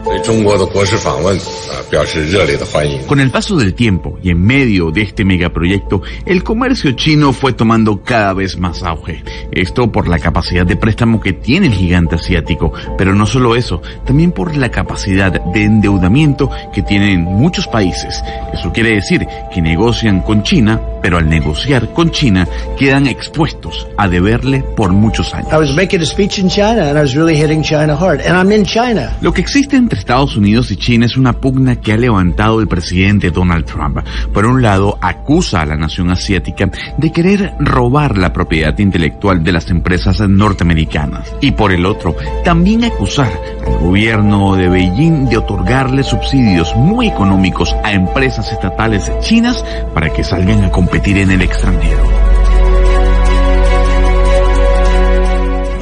Con el paso del tiempo y en medio de este megaproyecto, el comercio chino fue tomando cada vez más auge. Esto por la capacidad de préstamo que tiene el gigante asiático, pero no solo eso, también por la capacidad de endeudamiento que tienen muchos países. Eso quiere decir que negocian con China, pero al negociar con China quedan expuestos a deberle por muchos años. Lo que existe entre Estados Unidos y China es una pugna que ha levantado el presidente Donald Trump. Por un lado, acusa a la nación asiática de querer robar la propiedad intelectual de las empresas norteamericanas. Y por el otro, también acusar al gobierno de Beijing de otorgarle subsidios muy económicos a empresas estatales chinas para que salgan a competir en el extranjero.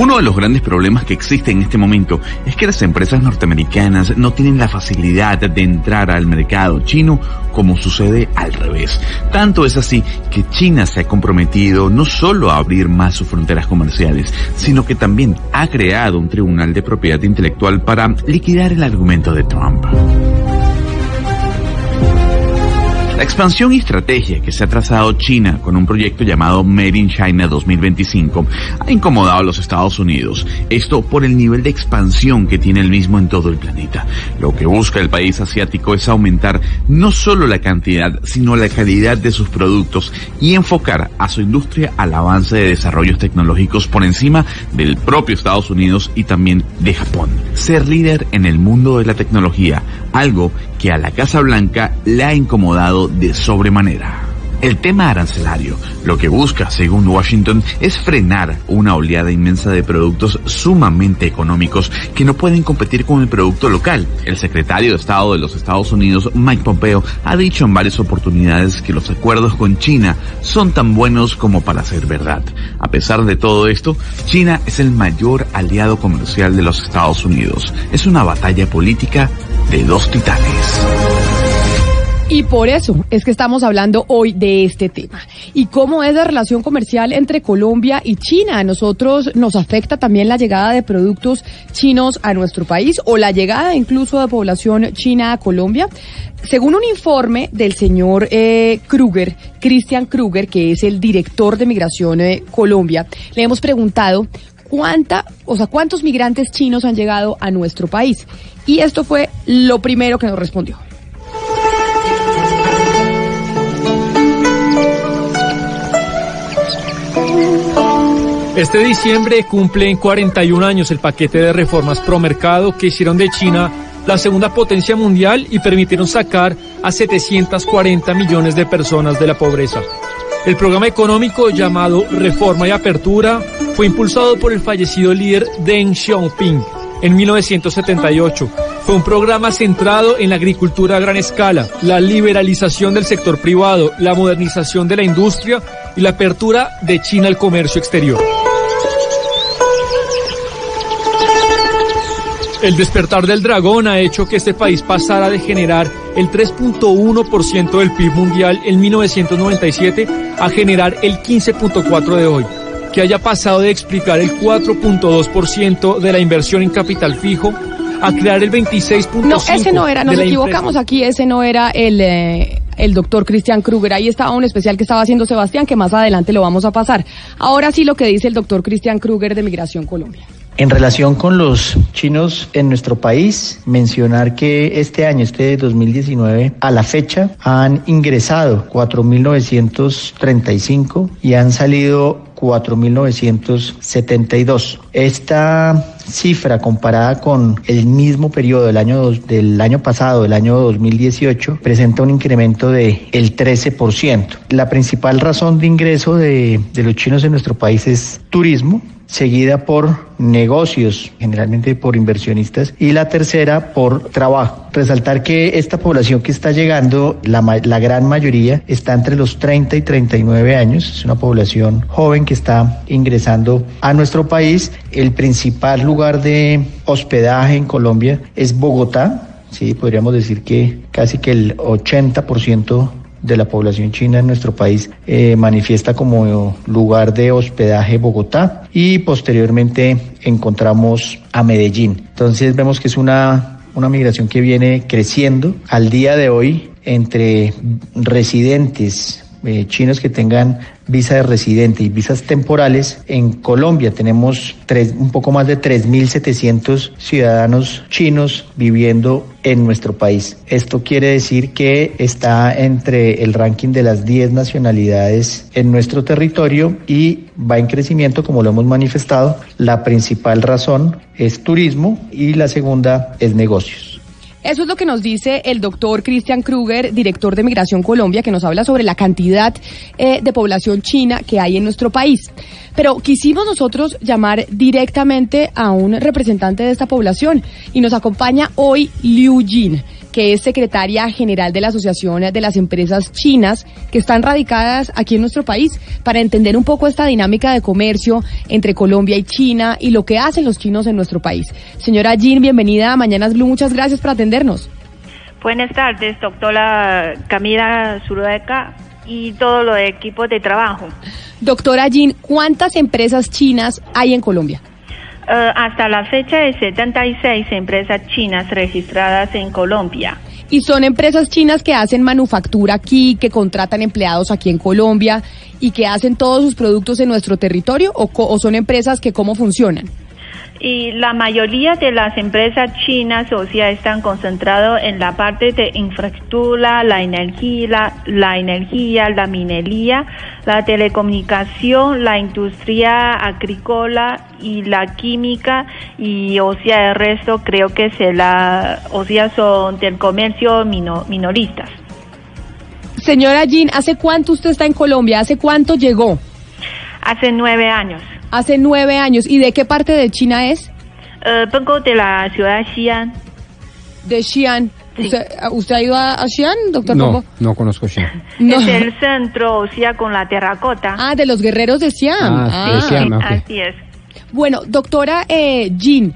Uno de los grandes problemas que existe en este momento es que las empresas norteamericanas no tienen la facilidad de entrar al mercado chino como sucede al revés. Tanto es así que China se ha comprometido no solo a abrir más sus fronteras comerciales, sino que también ha creado un tribunal de propiedad intelectual para liquidar el argumento de Trump. La expansión y estrategia que se ha trazado China con un proyecto llamado Made in China 2025 ha incomodado a los Estados Unidos. Esto por el nivel de expansión que tiene el mismo en todo el planeta. Lo que busca el país asiático es aumentar no solo la cantidad, sino la calidad de sus productos y enfocar a su industria al avance de desarrollos tecnológicos por encima del propio Estados Unidos y también de Japón. Ser líder en el mundo de la tecnología, algo que a la Casa Blanca le ha incomodado de sobremanera. El tema arancelario lo que busca, según Washington, es frenar una oleada inmensa de productos sumamente económicos que no pueden competir con el producto local. El secretario de Estado de los Estados Unidos, Mike Pompeo, ha dicho en varias oportunidades que los acuerdos con China son tan buenos como para ser verdad. A pesar de todo esto, China es el mayor aliado comercial de los Estados Unidos. Es una batalla política de dos titanes. Y por eso es que estamos hablando hoy de este tema. Y cómo es la relación comercial entre Colombia y China. A nosotros nos afecta también la llegada de productos chinos a nuestro país o la llegada incluso de población china a Colombia. Según un informe del señor eh, Kruger, Christian Kruger, que es el director de Migración de Colombia, le hemos preguntado cuánta, o sea, cuántos migrantes chinos han llegado a nuestro país. Y esto fue lo primero que nos respondió. Este diciembre cumplen 41 años el paquete de reformas pro mercado que hicieron de China la segunda potencia mundial y permitieron sacar a 740 millones de personas de la pobreza. El programa económico llamado Reforma y Apertura fue impulsado por el fallecido líder Deng Xiaoping en 1978. Fue un programa centrado en la agricultura a gran escala, la liberalización del sector privado, la modernización de la industria y la apertura de China al comercio exterior. El despertar del dragón ha hecho que este país pasara de generar el 3.1% del PIB mundial en 1997 a generar el 15.4% de hoy. Que haya pasado de explicar el 4.2% de la inversión en capital fijo a crear el 26.5%. No, ese no era, nos equivocamos aquí, ese no era el... Eh, el doctor Christian Kruger. Ahí estaba un especial que estaba haciendo Sebastián, que más adelante lo vamos a pasar. Ahora sí lo que dice el doctor Christian Kruger de Migración Colombia. En relación con los chinos en nuestro país, mencionar que este año, este 2019, a la fecha han ingresado 4.935 y han salido 4.972. Esta cifra comparada con el mismo periodo del año, del año pasado, el año 2018, presenta un incremento de el 13%. La principal razón de ingreso de, de los chinos en nuestro país es turismo, seguida por negocios, generalmente por inversionistas, y la tercera por trabajo. Resaltar que esta población que está llegando, la, la, gran mayoría, está entre los 30 y 39 años, es una población joven que está ingresando a nuestro país. El principal lugar de hospedaje en Colombia es Bogotá, sí, podríamos decir que casi que el 80% de la población china en nuestro país eh, manifiesta como lugar de hospedaje Bogotá y posteriormente encontramos a Medellín. Entonces vemos que es una, una migración que viene creciendo. Al día de hoy, entre residentes eh, chinos que tengan visa de residente y visas temporales. En Colombia tenemos tres, un poco más de 3.700 ciudadanos chinos viviendo en nuestro país. Esto quiere decir que está entre el ranking de las 10 nacionalidades en nuestro territorio y va en crecimiento como lo hemos manifestado. La principal razón es turismo y la segunda es negocios. Eso es lo que nos dice el doctor Christian Kruger, director de Migración Colombia, que nos habla sobre la cantidad eh, de población china que hay en nuestro país. Pero quisimos nosotros llamar directamente a un representante de esta población y nos acompaña hoy Liu Jin que es secretaria general de la Asociación de las Empresas Chinas que están radicadas aquí en nuestro país, para entender un poco esta dinámica de comercio entre Colombia y China y lo que hacen los chinos en nuestro país. Señora Jin, bienvenida a Mañanas Blue, muchas gracias por atendernos. Buenas tardes, doctora Camila Zurueca y todo lo de equipo de trabajo. Doctora Jin, ¿cuántas empresas chinas hay en Colombia? Eh, hasta la fecha de 76 empresas chinas registradas en Colombia. Y son empresas chinas que hacen manufactura aquí, que contratan empleados aquí en Colombia y que hacen todos sus productos en nuestro territorio o, o son empresas que cómo funcionan y la mayoría de las empresas chinas, o sea, están concentrados en la parte de infraestructura, la energía, la, energía, la minería, la telecomunicación, la industria agrícola y la química y o sea el resto creo que se la o sea son del comercio minoristas. Señora Jean, ¿hace cuánto usted está en Colombia? ¿Hace cuánto llegó? Hace nueve años. Hace nueve años. ¿Y de qué parte de China es? Eh, vengo de la ciudad de Xi'an. De Xi'an. ¿Usted, ha ido a, Xi'an, doctor No, no conozco Xi'an. Es el centro, o sea, con la terracota. Ah, de los guerreros de Xi'an. Ah, sí, ah. así es. Bueno, doctora eh, Jean,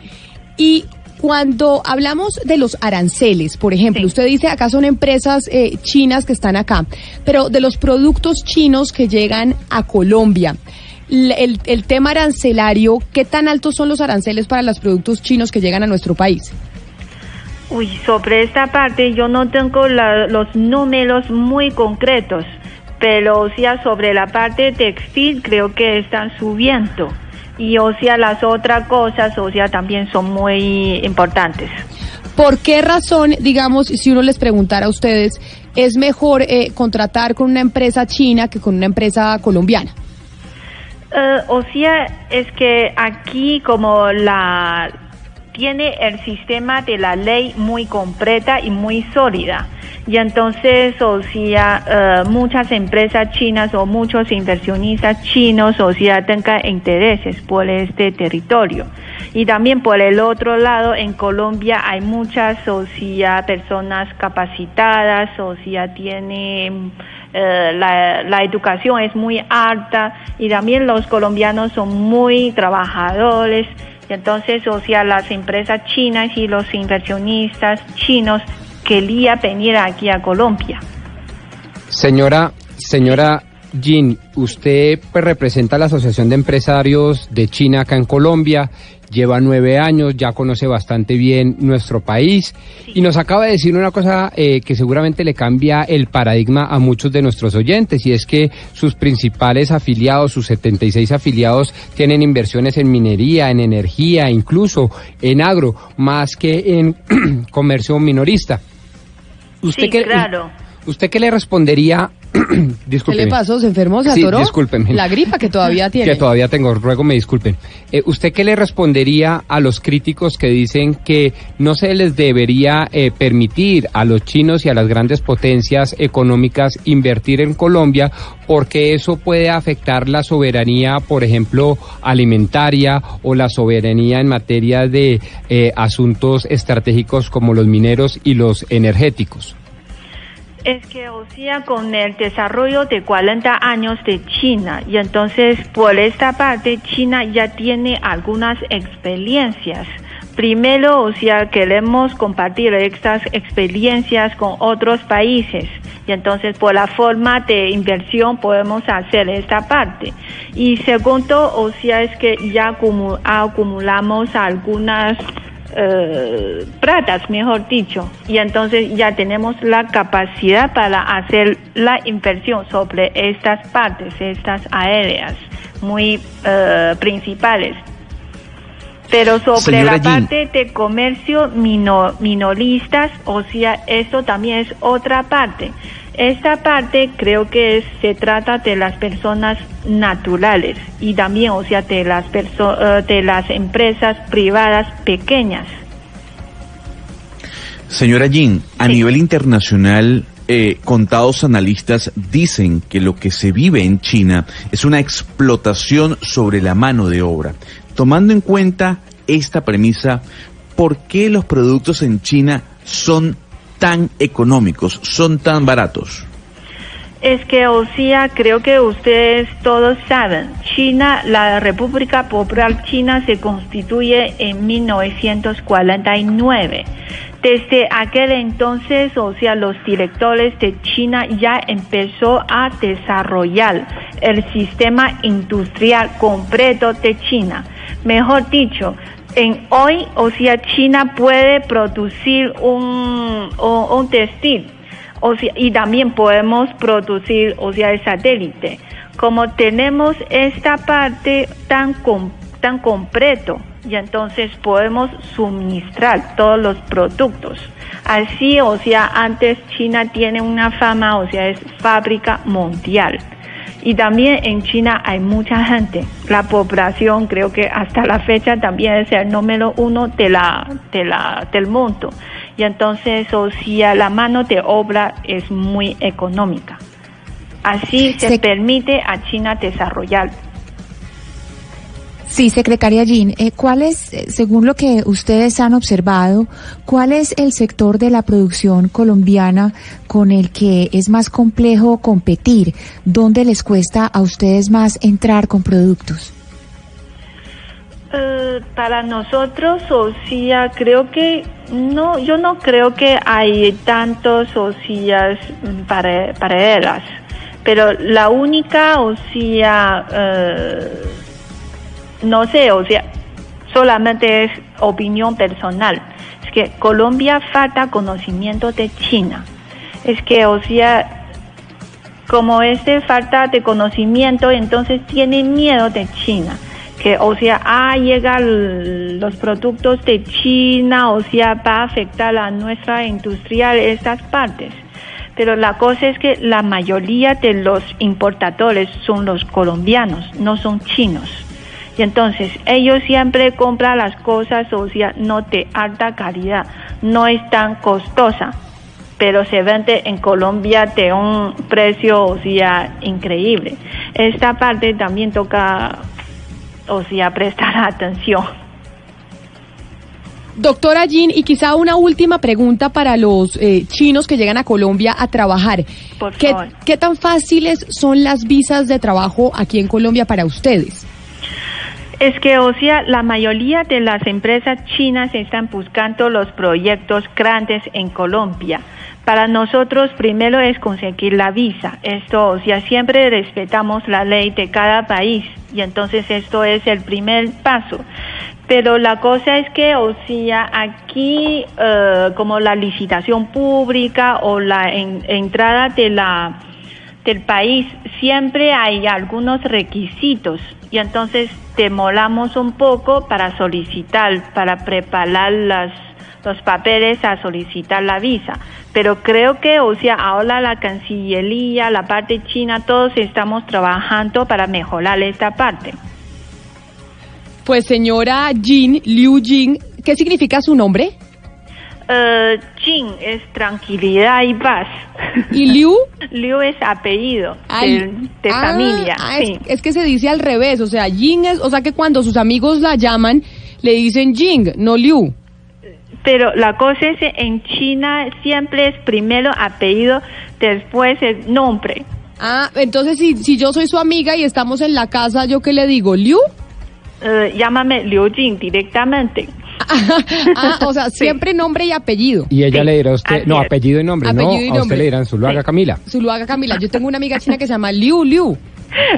y cuando hablamos de los aranceles, por ejemplo, usted dice acá son empresas eh, chinas que están acá, pero de los productos chinos que llegan a Colombia, el, el tema arancelario, ¿qué tan altos son los aranceles para los productos chinos que llegan a nuestro país? Uy, sobre esta parte yo no tengo los números muy concretos, pero sea sobre la parte textil creo que están subiendo y o sea las otras cosas o sea también son muy importantes. ¿Por qué razón, digamos, si uno les preguntara a ustedes, es mejor eh, contratar con una empresa china que con una empresa colombiana? Eh, o sea, es que aquí como la tiene el sistema de la ley muy completa y muy sólida. Y entonces, o sea, eh, muchas empresas chinas o muchos inversionistas chinos, o sea, tengan intereses por este territorio. Y también por el otro lado, en Colombia hay muchas, o sea, personas capacitadas, o sea, tienen eh, la, la, educación es muy alta y también los colombianos son muy trabajadores. Entonces, o sea, las empresas chinas y los inversionistas chinos querían venir aquí a Colombia. Señora, señora Jin, usted pues, representa la Asociación de Empresarios de China acá en Colombia lleva nueve años, ya conoce bastante bien nuestro país y nos acaba de decir una cosa eh, que seguramente le cambia el paradigma a muchos de nuestros oyentes y es que sus principales afiliados, sus 76 afiliados, tienen inversiones en minería, en energía, incluso en agro, más que en comercio minorista. ¿Usted sí, claro. ¿Usted qué le respondería ¿Qué le pasó? ¿Se enfermó? ¿Se atoró? Sí, La gripa que todavía tiene. Que todavía tengo, ruego me disculpen. Eh, ¿Usted qué le respondería a los críticos que dicen que no se les debería eh, permitir a los chinos y a las grandes potencias económicas invertir en Colombia porque eso puede afectar la soberanía, por ejemplo, alimentaria o la soberanía en materia de eh, asuntos estratégicos como los mineros y los energéticos? Es que, o sea, con el desarrollo de 40 años de China, y entonces por esta parte China ya tiene algunas experiencias. Primero, o sea, queremos compartir estas experiencias con otros países y entonces por la forma de inversión podemos hacer esta parte. Y segundo, o sea, es que ya acumulamos algunas eh, pratas, mejor dicho, y entonces ya tenemos la capacidad para hacer la inversión sobre estas partes, estas aéreas muy eh, principales. Pero sobre la parte de comercio minoristas, o sea, esto también es otra parte. Esta parte creo que se trata de las personas naturales y también, o sea, de las, eh, de las empresas privadas pequeñas. Señora Jean, a nivel internacional, eh, contados analistas dicen que lo que se vive en China es una explotación sobre la mano de obra. Tomando en cuenta esta premisa, ¿por qué los productos en China son tan económicos, son tan baratos? Es que, o sea, creo que ustedes todos saben, China, la República Popular China se constituye en 1949. Desde aquel entonces, o sea, los directores de China ya empezó a desarrollar el sistema industrial completo de China. Mejor dicho, en hoy, o sea, China puede producir un, un, un textil o sea, y también podemos producir, o sea, el satélite. Como tenemos esta parte tan, com- tan completo, y entonces podemos suministrar todos los productos. Así, o sea, antes China tiene una fama, o sea, es fábrica mundial. Y también en China hay mucha gente. La población creo que hasta la fecha también es el número uno de la, de la, del mundo. Y entonces, o sea, la mano de obra es muy económica. Así se, permite a China desarrollar. Sí, secretaria Jean, eh, ¿cuál es, eh, según lo que ustedes han observado, cuál es el sector de la producción colombiana con el que es más complejo competir? ¿Dónde les cuesta a ustedes más entrar con productos? Eh, para nosotros, o sea, creo que no, yo no creo que hay tantos o sea, para, para ellas, pero la única, o sea, eh, no sé, o sea, solamente es opinión personal. Es que Colombia falta conocimiento de China. Es que, o sea, como este falta de conocimiento, entonces tiene miedo de China. Que, o sea, ah, llegan los productos de China, o sea, va a afectar a nuestra industria estas partes. Pero la cosa es que la mayoría de los importadores son los colombianos, no son chinos. Y entonces ellos siempre compran las cosas, o sea, no de alta calidad, no es tan costosa, pero se vende en Colombia de un precio, o sea, increíble. Esta parte también toca, o sea, prestar atención. Doctora Jean, y quizá una última pregunta para los eh, chinos que llegan a Colombia a trabajar. Por ¿Qué, favor. ¿Qué tan fáciles son las visas de trabajo aquí en Colombia para ustedes? Es que, o sea, la mayoría de las empresas chinas están buscando los proyectos grandes en Colombia. Para nosotros, primero es conseguir la visa. Esto, o sea, siempre respetamos la ley de cada país y entonces esto es el primer paso. Pero la cosa es que, o sea, aquí eh, como la licitación pública o la en- entrada de la del país siempre hay algunos requisitos y entonces demoramos un poco para solicitar, para preparar las, los papeles a solicitar la visa. Pero creo que, o sea, ahora la Cancillería, la parte china, todos estamos trabajando para mejorar esta parte. Pues señora Jean, Liu Jin, ¿qué significa su nombre? Eh, Jin es tranquilidad y paz. ¿Y Liu? Liu es apellido Ay, de, de ah, familia. ah, es- sí. es, que se dice al revés, o sea, Jin es, o sea que cuando sus amigos la llaman, le dicen Jing, no Liu. Pero la cosa es en China siempre es primero apellido, después el nombre. Ah, entonces si, si yo soy su amiga y estamos en la casa, ¿yo qué le digo? ¿Liu? Eh, llámame Liu Jing directamente. Ah, o sea, siempre nombre y apellido. Y ella Sí, le dirá a usted, así no, es. apellido y nombre, Apellido no, y a usted le dirán Zuluaga Camila. Zuluaga Camila, yo tengo una amiga china que se llama Liu Liu.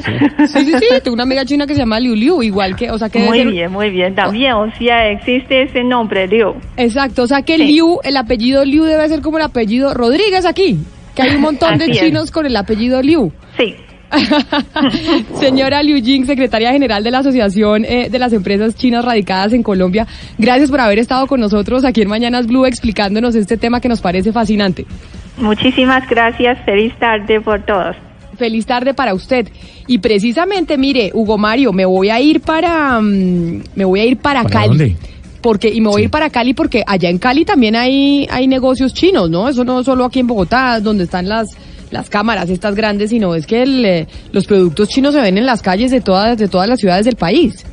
Sí, sí, sí, tengo una amiga china que se llama Liu Liu, igual que, o sea que Muy ser- bien, muy bien. También, o sea, existe ese nombre, Liu. Exacto, o sea que Sí. Liu, el apellido Liu debe ser como el apellido Rodríguez aquí, que hay un montón de es. chinos con el apellido Liu. Sí. Señora Liu Jing, secretaria general de la Asociación eh, de las Empresas Chinas Radicadas en Colombia, gracias por haber estado con nosotros aquí en Mañanas Blue explicándonos este tema que nos parece fascinante. Muchísimas gracias. Feliz tarde por todos. Feliz tarde para usted. Y precisamente, mire, Hugo Mario, me voy a ir para mm, me voy a ir para, ¿Para Cali. dónde? porque y me voy a ir para Cali porque allá en Cali también hay hay negocios chinos, ¿no? Eso no solo aquí en Bogotá, donde están las las cámaras estas grandes, sino es que el, eh, los productos chinos se ven en las calles de todas de todas las ciudades del país.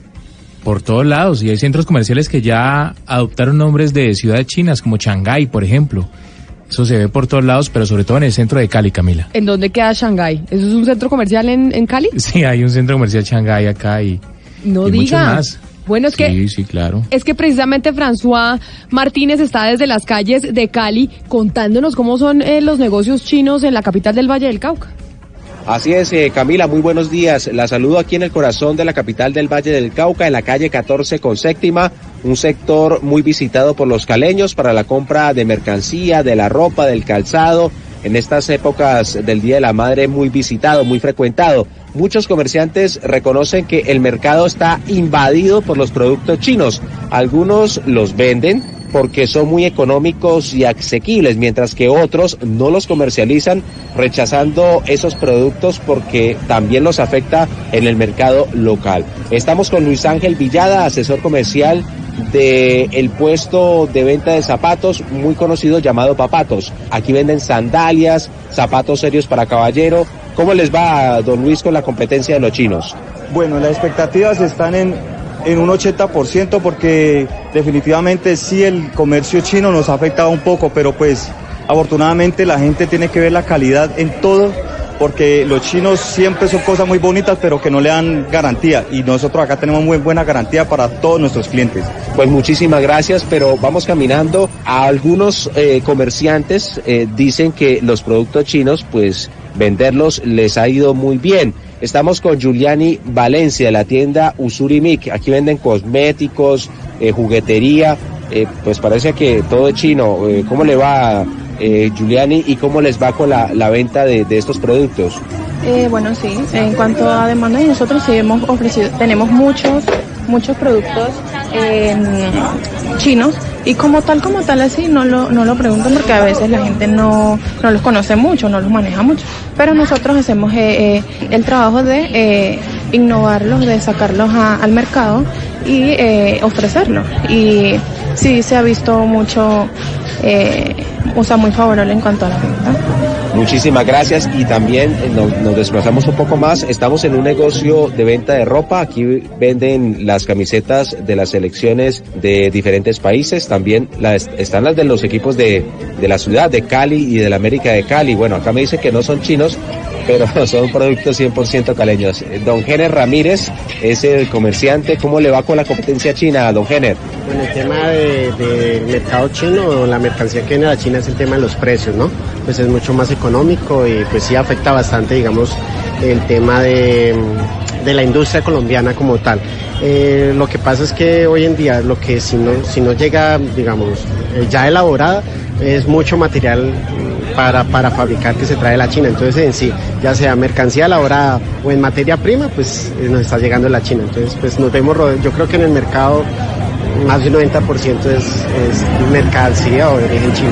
Por todos lados, y hay centros comerciales que ya adoptaron nombres de ciudades chinas, como Shanghái, por ejemplo. Eso se ve por todos lados, pero sobre todo en el centro de Cali, Camila. ¿En dónde queda Shanghái? ¿Eso es un centro comercial en, en Cali? Sí, hay un centro comercial Shanghái acá y, No y muchos más. Bueno, es que Sí, sí, claro. Es que precisamente François Martínez está desde las calles de Cali contándonos cómo son eh, los negocios chinos en la capital del Valle del Cauca. Así es, eh, Camila, muy buenos días. La saludo aquí en el corazón de la capital del Valle del Cauca, en la calle 14 con séptima, un sector muy visitado por los caleños para la compra de mercancía, de la ropa, del calzado. En estas épocas del Día de la Madre muy visitado, muy frecuentado. Muchos comerciantes reconocen que el mercado está invadido por los productos chinos. Algunos los venden, porque son muy económicos y asequibles, mientras que otros no los comercializan rechazando esos productos porque también los afecta en el mercado local. Estamos con Luis Ángel Villada, asesor comercial de el puesto de venta de zapatos muy conocido llamado Papatos. Aquí venden sandalias, zapatos serios para caballero. ¿Cómo les va, don Luis, con la competencia de los chinos? Bueno, las expectativas están en, en un 80% porque definitivamente sí el comercio chino nos ha afectado un poco, pero pues afortunadamente la gente tiene que ver la calidad en todo porque los chinos siempre son cosas muy bonitas pero que no le dan garantía y nosotros acá tenemos muy buena garantía para todos nuestros clientes. Pues muchísimas gracias, pero vamos caminando. A algunos eh, comerciantes eh, dicen que los productos chinos, pues venderlos les ha ido muy bien. Estamos con Giuliani Valencia, de la tienda Usurimic. Aquí venden cosméticos, eh, juguetería. Eh, pues parece que todo es chino. Eh, ¿Cómo le va, Giuliani, y cómo les va con la, venta de, de estos productos? Bueno, sí, en cuanto a demanda, nosotros sí hemos ofrecido, tenemos muchos, muchos productos eh, chinos y como tal, como tal así, no lo, no lo preguntan porque a veces la gente no, no los conoce mucho, no los maneja mucho. Pero nosotros hacemos eh, eh, el trabajo de eh, innovarlos, de sacarlos al mercado y eh, ofrecerlos. Y sí se ha visto mucho, o muy favorable en cuanto a la venta. Muchísimas gracias y también eh, nos, nos desplazamos un poco más. Estamos en un negocio de venta de ropa. Aquí venden las camisetas de las selecciones de diferentes países. También las, están las de los equipos de, de la ciudad de Cali y de la América de Cali. Bueno, acá me dice que no son chinos, pero son productos 100% caleños. Don Gener Ramírez es el comerciante. ¿Cómo le va con la competencia china, don Gener? Bueno, el tema de- del mercado chino la mercancía que viene de la China es el tema de los precios, ¿no? Pues es mucho más económico y pues sí afecta bastante, digamos, el tema de, de la industria colombiana como tal. Eh, lo que pasa es que hoy en día lo que si no, si no llega, digamos, eh, ya elaborada, es mucho material para, para fabricar que se trae la China. Entonces en sí, ya sea mercancía elaborada o en materia prima, pues eh, nos está llegando la China. Entonces pues nos vemos, yo creo que en el mercado más del 90% es, mercancía o de origen chino.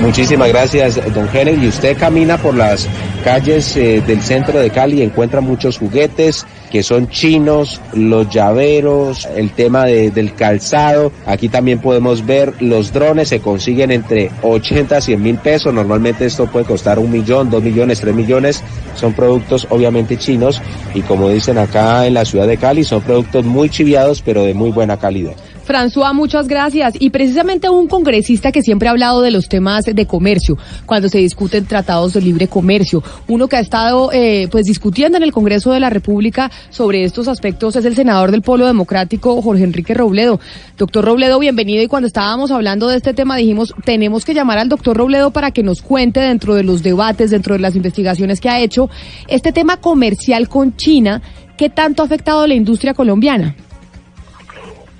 Muchísimas gracias, don Gener. Y usted camina por las calles eh, del centro de Cali y encuentra muchos juguetes que son chinos, los llaveros, el tema de- del calzado. Aquí también podemos ver los drones, se consiguen entre 80 a 100 mil pesos. Normalmente esto puede costar un millón, dos millones, tres millones. Son productos obviamente chinos y como dicen acá en la ciudad de Cali, son productos muy chiviados pero de muy buena calidad. François, muchas gracias. Y precisamente un congresista que siempre ha hablado de los temas de comercio, cuando se discuten tratados de libre comercio. Uno que ha estado eh, pues discutiendo en el Congreso de la República sobre estos aspectos es el senador del Polo Democrático, Jorge Enrique Robledo. Doctor Robledo, bienvenido. Y cuando estábamos hablando de este tema dijimos, tenemos que llamar al doctor Robledo para que nos cuente dentro de los debates, dentro de las investigaciones que ha hecho, este tema comercial con China, ¿qué tanto ha afectado a la industria colombiana?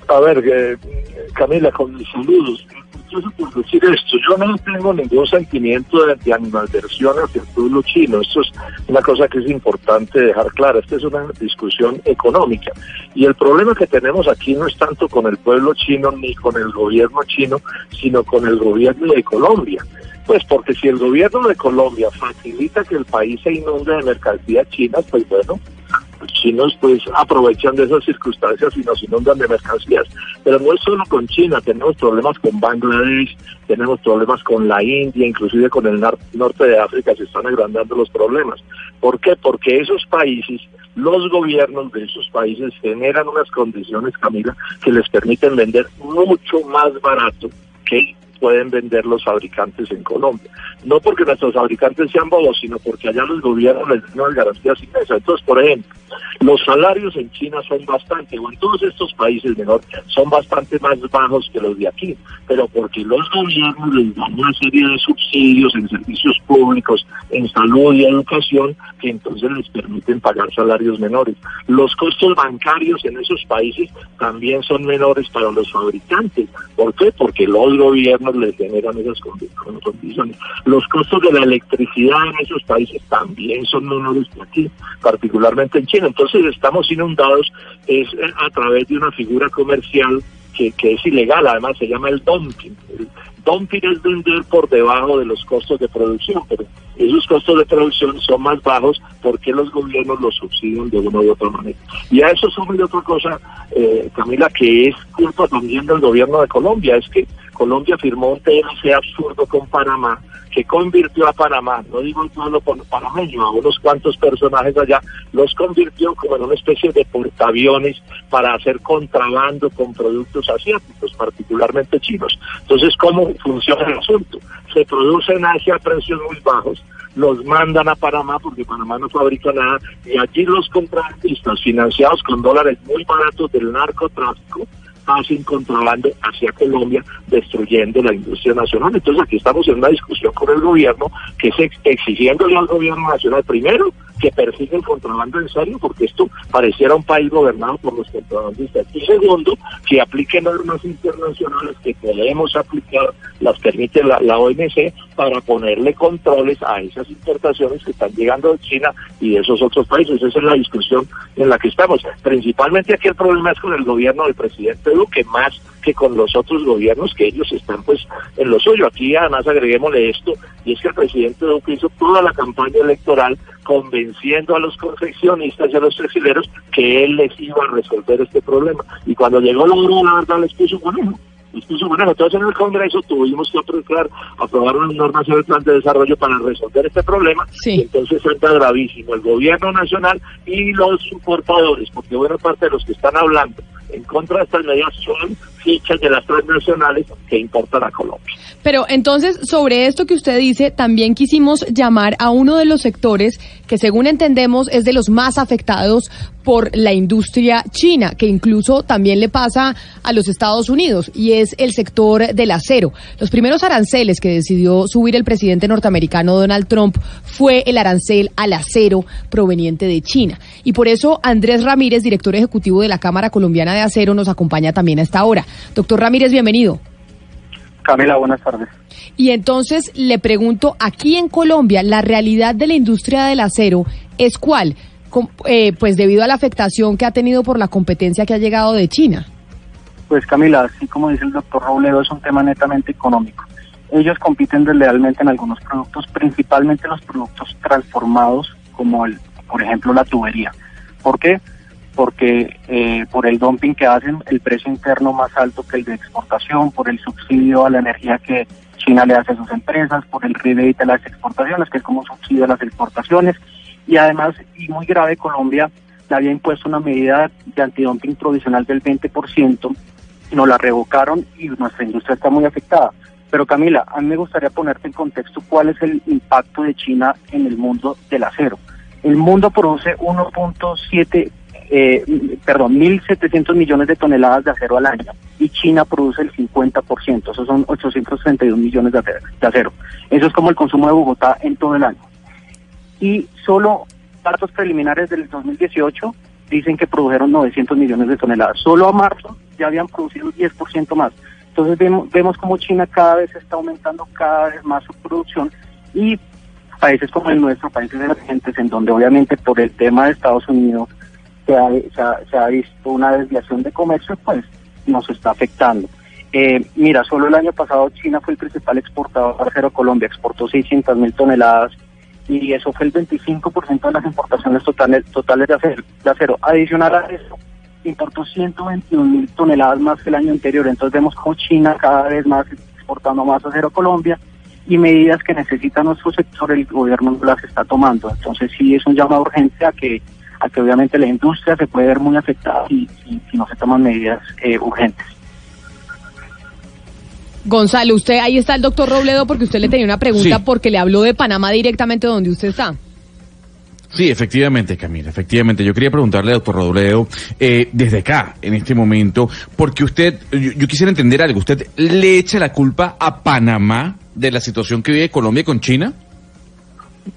A ver, eh, Camila, con mis saludos. Incluso por decir esto, yo no tengo ningún sentimiento de, de animadversión hacia el pueblo chino. Esto es una cosa que es importante dejar clara. Esta es una discusión económica. Y el problema que tenemos aquí no es tanto con el pueblo chino ni con el gobierno chino, sino con el gobierno de Colombia. Pues porque si el gobierno de Colombia facilita que el país se inunde de mercancías chinas, pues bueno, chinos pues aprovechan de esas circunstancias y nos inundan de mercancías. Pero no es solo con China, tenemos problemas con Bangladesh, tenemos problemas con la India, inclusive con el norte de África se están agrandando los problemas. ¿Por qué? Porque esos países, los gobiernos de esos países generan unas condiciones, Camila, que les permiten vender mucho más barato que pueden vender los fabricantes en Colombia. No porque nuestros fabricantes sean bobos, sino porque allá los gobiernos les dan garantías inmensas. Entonces, por ejemplo, los salarios en China son bastante, o en todos estos países menor, son bastante más bajos que los de aquí, pero porque los gobiernos les dan una serie de subsidios en servicios públicos, en salud y educación, que entonces les permiten pagar salarios menores. Los costos bancarios en esos países también son menores para los fabricantes. ¿Por qué? Porque los gobiernos les generan esas condiciones. Los costos de la electricidad en esos países también son menores que aquí, particularmente en China. Entonces estamos inundados es a través de una figura comercial que, que es ilegal, además se llama el dumping. Dumping es vender por debajo de los costos de producción, pero esos costos de producción son más bajos porque los gobiernos los subsidian de una u otra manera. Y a eso sube otra cosa, eh, Camila, que es culpa también del gobierno de Colombia, es que Colombia firmó un TLC absurdo con Panamá que convirtió a Panamá, no digo solo por panameño, a unos cuantos personajes allá, los convirtió como en una especie de portaaviones para hacer contrabando con productos asiáticos, particularmente chinos. Entonces, ¿cómo funciona el asunto? Se producen en Asia a precios muy bajos, los mandan a Panamá porque Panamá no fabrica nada y allí los contratistas financiados con dólares muy baratos del narcotráfico hacen contrabando hacia Colombia, destruyendo la industria nacional. Entonces aquí estamos en una discusión con el gobierno que es exigiéndole al gobierno nacional primero que persigue el contrabando en serio, porque esto pareciera un país gobernado por los contrabandistas. Y segundo, que aplique normas internacionales que podemos aplicar, las permite la, la OMC, para ponerle controles a esas importaciones que están llegando de China y de esos otros países. Esa es la discusión en la que estamos. Principalmente aquí el problema es con el gobierno del presidente Duque, más que con los otros gobiernos que ellos están pues en lo suyo. Aquí además agreguémosle esto, y es que el presidente Duque hizo toda la campaña electoral convenciendo a los confeccionistas y a los textileros que él les iba a resolver este problema. Y cuando llegó la hora, la verdad les puso bueno. Les puso bueno. Entonces en el Congreso tuvimos que aprobar, aprobar una norma sobre el plan de desarrollo para resolver este problema. Y entonces entra gravísimo el gobierno nacional y los importadores, porque buena parte de los que están hablando en contra de estas medidas son fichas de las transnacionales que importan a Colombia. Pero entonces, sobre esto que usted dice, también quisimos llamar a uno de los sectores que, según entendemos, es de los más afectados por la industria china, que incluso también le pasa a los Estados Unidos, y es el sector del acero. Los primeros aranceles que decidió subir el presidente norteamericano Donald Trump fue el arancel al acero proveniente de China. Y por eso Andrés Ramírez, director ejecutivo de la Cámara Colombiana de Acero, nos acompaña también a esta hora. Doctor Ramírez, bienvenido. Camila, buenas tardes. Y entonces le pregunto, aquí en Colombia, ¿la realidad de la industria del acero es cuál? Eh, pues debido a la afectación que ha tenido por la competencia que ha llegado de China. Pues Camila, así como dice el doctor Robledo, es un tema netamente económico. Ellos compiten deslealmente en algunos productos, principalmente los productos transformados, como el, por ejemplo la tubería. ¿Por qué? Porque eh, por el dumping que hacen, el precio interno más alto que el de exportación, por el subsidio a la energía que China le hace a sus empresas, por el rebate a las exportaciones, que es como subsidio a las exportaciones, y además, y muy grave, Colombia le había impuesto una medida de antidumping provisional del 20%, nos la revocaron y nuestra industria está muy afectada. Pero Camila, a mí me gustaría ponerte en contexto cuál es el impacto de China en el mundo del acero. El mundo produce 1.7 eh, perdón, 1.700 millones de toneladas de acero al año y China produce el 50%, esos son 831 millones de acero, Eso es como el consumo de Bogotá en todo el año. Y solo datos preliminares del 2018 dicen que produjeron 900 millones de toneladas. Solo a marzo ya habían producido 10% más. Entonces vemos, vemos como China cada vez está aumentando cada vez más su producción y países como el nuestro, países emergentes, en donde obviamente por el tema de Estados Unidos se ha, visto una desviación de comercio, pues nos está afectando. Eh, mira, solo el año pasado China fue el principal exportador acero Colombia, exportó 600 mil toneladas y eso fue el 25% de las importaciones totales, totales de, acero, de acero. Adicional a eso, importó 121 mil toneladas más que el año anterior. Entonces vemos como China cada vez más exportando más acero Colombia y medidas que necesita nuestro sector el gobierno no las está tomando. Entonces sí es un llamado urgente a que a que obviamente la industria se puede ver muy afectada si, si, no se toman medidas eh, urgentes. Gonzalo, usted ahí está el doctor Robledo porque usted le tenía una pregunta porque le habló de Panamá directamente donde usted está. Sí, efectivamente, Camila, efectivamente. Yo quería preguntarle, doctor Robledo, eh, desde acá, en este momento, porque usted, yo, quisiera entender algo, ¿usted le echa la culpa a Panamá de la situación que vive Colombia con China?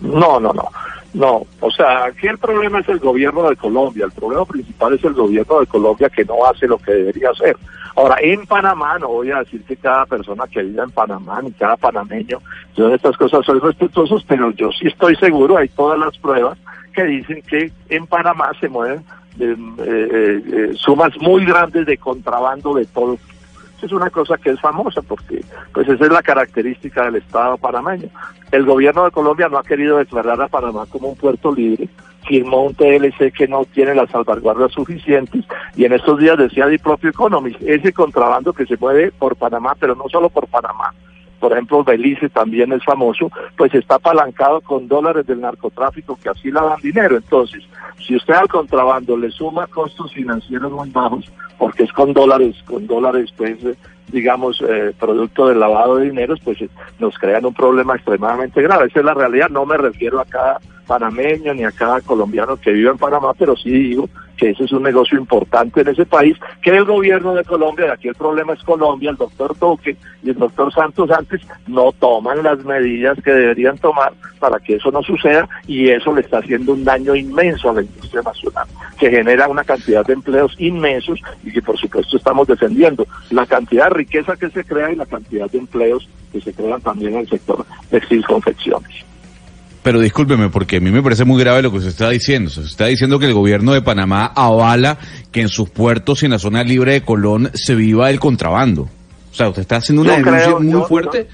No, no, no. No, o sea, aquí el problema es el gobierno de Colombia, el problema principal es el gobierno de Colombia que no hace lo que debería hacer. Ahora, en Panamá, no voy a decir que cada persona que vive en Panamá, ni cada panameño, yo de estas cosas soy respetuoso, pero yo sí estoy seguro, hay todas las pruebas que dicen que en Panamá se mueven eh, eh, eh, sumas muy grandes de contrabando de todo es una cosa que es famosa porque pues esa es la característica del Estado panameño. El gobierno de Colombia no ha querido declarar a Panamá como un puerto libre, firmó un TLC que no tiene las salvaguardas suficientes y en estos días decía el propio Economist, ese contrabando que se mueve por Panamá, pero no solo por Panamá, por ejemplo Belice también es famoso, pues está apalancado con dólares del narcotráfico que así lavan dinero. Entonces, si usted al contrabando le suma costos financieros muy bajos, porque es con dólares, con dólares pues digamos, eh, producto del lavado de dinero, pues eh, nos crean un problema extremadamente grave. Esa es la realidad. No me refiero a cada panameño ni a cada colombiano que vive en Panamá, pero sí digo que ese es un negocio importante en ese país, que el gobierno de Colombia, aquí el problema es Colombia, el doctor Duque y el doctor Santos antes no toman las medidas que deberían tomar para que eso no suceda y eso le está haciendo un daño inmenso a la industria nacional, que genera una cantidad de empleos inmensos y que por supuesto estamos defendiendo la cantidad de riqueza que se crea y la cantidad de empleos que se crean también en el sector textil confecciones. Pero discúlpeme, porque a mí me parece muy grave lo que se está diciendo. Se está diciendo que el gobierno de Panamá avala que en sus puertos y en la zona libre de Colón se viva el contrabando. O sea, usted está haciendo una denuncia muy fuerte.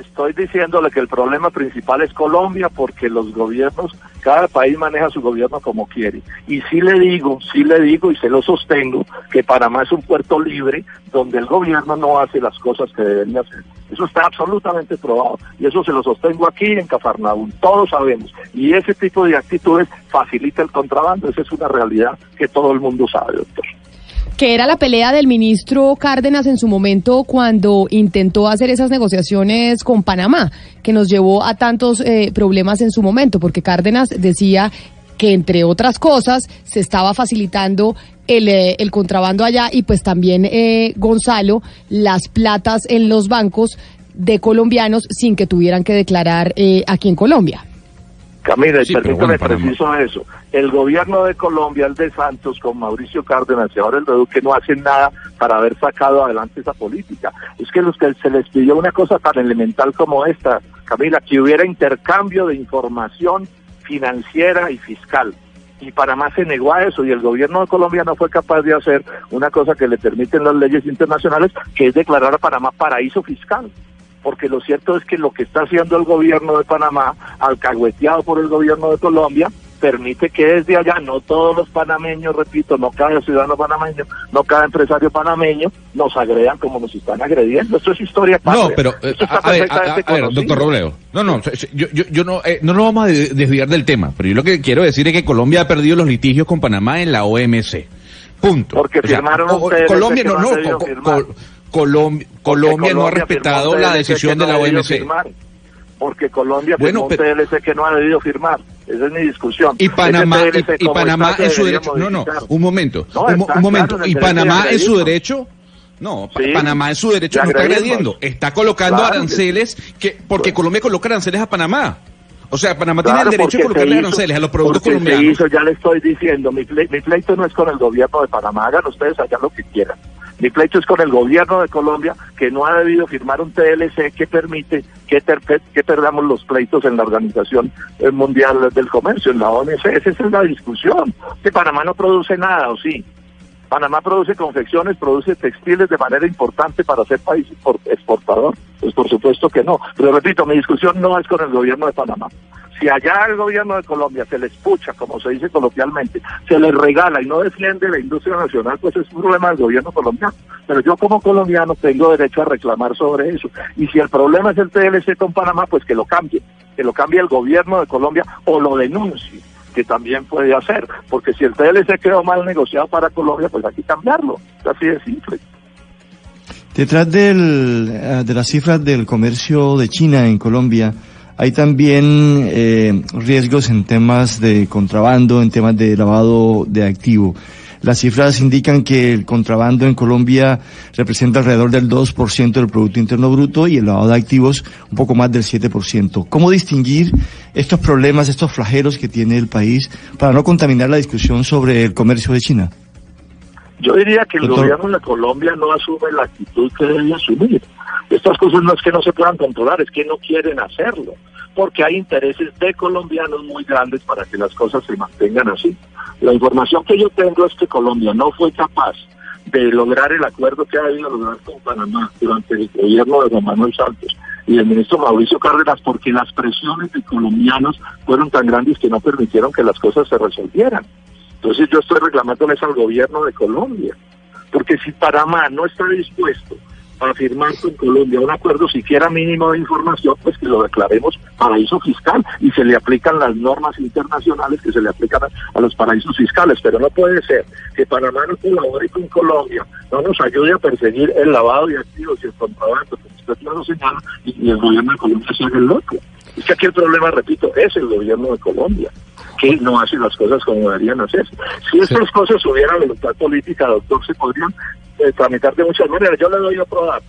Estoy diciéndole que el problema principal es Colombia porque los gobiernos cada país maneja su gobierno como quiere. Y sí le digo, sí le digo y se lo sostengo, que Panamá es un puerto libre donde el gobierno no hace las cosas que debería hacer. Eso está absolutamente probado. Y eso se lo sostengo aquí en Cafarnaúm. Todos sabemos. Y ese tipo de actitudes facilita el contrabando. Esa es una realidad que todo el mundo sabe, doctor que era la pelea del ministro Cárdenas en su momento cuando intentó hacer esas negociaciones con Panamá, que nos llevó a tantos eh, problemas en su momento, porque Cárdenas decía que entre otras cosas se estaba facilitando el, eh, el contrabando allá y pues también eh, Gonzalo las platas en los bancos de colombianos sin que tuvieran que declarar aquí en Colombia. Camila, y permítame preciso eso. El gobierno de Colombia, el de Santos, con Mauricio Cárdenas y ahora el de Duque, no hacen nada para haber sacado adelante esa política. Es que los que se les pidió una cosa tan elemental como esta, Camila, que hubiera intercambio de información financiera y fiscal. Y Panamá se negó a eso y el gobierno de Colombia no fue capaz de hacer una cosa que le permiten las leyes internacionales, que es declarar a Panamá paraíso fiscal porque lo cierto es que lo que está haciendo el gobierno de Panamá, alcahueteado por el gobierno de Colombia, permite que desde allá no todos los panameños, repito, no cada ciudadano panameño, no cada empresario panameño nos agredan como nos están agrediendo. Esto es historia No, pero eh, a, ver, doctor Robledo, no, no, yo, yo, yo no, eh, no nos vamos a desviar del tema, pero yo lo que quiero decir es que Colombia ha perdido los litigios con Panamá en la OMC. Punto. Porque firmaron Colombia no, no, Colombia, Colombia, no ha respetado la decisión de la OMC. porque Colombia bueno, firmó un TLC que no ha debido firmar. Esa es mi discusión. Y Panamá, y, Panamá en su derecho. No, no, un momento. un, momento. ¿Y Panamá en su derecho? No, Panamá en su derecho no está agrediendo. Está colocando aranceles que porque Colombia coloca aranceles a Panamá. O sea, Panamá tiene el derecho de colocarle aranceles a los productos colombianos. ya le estoy diciendo, mi, mi pleito no es con el gobierno de Panamá, hagan ustedes allá lo que quieran. Mi pleito es con el gobierno de Colombia que no ha debido firmar un TLC que permite que, perdamos los pleitos en la Organización Mundial del Comercio, en la OMC. Esa es la discusión. Que Panamá no produce nada, ¿o sí? Panamá produce confecciones, produce textiles de manera importante para ser país exportador. Pues por supuesto que no. Pero repito, mi discusión no es con el gobierno de Panamá. Si allá el gobierno de Colombia se les pucha, como se dice coloquialmente, se les regala y no defiende la industria nacional, pues es un problema del gobierno colombiano. Pero yo como colombiano tengo derecho a reclamar sobre eso. Y si el problema es el TLC con Panamá, pues que lo cambie, que lo cambie el gobierno de Colombia o lo denuncie que también puede hacer, porque si el TLC quedó mal negociado para Colombia, pues hay que cambiarlo, así de simple. Detrás del, eh, de las cifras del comercio de China en Colombia, hay también eh, riesgos en temas de contrabando, en temas de lavado de activo. Las cifras indican que el contrabando en Colombia representa alrededor del 2% del Producto Interno Bruto y el lavado de activos un poco más del 7%. ¿Cómo distinguir estos problemas, estos flagelos que tiene el país para no contaminar la discusión sobre el comercio de China? Yo diría que el gobierno de Colombia no asume la actitud que debe asumir. Estas cosas no es que no se puedan controlar, es que no quieren hacerlo, porque hay intereses de colombianos muy grandes para que las cosas se mantengan así. La información que yo tengo es que Colombia no fue capaz de lograr el acuerdo que ha habido lograr con Panamá durante el gobierno de Juan Manuel Santos y el ministro Mauricio Cárdenas porque las presiones de colombianos fueron tan grandes que no permitieron que las cosas se resolvieran. Entonces yo estoy reclamándoles al gobierno de Colombia, porque si Panamá no está dispuesto a firmar con Colombia un acuerdo siquiera mínimo de información, pues que lo declaremos paraíso fiscal y se le aplican las normas internacionales que se le aplican a, los paraísos fiscales. Pero no puede ser que Panamá no colabore con Colombia, no nos ayude a perseguir el lavado de activos y el contrabando, como usted lo señala, y, y el gobierno de Colombia se el loco. Es que aquí el problema, repito, es el gobierno de Colombia que no hace las cosas como deberían hacerse. Si estas cosas hubieran voluntad política, doctor, se podrían tramitar de muchas maneras. Yo le doy otro dato.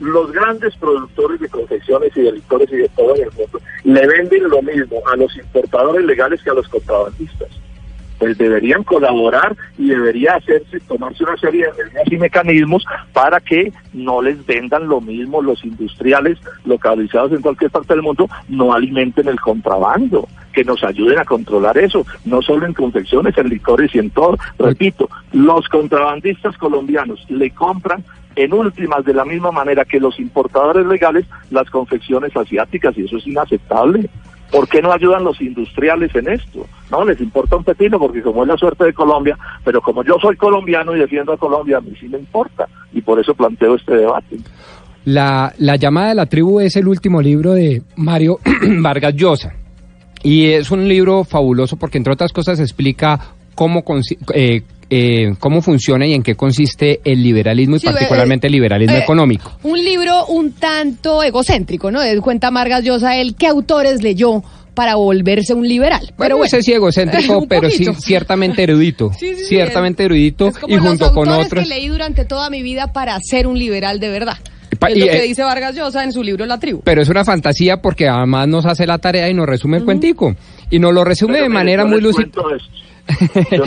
Los grandes productores de confecciones y de licores y de todo el mundo le venden lo mismo a los importadores legales que a los contrabandistas pues deberían colaborar y debería hacerse, tomarse una serie de medidas y mecanismos para que no les vendan lo mismo los industriales localizados en cualquier parte del mundo, no alimenten el contrabando, que nos ayuden a controlar eso, no solo en confecciones, en licores y en todo. Repito, los contrabandistas colombianos le compran en últimas de la misma manera que los importadores legales las confecciones asiáticas y eso es inaceptable. ¿Por qué no ayudan los industriales en esto? No, les importa un pepino porque como es la suerte de Colombia, pero como yo soy colombiano y defiendo a Colombia, a mí sí me importa y por eso planteo este debate. La, la llamada de la tribu es el último libro de Mario Vargas Llosa y es un libro fabuloso porque entre otras cosas explica cómo eh, eh, cómo funciona y en qué consiste el liberalismo y Sí, particularmente eh, el liberalismo eh, económico. Un libro un tanto egocéntrico, ¿no? De cuenta Margas Llosa, él qué autores leyó para volverse un liberal. Pero Pero no bueno, sé si egocéntrico, pero sí ciertamente erudito. Sí, sí, sí, ciertamente erudito como y los junto con autores otros. que leí durante toda mi vida para ser un liberal de verdad. pa- es y, lo que eh, dice Vargas Llosa en su libro La Tribu. Pero es una fantasía porque además nos hace la tarea y nos resume el cuentico. Y nos lo resume Pero de mire, manera muy lúcida. Yo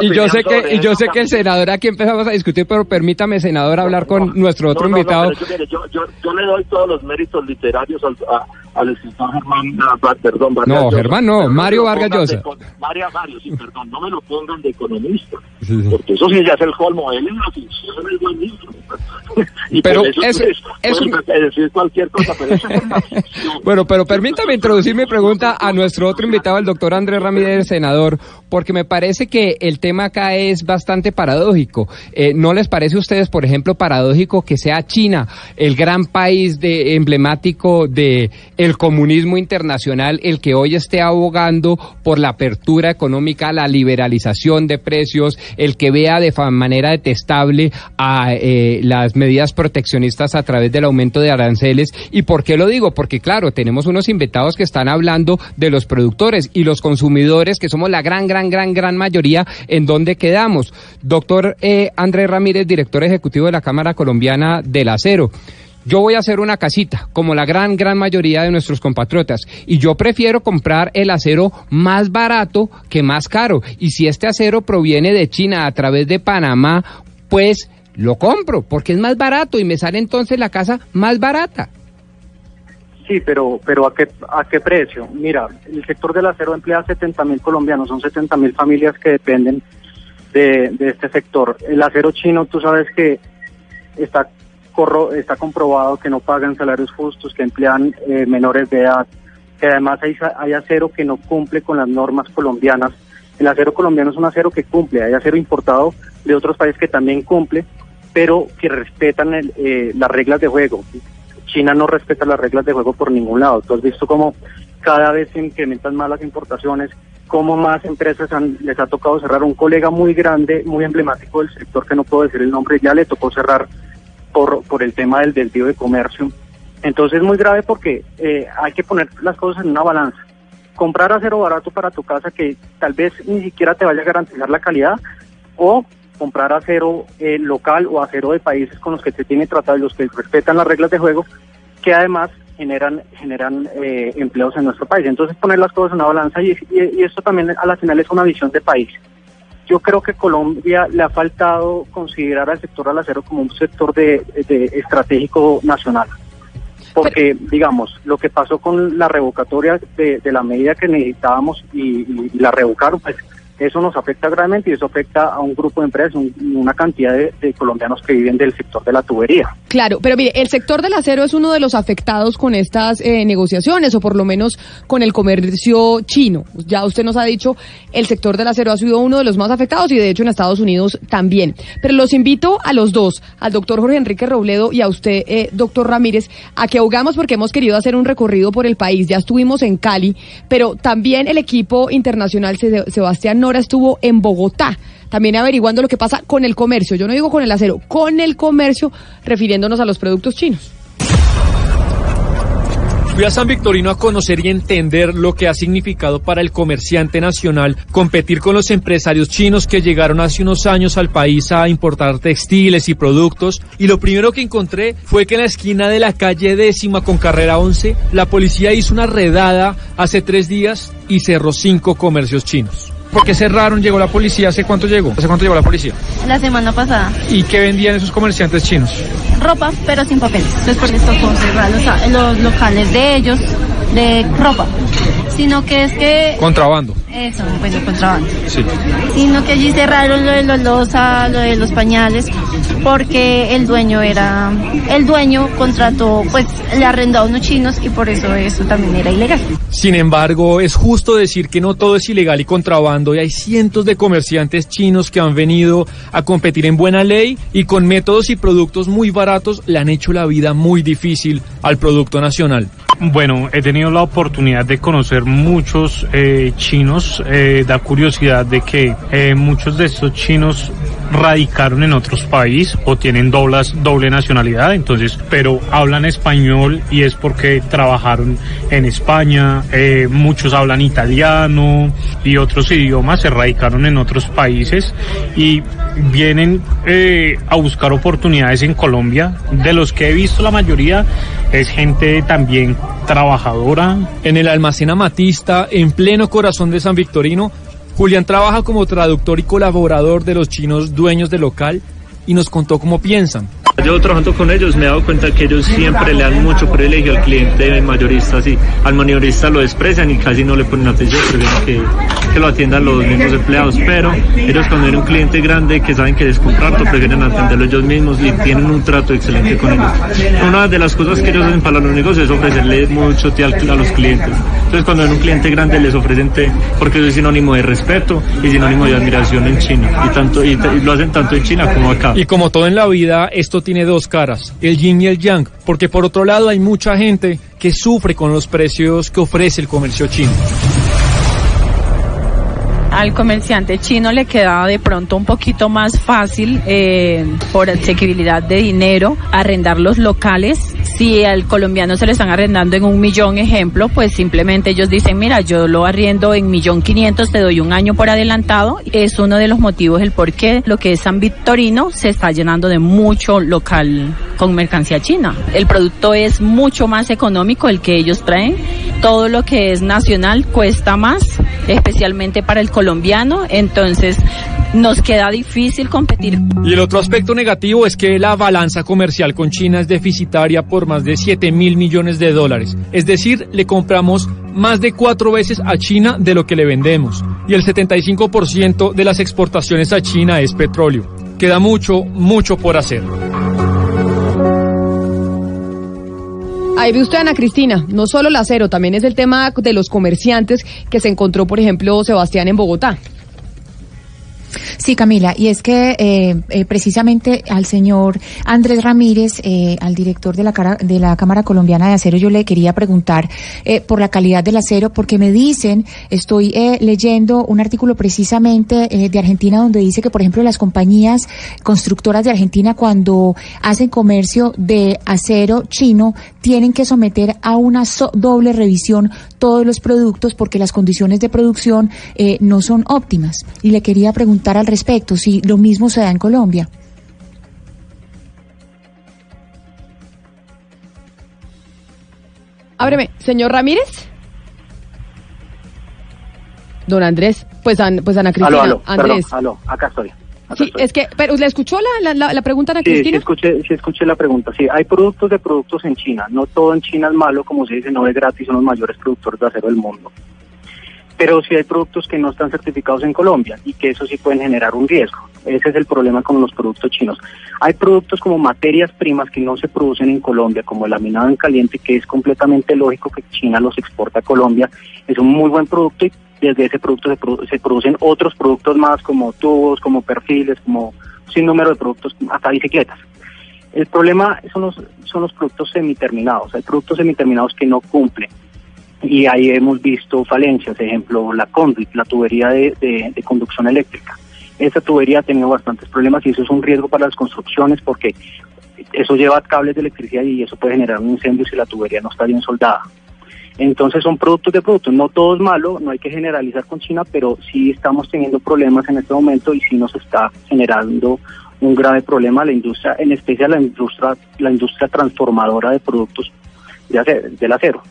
Y, yo sé que y yo sé que el senador aquí empezamos a discutir, pero permítame senador hablar con nuestro otro No, no, no, invitado. yo, yo le doy todos los méritos literarios al, a- al escritor Germán, ah, perdón, Vargas No, Llosa. Germán no, Pero me Mario Vargas Llosa. Mario, Mario, sí, perdón, no me lo pongan de economista, porque eso sí ya es el colmo, él es una ficción, es buen libro. y Pero eso, pues, pueden decir cualquier cosa, pero eso es una ficción. Bueno, pero permítame introducir mi pregunta a nuestro otro invitado, el doctor Andrés Ramírez, senador, porque me parece que el tema acá es bastante paradójico. Eh, ¿No les parece a ustedes, por ejemplo, paradójico que sea China, el gran país de, emblemático de el comunismo internacional, el que hoy esté abogando por la apertura económica, la liberalización de precios, el que vea de manera detestable a eh, las medidas proteccionistas a través del aumento de aranceles. ¿Y por qué lo digo? Porque claro, tenemos unos invitados que están hablando de los productores y los consumidores, que somos la gran, gran, gran, gran mayoría, en donde quedamos. Doctor eh, Andrés Ramírez, director ejecutivo de la Cámara Colombiana del Acero. Yo voy a hacer una casita, como la gran, gran mayoría de nuestros compatriotas, y yo prefiero comprar el acero más barato que más caro. Y si este acero proviene de China a través de Panamá, pues lo compro, porque es más barato y me sale entonces la casa más barata. Sí, pero, pero ¿a qué, ¿a qué precio? Mira, el sector del acero emplea a 70 mil colombianos, son 70 mil familias que dependen de, de este sector. El acero chino, tú sabes que está, corro, está comprobado que no pagan salarios justos, que emplean eh, menores de edad, que además hay, acero que no cumple con las normas colombianas. El acero colombiano es un acero que cumple, hay acero importado de otros países que también cumple, pero que respetan el, eh, las reglas de juego. China no respeta las reglas de juego por ningún lado. Tú has visto cómo cada vez se incrementan más las importaciones, cómo más empresas les ha tocado cerrar. Un colega muy grande, muy emblemático del sector, que no puedo decir el nombre, ya le tocó cerrar por, por el tema del desvío de comercio. Entonces es muy grave porque eh, hay que poner las cosas en una balanza. Comprar acero barato para tu casa que tal vez ni siquiera te vaya a garantizar la calidad o comprar acero eh, local o acero de países con los que se tiene tratado y los que respetan las reglas de juego, que además generan generan eh, empleos en nuestro país. Entonces poner las cosas en una balanza y, y, esto también a la final es una visión de país. Yo creo que Colombia le ha faltado considerar al sector del acero como un sector de, de estratégico nacional. Porque, digamos, lo que pasó con la revocatoria de, de la medida que necesitábamos y, y, y la revocaron, pues eso nos afecta gravemente y eso afecta a un grupo de empresas, una cantidad de, colombianos que viven del sector de la tubería. Claro, pero mire, el sector del acero es uno de los afectados con estas eh, negociaciones o por lo menos con el comercio chino. Ya usted nos ha dicho, el sector del acero ha sido uno de los más afectados y de hecho en Estados Unidos también. Pero los invito a los dos, al doctor Jorge Enrique Robledo y a usted, eh, doctor Ramírez, a que ahogamos porque hemos querido hacer un recorrido por el país. Ya estuvimos en Cali, pero también el equipo internacional Sebastián Estuvo en Bogotá, también averiguando lo que pasa con el comercio. Yo no digo con el acero, con el comercio, refiriéndonos a los productos chinos. Fui a San Victorino a conocer y entender lo que ha significado para el comerciante nacional competir con los empresarios chinos que llegaron hace unos años al país a importar textiles y productos. Y lo primero que encontré fue que en la esquina de la calle décima con carrera 11, la policía hizo una redada hace tres días y cerró cinco comercios chinos. ¿Por qué cerraron? ¿Llegó la policía? ¿Hace cuánto llegó? ¿Hace cuánto llegó la policía? La semana pasada. ¿Y qué vendían esos comerciantes chinos? Ropa, pero sin papel. Después les tocó cerrar los, los locales de ellos, de ropa. Sino que es que... Contrabando. Eso, bueno, contrabando. Sí. Sino que allí cerraron lo de los losa, lo de los pañales, porque el dueño era... El dueño contrató, pues, le arrendó a unos chinos y por eso eso también era ilegal. Sin embargo, es justo decir que no todo es ilegal y contrabando y hay cientos de comerciantes chinos que han venido a competir en buena ley y con métodos y productos muy baratos le han hecho la vida muy difícil al producto nacional. Bueno, he tenido la oportunidad de conocer muchos eh, chinos. Eh, da curiosidad de que eh, muchos de estos chinos radicaron en otros países o tienen doblas, doble nacionalidad, entonces, pero hablan español y es porque trabajaron en España. Eh, muchos hablan italiano y otros idiomas, se radicaron en otros países y vienen eh, a buscar oportunidades en Colombia. De los que he visto, la mayoría es gente también trabajadora. En el almacén Amatista, en pleno corazón de San Victorino, Julián trabaja como traductor y colaborador de los chinos dueños del local y nos contó cómo piensan. Yo trabajando con ellos me he dado cuenta que ellos siempre le dan mucho privilegio al cliente mayorista, así, al maniorista lo desprecian y casi no le ponen atención, prefieren que, que lo atiendan los mismos empleados, pero ellos cuando ven un cliente grande que saben que es contrato, prefieren atenderlo ellos mismos y tienen un trato excelente con ellos. Una de las cosas que ellos hacen para los negocios es ofrecerle mucho té a los clientes. Entonces cuando ven un cliente grande les ofrecen té porque eso es sinónimo de respeto y sinónimo de admiración en China y tanto y, y lo hacen tanto en China como acá. Y como todo en la vida, esto tiene dos caras, el yin y el yang, porque por otro lado hay mucha gente que sufre con los precios que ofrece el comercio chino al comerciante chino le queda de pronto un poquito más fácil eh, por asequibilidad de dinero arrendar los locales. Si al colombiano se le están arrendando en un millón ejemplo, pues simplemente ellos dicen, mira, yo lo arriendo en millón quinientos, te doy un año por adelantado. Es uno de los motivos el por qué lo que es San Victorino se está llenando de mucho local con mercancía china. El producto es mucho más económico el que ellos traen. Todo lo que es nacional cuesta más, especialmente para el colombiano, entonces nos queda difícil competir. Y el otro aspecto negativo es que la balanza comercial con China es deficitaria por más de 7 mil millones de dólares. Es decir, le compramos más de cuatro veces a China de lo que le vendemos. Y el 75% de las exportaciones a China es petróleo. Queda mucho, mucho por hacer. Ahí ve usted, Ana Cristina, no solo el acero, también es el tema de los comerciantes que se encontró, por ejemplo, Sebastián en Bogotá. Sí, Camila, y es que eh, eh, precisamente al señor Andrés Ramírez, eh, al director de la, cara, de la Cámara Colombiana de Acero, yo le quería preguntar eh, por la calidad del acero, porque me dicen, estoy eh, leyendo un artículo precisamente de Argentina donde dice que, por ejemplo, las compañías constructoras de Argentina cuando hacen comercio de acero chino tienen que someter a una so- doble revisión todos los productos porque las condiciones de producción no son óptimas. Y le quería preguntar al respecto si lo mismo se da en Colombia. Ábreme, señor Ramírez. Don Andrés, pues, An- pues Ana Cristina, Aló, aló, Andrés. perdón, aló, acá estoy. acá Sí, estoy. es que, pero ¿le escuchó la, la, pregunta, Ana Sí, sí Cristina? escuché, sí escuché la pregunta. Sí, hay productos de productos en China. No todo en China es malo, como se dice, no es gratis, son los mayores productores de acero del mundo. Pero sí hay productos que no están certificados en Colombia y que eso sí pueden generar un riesgo. Ese es el problema con los productos chinos. Hay productos como materias primas que no se producen en Colombia, como el laminado en caliente, que es completamente lógico que China los exporta a Colombia. Es un muy buen producto y desde ese producto se, produ- se producen otros productos más como tubos, como perfiles, como sin número de productos, hasta bicicletas. El problema son los, son los productos semiterminados. Hay productos semiterminados que no cumplen. Y ahí hemos visto falencias, ejemplo, la conduit, la tubería de, de- conducción eléctrica. Esa tubería ha tenido bastantes problemas y eso es un riesgo para las construcciones porque eso lleva cables de electricidad y eso puede generar un incendio si la tubería no está bien soldada. Entonces son productos de productos, no todo es malo, no hay que generalizar con China, pero sí estamos teniendo problemas en este momento y sí nos está generando un grave problema la industria, en especial la industria, la industria transformadora de productos de acero, del acero.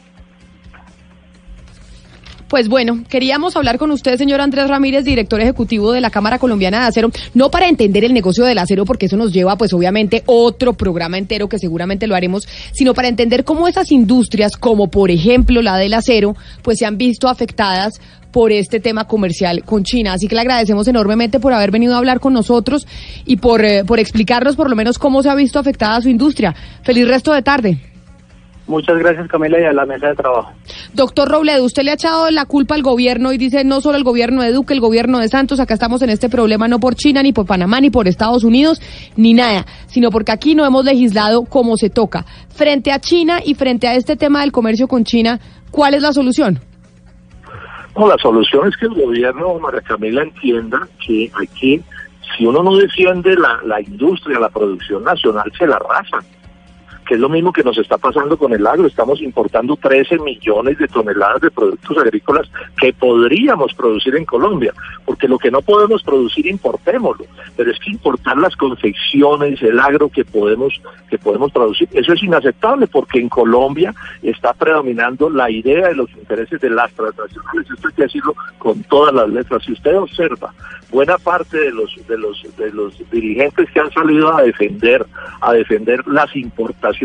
Pues bueno, queríamos hablar con usted, señor Andrés Ramírez, director ejecutivo de la Cámara Colombiana de Acero, no para entender el negocio del acero, porque eso nos lleva, pues obviamente, otro programa entero que seguramente lo haremos, sino para entender cómo esas industrias, como por ejemplo la del acero, pues se han visto afectadas por este tema comercial con China. Así que le agradecemos enormemente por haber venido a hablar con nosotros y por, eh, por explicarnos por lo menos cómo se ha visto afectada su industria. Feliz resto de tarde. Muchas gracias Camila y a la mesa de trabajo. Doctor Robledo, usted le ha echado la culpa al gobierno y dice no solo el gobierno de Duque, el gobierno de Santos, acá estamos en este problema no por China, ni por Panamá, ni por Estados Unidos, ni nada, sino porque aquí no hemos legislado como se toca. Frente a China y frente a este tema del comercio con China, ¿cuál es la solución? No, la solución es que el gobierno, María Camila, entienda que aquí, si uno no defiende la, la industria, la producción nacional, se la arrasan. Es lo mismo que nos está pasando con el agro. Estamos importando 13 millones de toneladas de productos agrícolas que podríamos producir en Colombia, porque lo que no podemos producir, importémoslo. Pero es que importar las confecciones, el agro que podemos, que podemos producir, eso es inaceptable, porque en Colombia está predominando la idea de los intereses de las transnacionales. Esto hay que decirlo con todas las letras. Si usted observa, buena parte de los, de los, de los dirigentes que han salido a defender, a defender las importaciones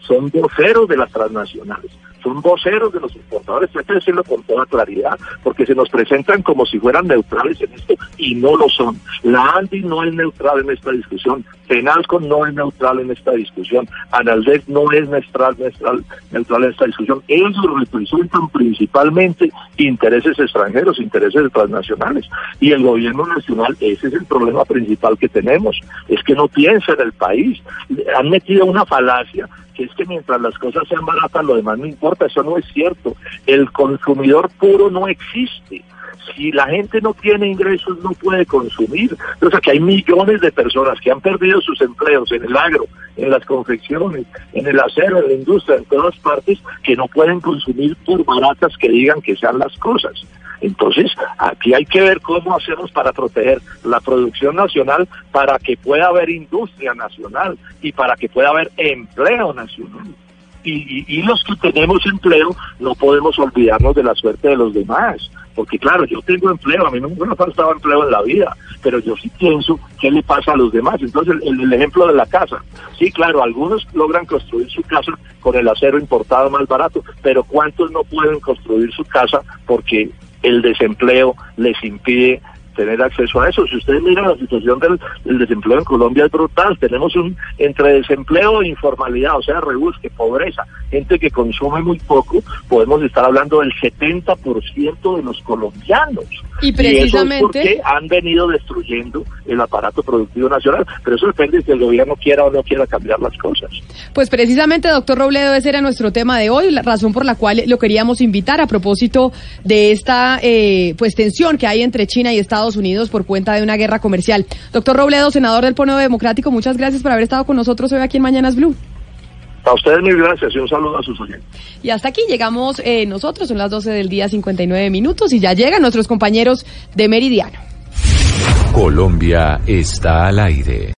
son voceros de las transnacionales, son voceros de los importadores, hay que decirlo con toda claridad, porque se nos presentan como si fueran neutrales en esto y no lo son. La ANDI no es neutral en esta discusión, Penalco no es neutral en esta discusión, Analdec no es neutral, neutral, neutral en esta discusión. Ellos representan principalmente intereses extranjeros, intereses transnacionales. Y el gobierno nacional, ese es el problema principal que tenemos, es que no piensa en el país. Han metido una falacia que es que mientras las cosas sean baratas, lo demás no importa. Eso no es cierto. El consumidor puro no existe. Si la gente no tiene ingresos, no puede consumir. Sea que hay millones de personas que han perdido sus empleos en el agro, en las confecciones, en el acero, en la industria, en todas partes, que no pueden consumir por baratas que digan que sean las cosas. Entonces, aquí hay que ver cómo hacemos para proteger la producción nacional, para que pueda haber industria nacional y para que pueda haber empleo nacional. Y, y, los que tenemos empleo no podemos olvidarnos de la suerte de los demás. Porque claro, yo tengo empleo, a mí nunca me ha faltado empleo en la vida, pero yo sí pienso qué le pasa a los demás. Entonces, el, el ejemplo de la casa. Sí, claro, algunos logran construir su casa con el acero importado más barato, pero ¿cuántos no pueden construir su casa porque el desempleo les impide tener acceso a eso. Si ustedes miran la situación del, desempleo en Colombia es brutal. Tenemos un entre desempleo e informalidad, o sea, rebusque, pobreza, gente que consume muy poco, podemos estar hablando del 70% de los colombianos. Y eso es precisamente- porque han venido destruyendo el aparato productivo nacional. Pero eso depende de que el gobierno quiera o no quiera cambiar las cosas. Pues precisamente, doctor Robledo, ese era nuestro tema de hoy, la razón por la cual lo queríamos invitar a propósito de esta eh, pues tensión que hay entre China y Estados Unidos por cuenta de una guerra comercial. Doctor Robledo, senador del Polo Democrático, muchas gracias por haber estado con nosotros hoy aquí en Mañanas Blue. A ustedes mil gracias y un saludo a sus oyentes. Y hasta aquí llegamos eh, nosotros, son las 12 del día 59 minutos y ya llegan nuestros compañeros de Meridiano. Colombia está al aire.